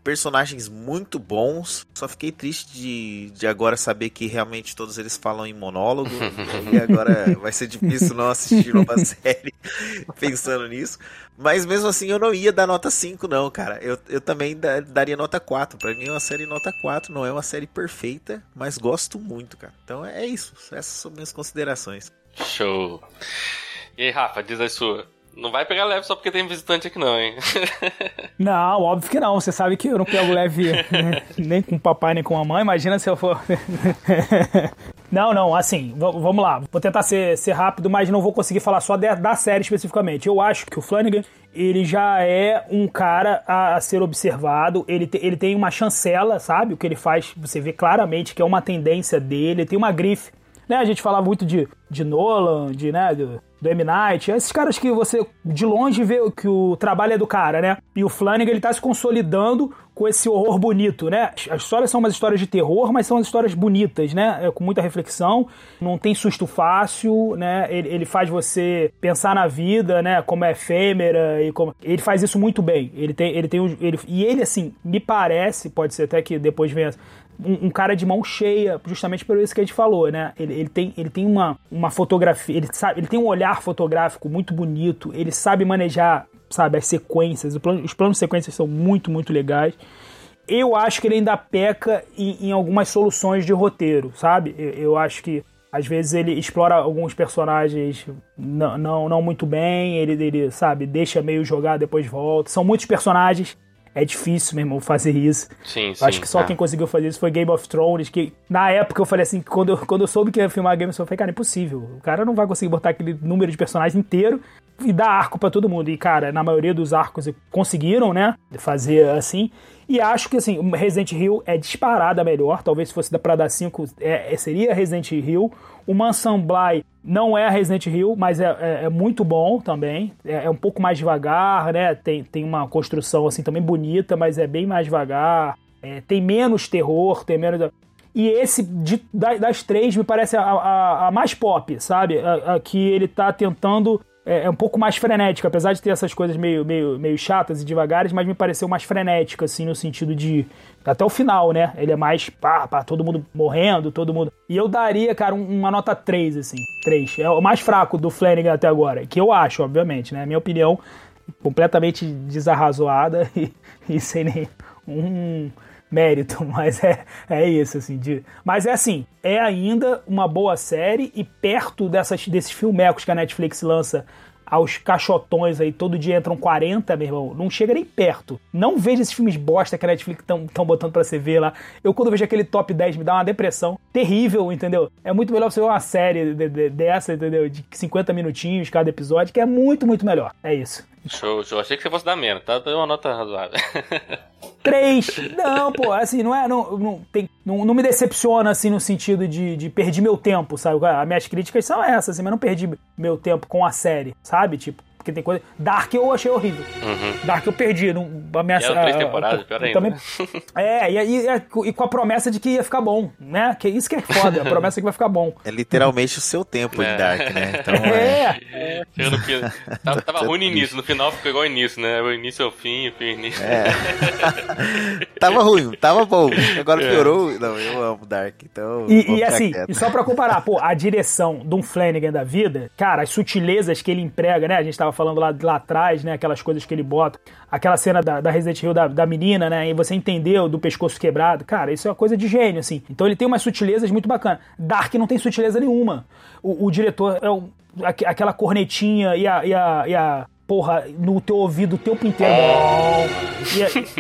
personagens muito bons. Só fiquei triste de, de agora saber que realmente todos eles falam em monólogo. e agora vai ser difícil não assistir uma série pensando nisso. Mas mesmo assim eu não ia dar nota 5, não, cara. Eu, eu também daria nota 4. Pra mim é uma série nota 4. Não é uma série perfeita, mas gosto muito, cara. Então é isso. Essas são minhas considerações. Show. E aí, Rafa, diz a sua. Não vai pegar leve só porque tem visitante aqui, não, hein? Não, óbvio que não. Você sabe que eu não pego leve né? nem com o papai nem com a mãe. Imagina se eu for. Não, não, assim, vamos lá. Vou tentar ser, ser rápido, mas não vou conseguir falar só de, da série especificamente. Eu acho que o Flanagan, ele já é um cara a, a ser observado. Ele, te, ele tem uma chancela, sabe? O que ele faz, você vê claramente que é uma tendência dele. Ele tem uma grife. Né? A gente falava muito de, de Nolan, de, né, do, do M. Night, esses caras que você de longe vê que o trabalho é do cara, né? E o Flanagan ele tá se consolidando com esse horror bonito, né? As histórias são umas histórias de terror, mas são histórias bonitas, né? É, com muita reflexão, não tem susto fácil, né? Ele, ele, faz você pensar na vida, né? Como é efêmera e como ele faz isso muito bem. Ele tem, ele tem, ele e ele assim me parece, pode ser até que depois venha um, um, cara de mão cheia, justamente por isso que a gente falou, né? Ele, ele, tem, ele tem uma, uma fotografia, ele sabe, ele tem um olhar fotográfico muito bonito, ele sabe manejar, sabe, as sequências, plano, os planos de sequências são muito, muito legais. Eu acho que ele ainda peca em, em algumas soluções de roteiro, sabe? Eu, eu, acho que às vezes ele explora alguns personagens não, não, não muito bem, ele, ele, sabe, deixa meio jogar, depois volta. São muitos personagens é difícil, meu irmão, fazer isso. Sim, sim. Acho que só é. quem conseguiu fazer isso foi Game of Thrones, que na época eu falei assim, quando eu, quando eu soube que ia filmar Game of Thrones, eu falei, cara, é impossível. O cara não vai conseguir botar aquele número de personagens inteiro e dar arco para todo mundo. E, cara, na maioria dos arcos conseguiram, né, fazer assim. E acho que, assim, Resident Evil é disparada melhor. Talvez se fosse pra dar 5, é, seria Resident Evil. O Mansion Bly não é Resident Evil, mas é, é, é muito bom também. É, é, um pouco mais devagar, né? Tem, tem uma construção, assim, também bonita, mas é bem mais devagar. É, tem menos terror, tem menos... E esse, de, das três, me parece a, a, a mais pop, sabe? A, a, que ele tá tentando é, é, um pouco mais frenético, apesar de ter essas coisas meio, meio, meio chatas e devagares, mas me pareceu mais frenético, assim, no sentido de. Até o final, né? Ele é mais pá, pá, todo mundo morrendo, todo mundo. E eu daria, cara, uma nota 3, assim. 3. É o mais fraco do Flanagan até agora. Que eu acho, obviamente, né? Minha opinião completamente desarrazoada e, e sem nem um mérito, mas é, é isso, assim. De, mas é assim, é ainda uma boa série e perto dessas, desses filmecos que a Netflix lança aos cachotões aí, todo dia entram 40, meu irmão, não chega nem perto. Não vejo esses filmes bosta que a Netflix estão botando pra você ver lá. Eu, quando vejo aquele top 10, me dá uma depressão terrível, entendeu? É muito melhor você ver uma série de, de, dessa, entendeu? De 50 minutinhos cada episódio, que é muito, muito melhor. É isso. Show, show. Achei que você fosse dar menos, tá? Deu uma nota razoável. Três! Não, pô, assim, não é. Não, não, tem, não, não me decepciona, assim, no sentido de, de perder meu tempo, sabe? As minhas críticas são essas, assim, mas não perdi meu tempo com a série, sabe? Tipo, porque tem coisa. Dark eu achei horrível. Uhum. Dark eu perdi. Não, ameaça, e três temporadas, pior ainda. Também, é, e, e, e, com a promessa de que ia ficar bom, né? Que isso que é foda, a promessa é que vai ficar bom. É literalmente o seu tempo é. em Dark, né? Então, é. é. é. No, tava, tava ruim no início, no final ficou igual ao início, né? O início é o fim, o fim é o início. É. tava ruim, tava bom. Agora é. piorou. Não, eu amo Dark, então. E, e assim, e só pra comparar, pô, a direção de um Flanagan da vida, cara, as sutilezas que ele emprega, né? A gente tava falando lá, lá atrás, né? Aquelas coisas que ele bota. Aquela cena da, da Resident Evil da, da menina, né? E você entendeu do pescoço quebrado. Cara, isso é uma coisa de gênio, assim. Então ele tem umas sutilezas muito bacanas. Dark não tem sutileza nenhuma. O, o diretor é aquela cornetinha e a, e a, e a porra, no teu ouvido o tempo inteiro.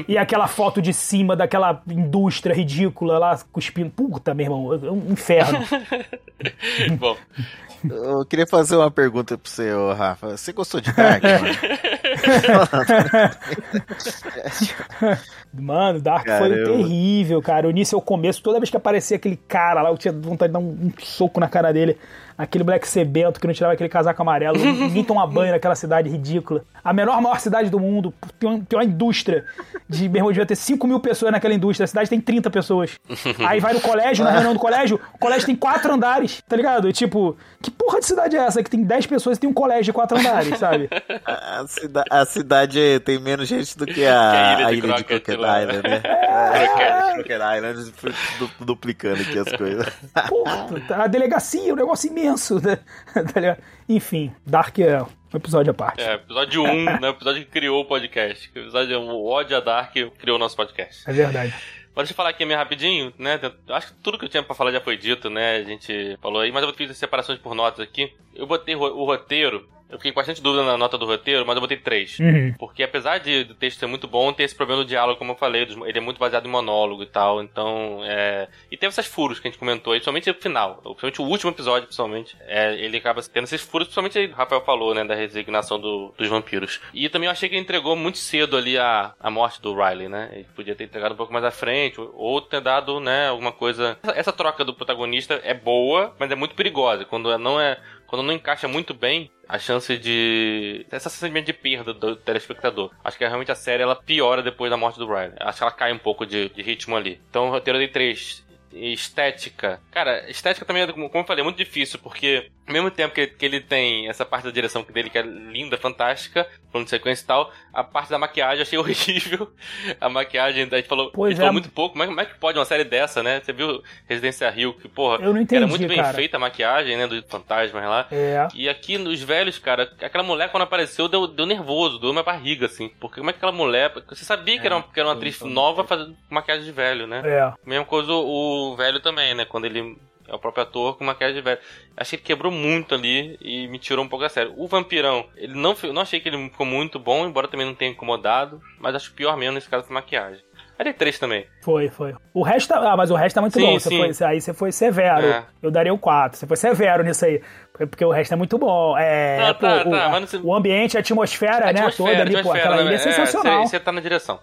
E, e aquela foto de cima daquela indústria ridícula lá, cuspindo. Puta, meu irmão, é um inferno. Bom, Eu queria fazer uma pergunta pro você, ô, Rafa. Você gostou de Dark, mano? Mano, Dark Cara, foi eu- terrível, cara. O início é o começo. Toda vez que aparecia aquele cara lá, eu tinha vontade de dar um, um soco na cara dele. Aquele moleque sebento que não tirava aquele casaco amarelo. Ninguém toma banho naquela cidade ridícula. A menor, maior cidade do mundo. Tem uma, tem uma indústria. De, meu irmão, devia ter 5 mil pessoas naquela indústria. A cidade tem 30 pessoas. Aí vai no colégio, na reunião do colégio. O colégio tem quatro andares, tá ligado? E, tipo, que porra de cidade é essa que tem 10 pessoas e tem um colégio de quatro andares, sabe? A, cida- a cidade tem menos gente do que a, Que a ilha a de ilha de Crockett. Island, né? É, Crockett Island, du- duplicando aqui as coisas. Porra, a delegacia, um negócio imenso. Né? Tá? Enfim, Dark é um episódio à parte. é, episódio 1, né? O episódio que criou o podcast. O episódio o ódio a Dark criou o nosso podcast. É verdade. Mas deixa eu falar aqui meio rapidinho, né? Acho que tudo que eu tinha pra falar já foi dito, né? A gente falou aí, mas eu fiz as separações por notas aqui. Eu botei o roteiro, eu fiquei com bastante dúvida na nota do roteiro, mas eu botei três. Uhum. Porque apesar de do texto ser muito bom, tem esse problema do diálogo, como eu falei, dos- ele é muito baseado em monólogo e tal, então é... E teve esses furos que a gente comentou aí, principalmente no final, principalmente o último episódio, principalmente, é, ele acaba tendo esses furos, principalmente aí, o Rafael falou, né, da resignação do- dos vampiros. E também eu achei que ele entregou muito cedo ali a, a morte do Riley, né, ele podia ter entregado um pouco mais à frente, ou- ou ter dado, né, alguma coisa... Essa, essa troca do protagonista é boa, mas é muito perigosa, quando não é... Quando não encaixa muito bem, a chance de. essa sentimento de perda do telespectador. Acho que realmente a série ela piora depois da morte do Riley. Acho que ela cai um pouco de, de ritmo ali. Então, o roteiro de três. Estética. Cara, estética também, é, como eu falei, é muito difícil, porque ao mesmo tempo que, que ele tem essa parte da direção dele que é linda, fantástica, plano de sequência e tal, a parte da maquiagem eu achei horrível. A maquiagem, a gente falou, Pois a gente falou é. muito pouco. Como é, como é que pode uma série dessa, né? Você viu Residência Rio, que, porra, Eu não entendi, era muito bem cara. feita a maquiagem, né? Do fantasma lá. É. E aqui nos velhos, cara, aquela mulher quando apareceu deu, deu nervoso, deu minha barriga, assim. Porque como é que aquela mulher. Você sabia que era uma, que era uma atriz nova fazendo maquiagem de velho, né? É. Mesma coisa o, o velho também, né? Quando ele é o próprio ator com maquiagem de velho. Achei que quebrou muito ali e me tirou um pouco a sério. O vampirão, ele não, não achei que ele ficou muito bom, embora também não tenha incomodado. Mas acho pior mesmo nesse caso foi maquiagem. Aí dei três também. Foi, foi. O resto, ah, mas o resto é muito Sim, bom. Você sim. foi, aí você foi severo. É. Eu daria o 4. Você foi severo nisso aí. Porque- o resto é muito bom. É, Ah, pô, tá, o, tá, mas não o ambiente, a atmosfera, A né? atmosfera, toda ali, pô, aquela ilha é né? sensacional. Você tá na direção.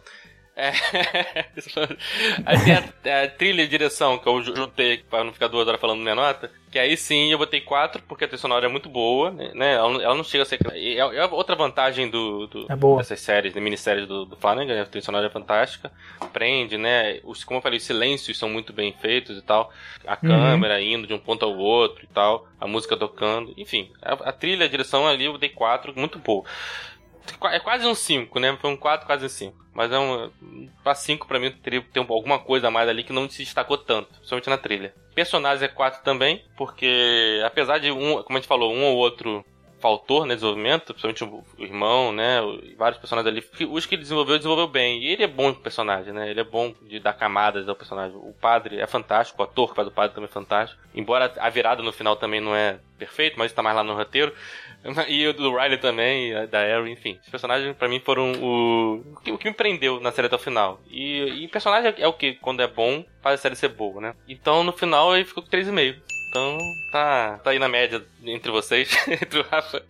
É. aí tem a, a trilha e direção que eu ju- juntei pra não ficar duas horas falando minha nota. Que aí sim eu botei quatro, porque a trilha sonora é muito boa, né? Ela, não- ela não chega a ser. É, é outra vantagem do, do- É dessas séries, de minisséries do, do Flanagan, né? A trilha sonora é fantástica. Prende, né? Os, como eu falei, os silêncios são muito bem feitos e tal. A Uhum. câmera indo de um ponto ao outro e tal. A música tocando. Enfim, a, a trilha, a direção ali eu dei quatro, muito boa. É quase um 5, né? Foi um 4, quase um 5. Mas é um. Pra 5 pra mim teria que ter alguma coisa a mais ali que não se destacou tanto, principalmente na trilha. Personagens é 4 também, porque apesar de um, como a gente falou, um ou outro faltou né, desenvolvimento, principalmente o, irmão, né? vários personagens ali. Os que ele desenvolveu, desenvolveu bem. E ele é bom personagem, né? Ele é bom de dar camadas ao personagem. O padre é fantástico, o ator que faz o padre também é fantástico. Embora a virada no final também não é perfeito, mas tá mais lá no roteiro. E o do Riley também, da Arrow, enfim. Os personagens pra mim foram o, o que me prendeu na série até o final. E, e personagem é o que, quando é bom, faz a série ser boa, né? Então no final ele ficou com 3,5. Então tá, tá aí na média entre vocês, entre o Rafa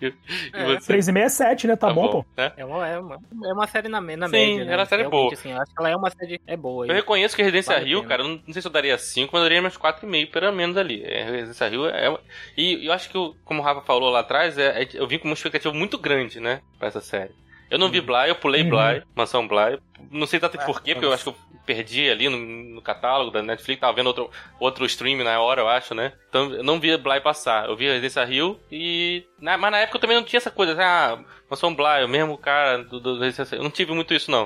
e, e É. você. 3,5 é 7, né? Tá, bom, pô. né? É uma, é uma, é uma série na, na Sim, média, né? ela é uma série Realmente, boa. Assim, eu acho que ela é uma série é boa. Eu e- reconheço que Residência Vale Rio, cara, eu não, não sei se eu daria 5, mas eu daria mais 4,5, pelo menos ali. É, Residência Rio é. E eu acho que, o- como o Rafa falou lá atrás, é, é- eu vim com uma expectativa muito grande, né, pra essa série. Eu não vi Bly, eu pulei Uhum. Bly, Mansão Bly. Não sei tanto Ah, porquê, porque eu- eu acho que eu perdi ali no, no catálogo da Netflix, tava vendo outro, outro stream na hora, eu acho, né? Então eu não vi Bly passar. Eu vi Residência Rio e. na- mas na época eu também não tinha essa coisa, assim, ah, Mansão Bly, o mesmo cara do, do Residência Eu não tive muito isso, não.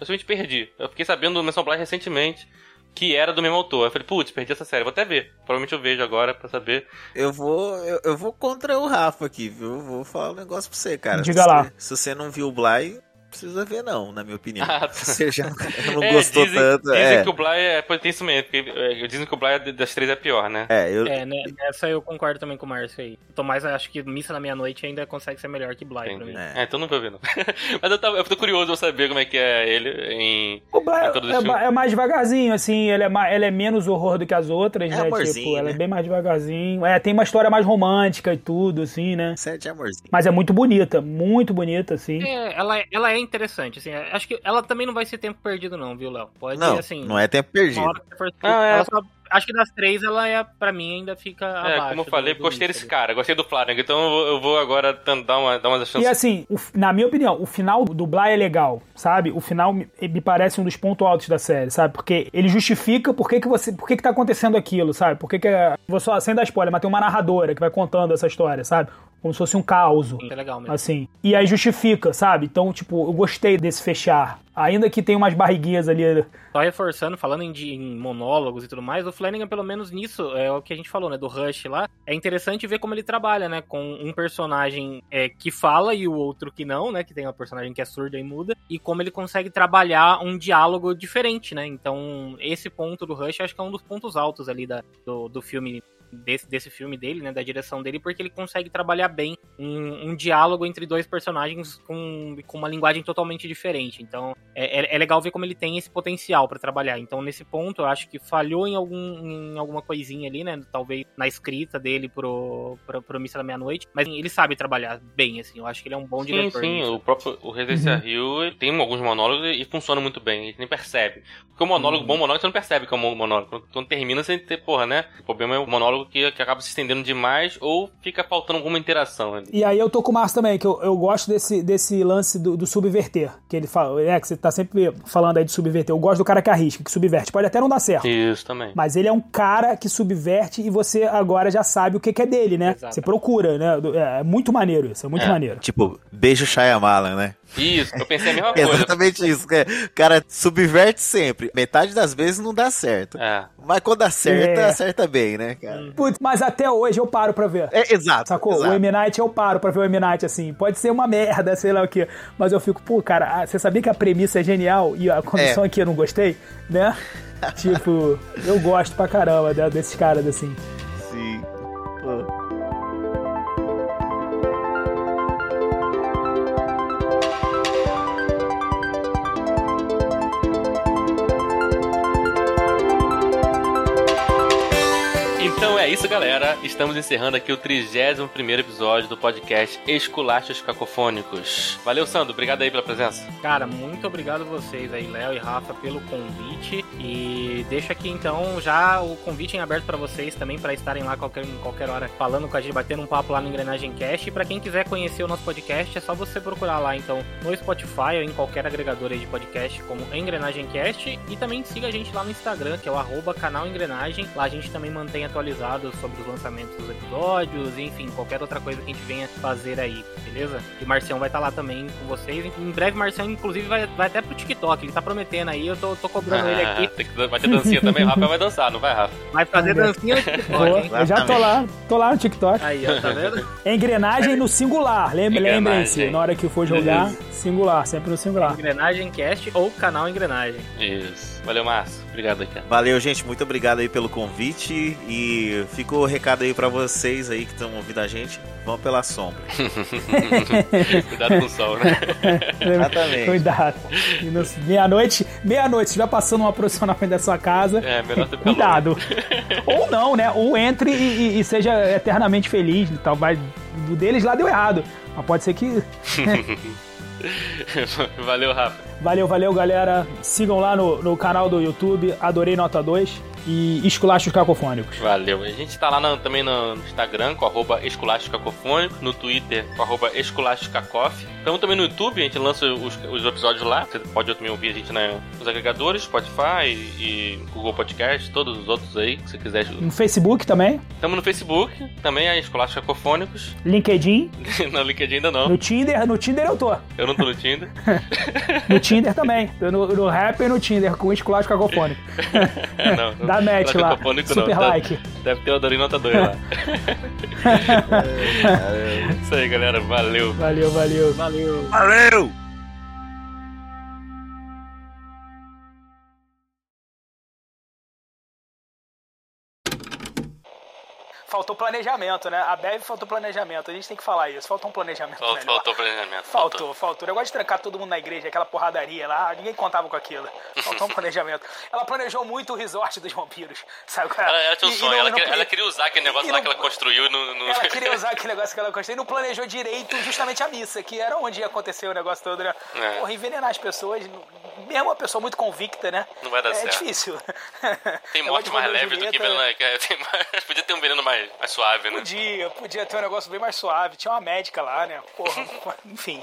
Eu simplesmente perdi. Eu fiquei sabendo do Mansão Bly recentemente, que era do mesmo autor. Eu falei, putz, perdi essa série, vou até ver. Provavelmente eu vejo agora pra saber. Eu vou, eu, eu vou contra o Rafa aqui, viu? Vou falar um negócio pra você, cara. Diga se lá. Se você não viu o Bly, precisa ver, não, na minha opinião. Ah, tá. Você já não É, gostou dizem, tanto. Dizem é. que o Bly é. Pode ter isso mesmo, porque é, dizem que o Bly é das três é pior, né? É, eu, É, né, nessa eu concordo também com o Márcio aí. Tô mais, acho que Missa na Meia-Noite ainda consegue ser melhor que Bly pra Entendi. mim. É. É, então não vou ver, não. Mas eu, tava, eu tô curioso pra saber como é que é ele em. O Bly É é, mais devagarzinho, assim, ele é, ma- ele é menos horror do que as outras, É né? amorzinho, tipo, ela é né? bem mais devagarzinho. É, tem uma história mais romântica e tudo, assim, né? De amorzinho. Mas é muito bonita, muito bonita, assim. É, ela, é- ela é interessante, assim, acho que ela também não vai ser tempo perdido não, viu, Léo? Pode, Não, assim, não é tempo perdido. for- Ah, é. ela só- acho que das três, ela é, pra mim, ainda fica É, abaixo. como eu do- falei, do gostei Missa desse cara, gostei do Flamengo, então eu vou, agora dar uma, dar uma chance. E assim, o- na minha opinião, o final do Bly é legal, sabe? O final me, me parece um dos pontos altos da série, sabe? Porque ele justifica por que, que você. Por que, que tá acontecendo aquilo, sabe? Por que, que é. Vou só sem dar spoiler, mas tem uma narradora que vai contando essa história, sabe? Como se fosse um caos. É legal mesmo. Assim. E aí justifica, sabe? Então, tipo, eu gostei desse fechar. Ainda que tem umas barriguinhas ali. Só reforçando, falando em, em monólogos e tudo mais, o Flanagan, pelo menos nisso, é o que a gente falou, né? Do Rush lá. É interessante ver como ele trabalha, né? Com um personagem é, que fala e o outro que não, né? Que tem uma personagem que é surda e muda. E como ele consegue trabalhar um diálogo diferente, né? Então, esse ponto do Rush acho que é um dos pontos altos ali da, do, do filme. Desse, desse filme dele, né? Da direção dele, porque ele consegue trabalhar bem um, um diálogo entre dois personagens com, com uma linguagem totalmente diferente. Então, é, é- é legal ver como ele tem esse potencial pra trabalhar. Então, nesse ponto, eu acho que falhou em, algum, em alguma coisinha ali, né? Talvez na escrita dele pro, pro, pro Missa da Meia-Noite. Mas ele sabe trabalhar bem, assim. Eu acho que ele é um bom Sim, diretor. sim, nisso. o próprio o Residência Rio ele tem alguns monólogos e funciona muito bem, a gente nem percebe. Porque o monólogo, bom monólogo, você não percebe que é um monólogo. Quando, termina, você tem, porra, né? O problema é o monólogo que, que acaba se estendendo demais ou fica faltando alguma interação ali. E aí eu tô com o Márcio também, que eu, eu gosto desse, desse lance do, do subverter. Que ele fala, é, que você tá sempre falando aí de subverter. Eu gosto do cara que arrisca, que subverte. Pode até não dar certo. Isso também. Mas ele é um cara que subverte e você agora já sabe o que, que é dele, né? Exato. Você procura, né? É, é muito maneiro isso, é muito É. maneiro. Tipo, beijo Shyamalan, né? Isso, eu pensei a mesma coisa. Exatamente isso. é, O cara subverte sempre. Metade das vezes não dá certo. É. Mas quando acerta, É. acerta bem, né, cara? Putz, mas até hoje eu paro pra ver. É, exato. Sacou? exato. O M-Night eu paro pra ver o M-Night, assim. Pode ser uma merda, sei lá o quê. Mas eu fico, pô, cara, ah, você sabia que a premissa é genial e a condição É. aqui eu não gostei, né? tipo, eu gosto pra caramba né, desses caras, assim. Então é isso, galera. Estamos encerrando aqui o 31 episódio do podcast Esculachos Cacofônicos. Valeu, Sandro. Obrigado aí pela presença. Cara, muito obrigado vocês aí, Léo e Rafa, pelo convite. E deixo aqui então já o convite em aberto pra vocês também, pra estarem lá qualquer, qualquer hora falando com a gente, batendo um papo lá no Engrenagem Cast. E pra quem quiser conhecer o nosso podcast, é só você procurar lá então no Spotify ou em qualquer agregador de podcast como Engrenagem Cast. E também siga a gente lá no Instagram, que é o canal Engrenagem. Lá a gente também mantém atualizado sobre os lançamentos dos episódios, enfim, qualquer outra coisa que a gente venha fazer aí, beleza? E o Marcião vai estar lá também com vocês. Em breve, o Marcião, inclusive, vai, vai até pro TikTok. Ele tá prometendo aí, eu tô, tô cobrando ele aqui. Tem que- vai ter dancinha também. O Rafael vai dançar, não vai, Rafa? Vai fazer dancinha no TikTok, hein? eu já tô lá, tô lá no TikTok. Aí, ó, tá vendo? Engrenagem no singular, lembrem-se, na hora que for jogar, singular, sempre no singular. Engrenagem Cast ou canal Engrenagem. Isso. Valeu, Márcio. Obrigado cara. Valeu, gente. Muito obrigado aí pelo convite. E fica o recado aí pra vocês aí que estão ouvindo a gente. Vão pela sombra. Cuidado com o sol, né? Exatamente. Cuidado. E no- Meia-noite, meia-noite, se estiver passando uma procissão na frente da sua casa, É, melhor ter cuidado. Ou não, né? Ou entre e, e- e seja eternamente feliz. Tal, vai, do deles lá deu errado. Mas pode ser que. Valeu, Rafa. Valeu, valeu, galera. Sigam lá no, no canal do YouTube, Adorei Nota 2 e Esculachos Cacofônicos. Valeu. A gente tá lá também no Instagram com arroba Esculachos Cacofônico, no Twitter com arroba Esculachos Cacof. Estamos também no YouTube, a gente lança os, os episódios lá. Você pode também ouvir a gente né, nos agregadores, Spotify e Google Podcast, todos os outros aí que você quiser. No Facebook também, Estamos no Facebook, também a Esculachos Cacofônicos. LinkedIn, no LinkedIn ainda não. no Tinder, no Tinder eu tô. Eu não tô no Tinder. No Tinder também. Tô No, no rap e no Tinder, com Esculacho Cacofônico. É, não, não. Dá match Não é lá. cacofônico, não. Super Deve- like. Deve ter o Adorim Nota 2 lá. Isso aí, galera. Valeu. Valeu, valeu. Valeu. Valeu! Faltou planejamento, né? A Bev faltou planejamento. A gente tem que falar isso. Faltou um planejamento Faltou, melhor. faltou planejamento. Faltou, faltou. O negócio de trancar todo mundo na igreja, aquela porradaria lá, ninguém contava com aquilo. Faltou um planejamento. Ela planejou muito o resort dos vampiros, sabe? é? Ela, ela tinha um sonho, não- ela, não queria, podia- ela queria usar aquele negócio lá não- que ela construiu no. no- Ela queria usar aquele negócio que ela construiu e não planejou direito justamente a missa, que era onde ia acontecer o negócio todo, né? É. Porra, envenenar as pessoas, mesmo uma pessoa muito convicta, né? Não vai dar é certo. difícil. Tem Negócio morte mais leve do que veneno. né? que é- mais- Podia ter um veneno mais, mais suave, né? Podia, podia ter um negócio bem mais suave. Tinha uma médica lá, né? Porra, enfim.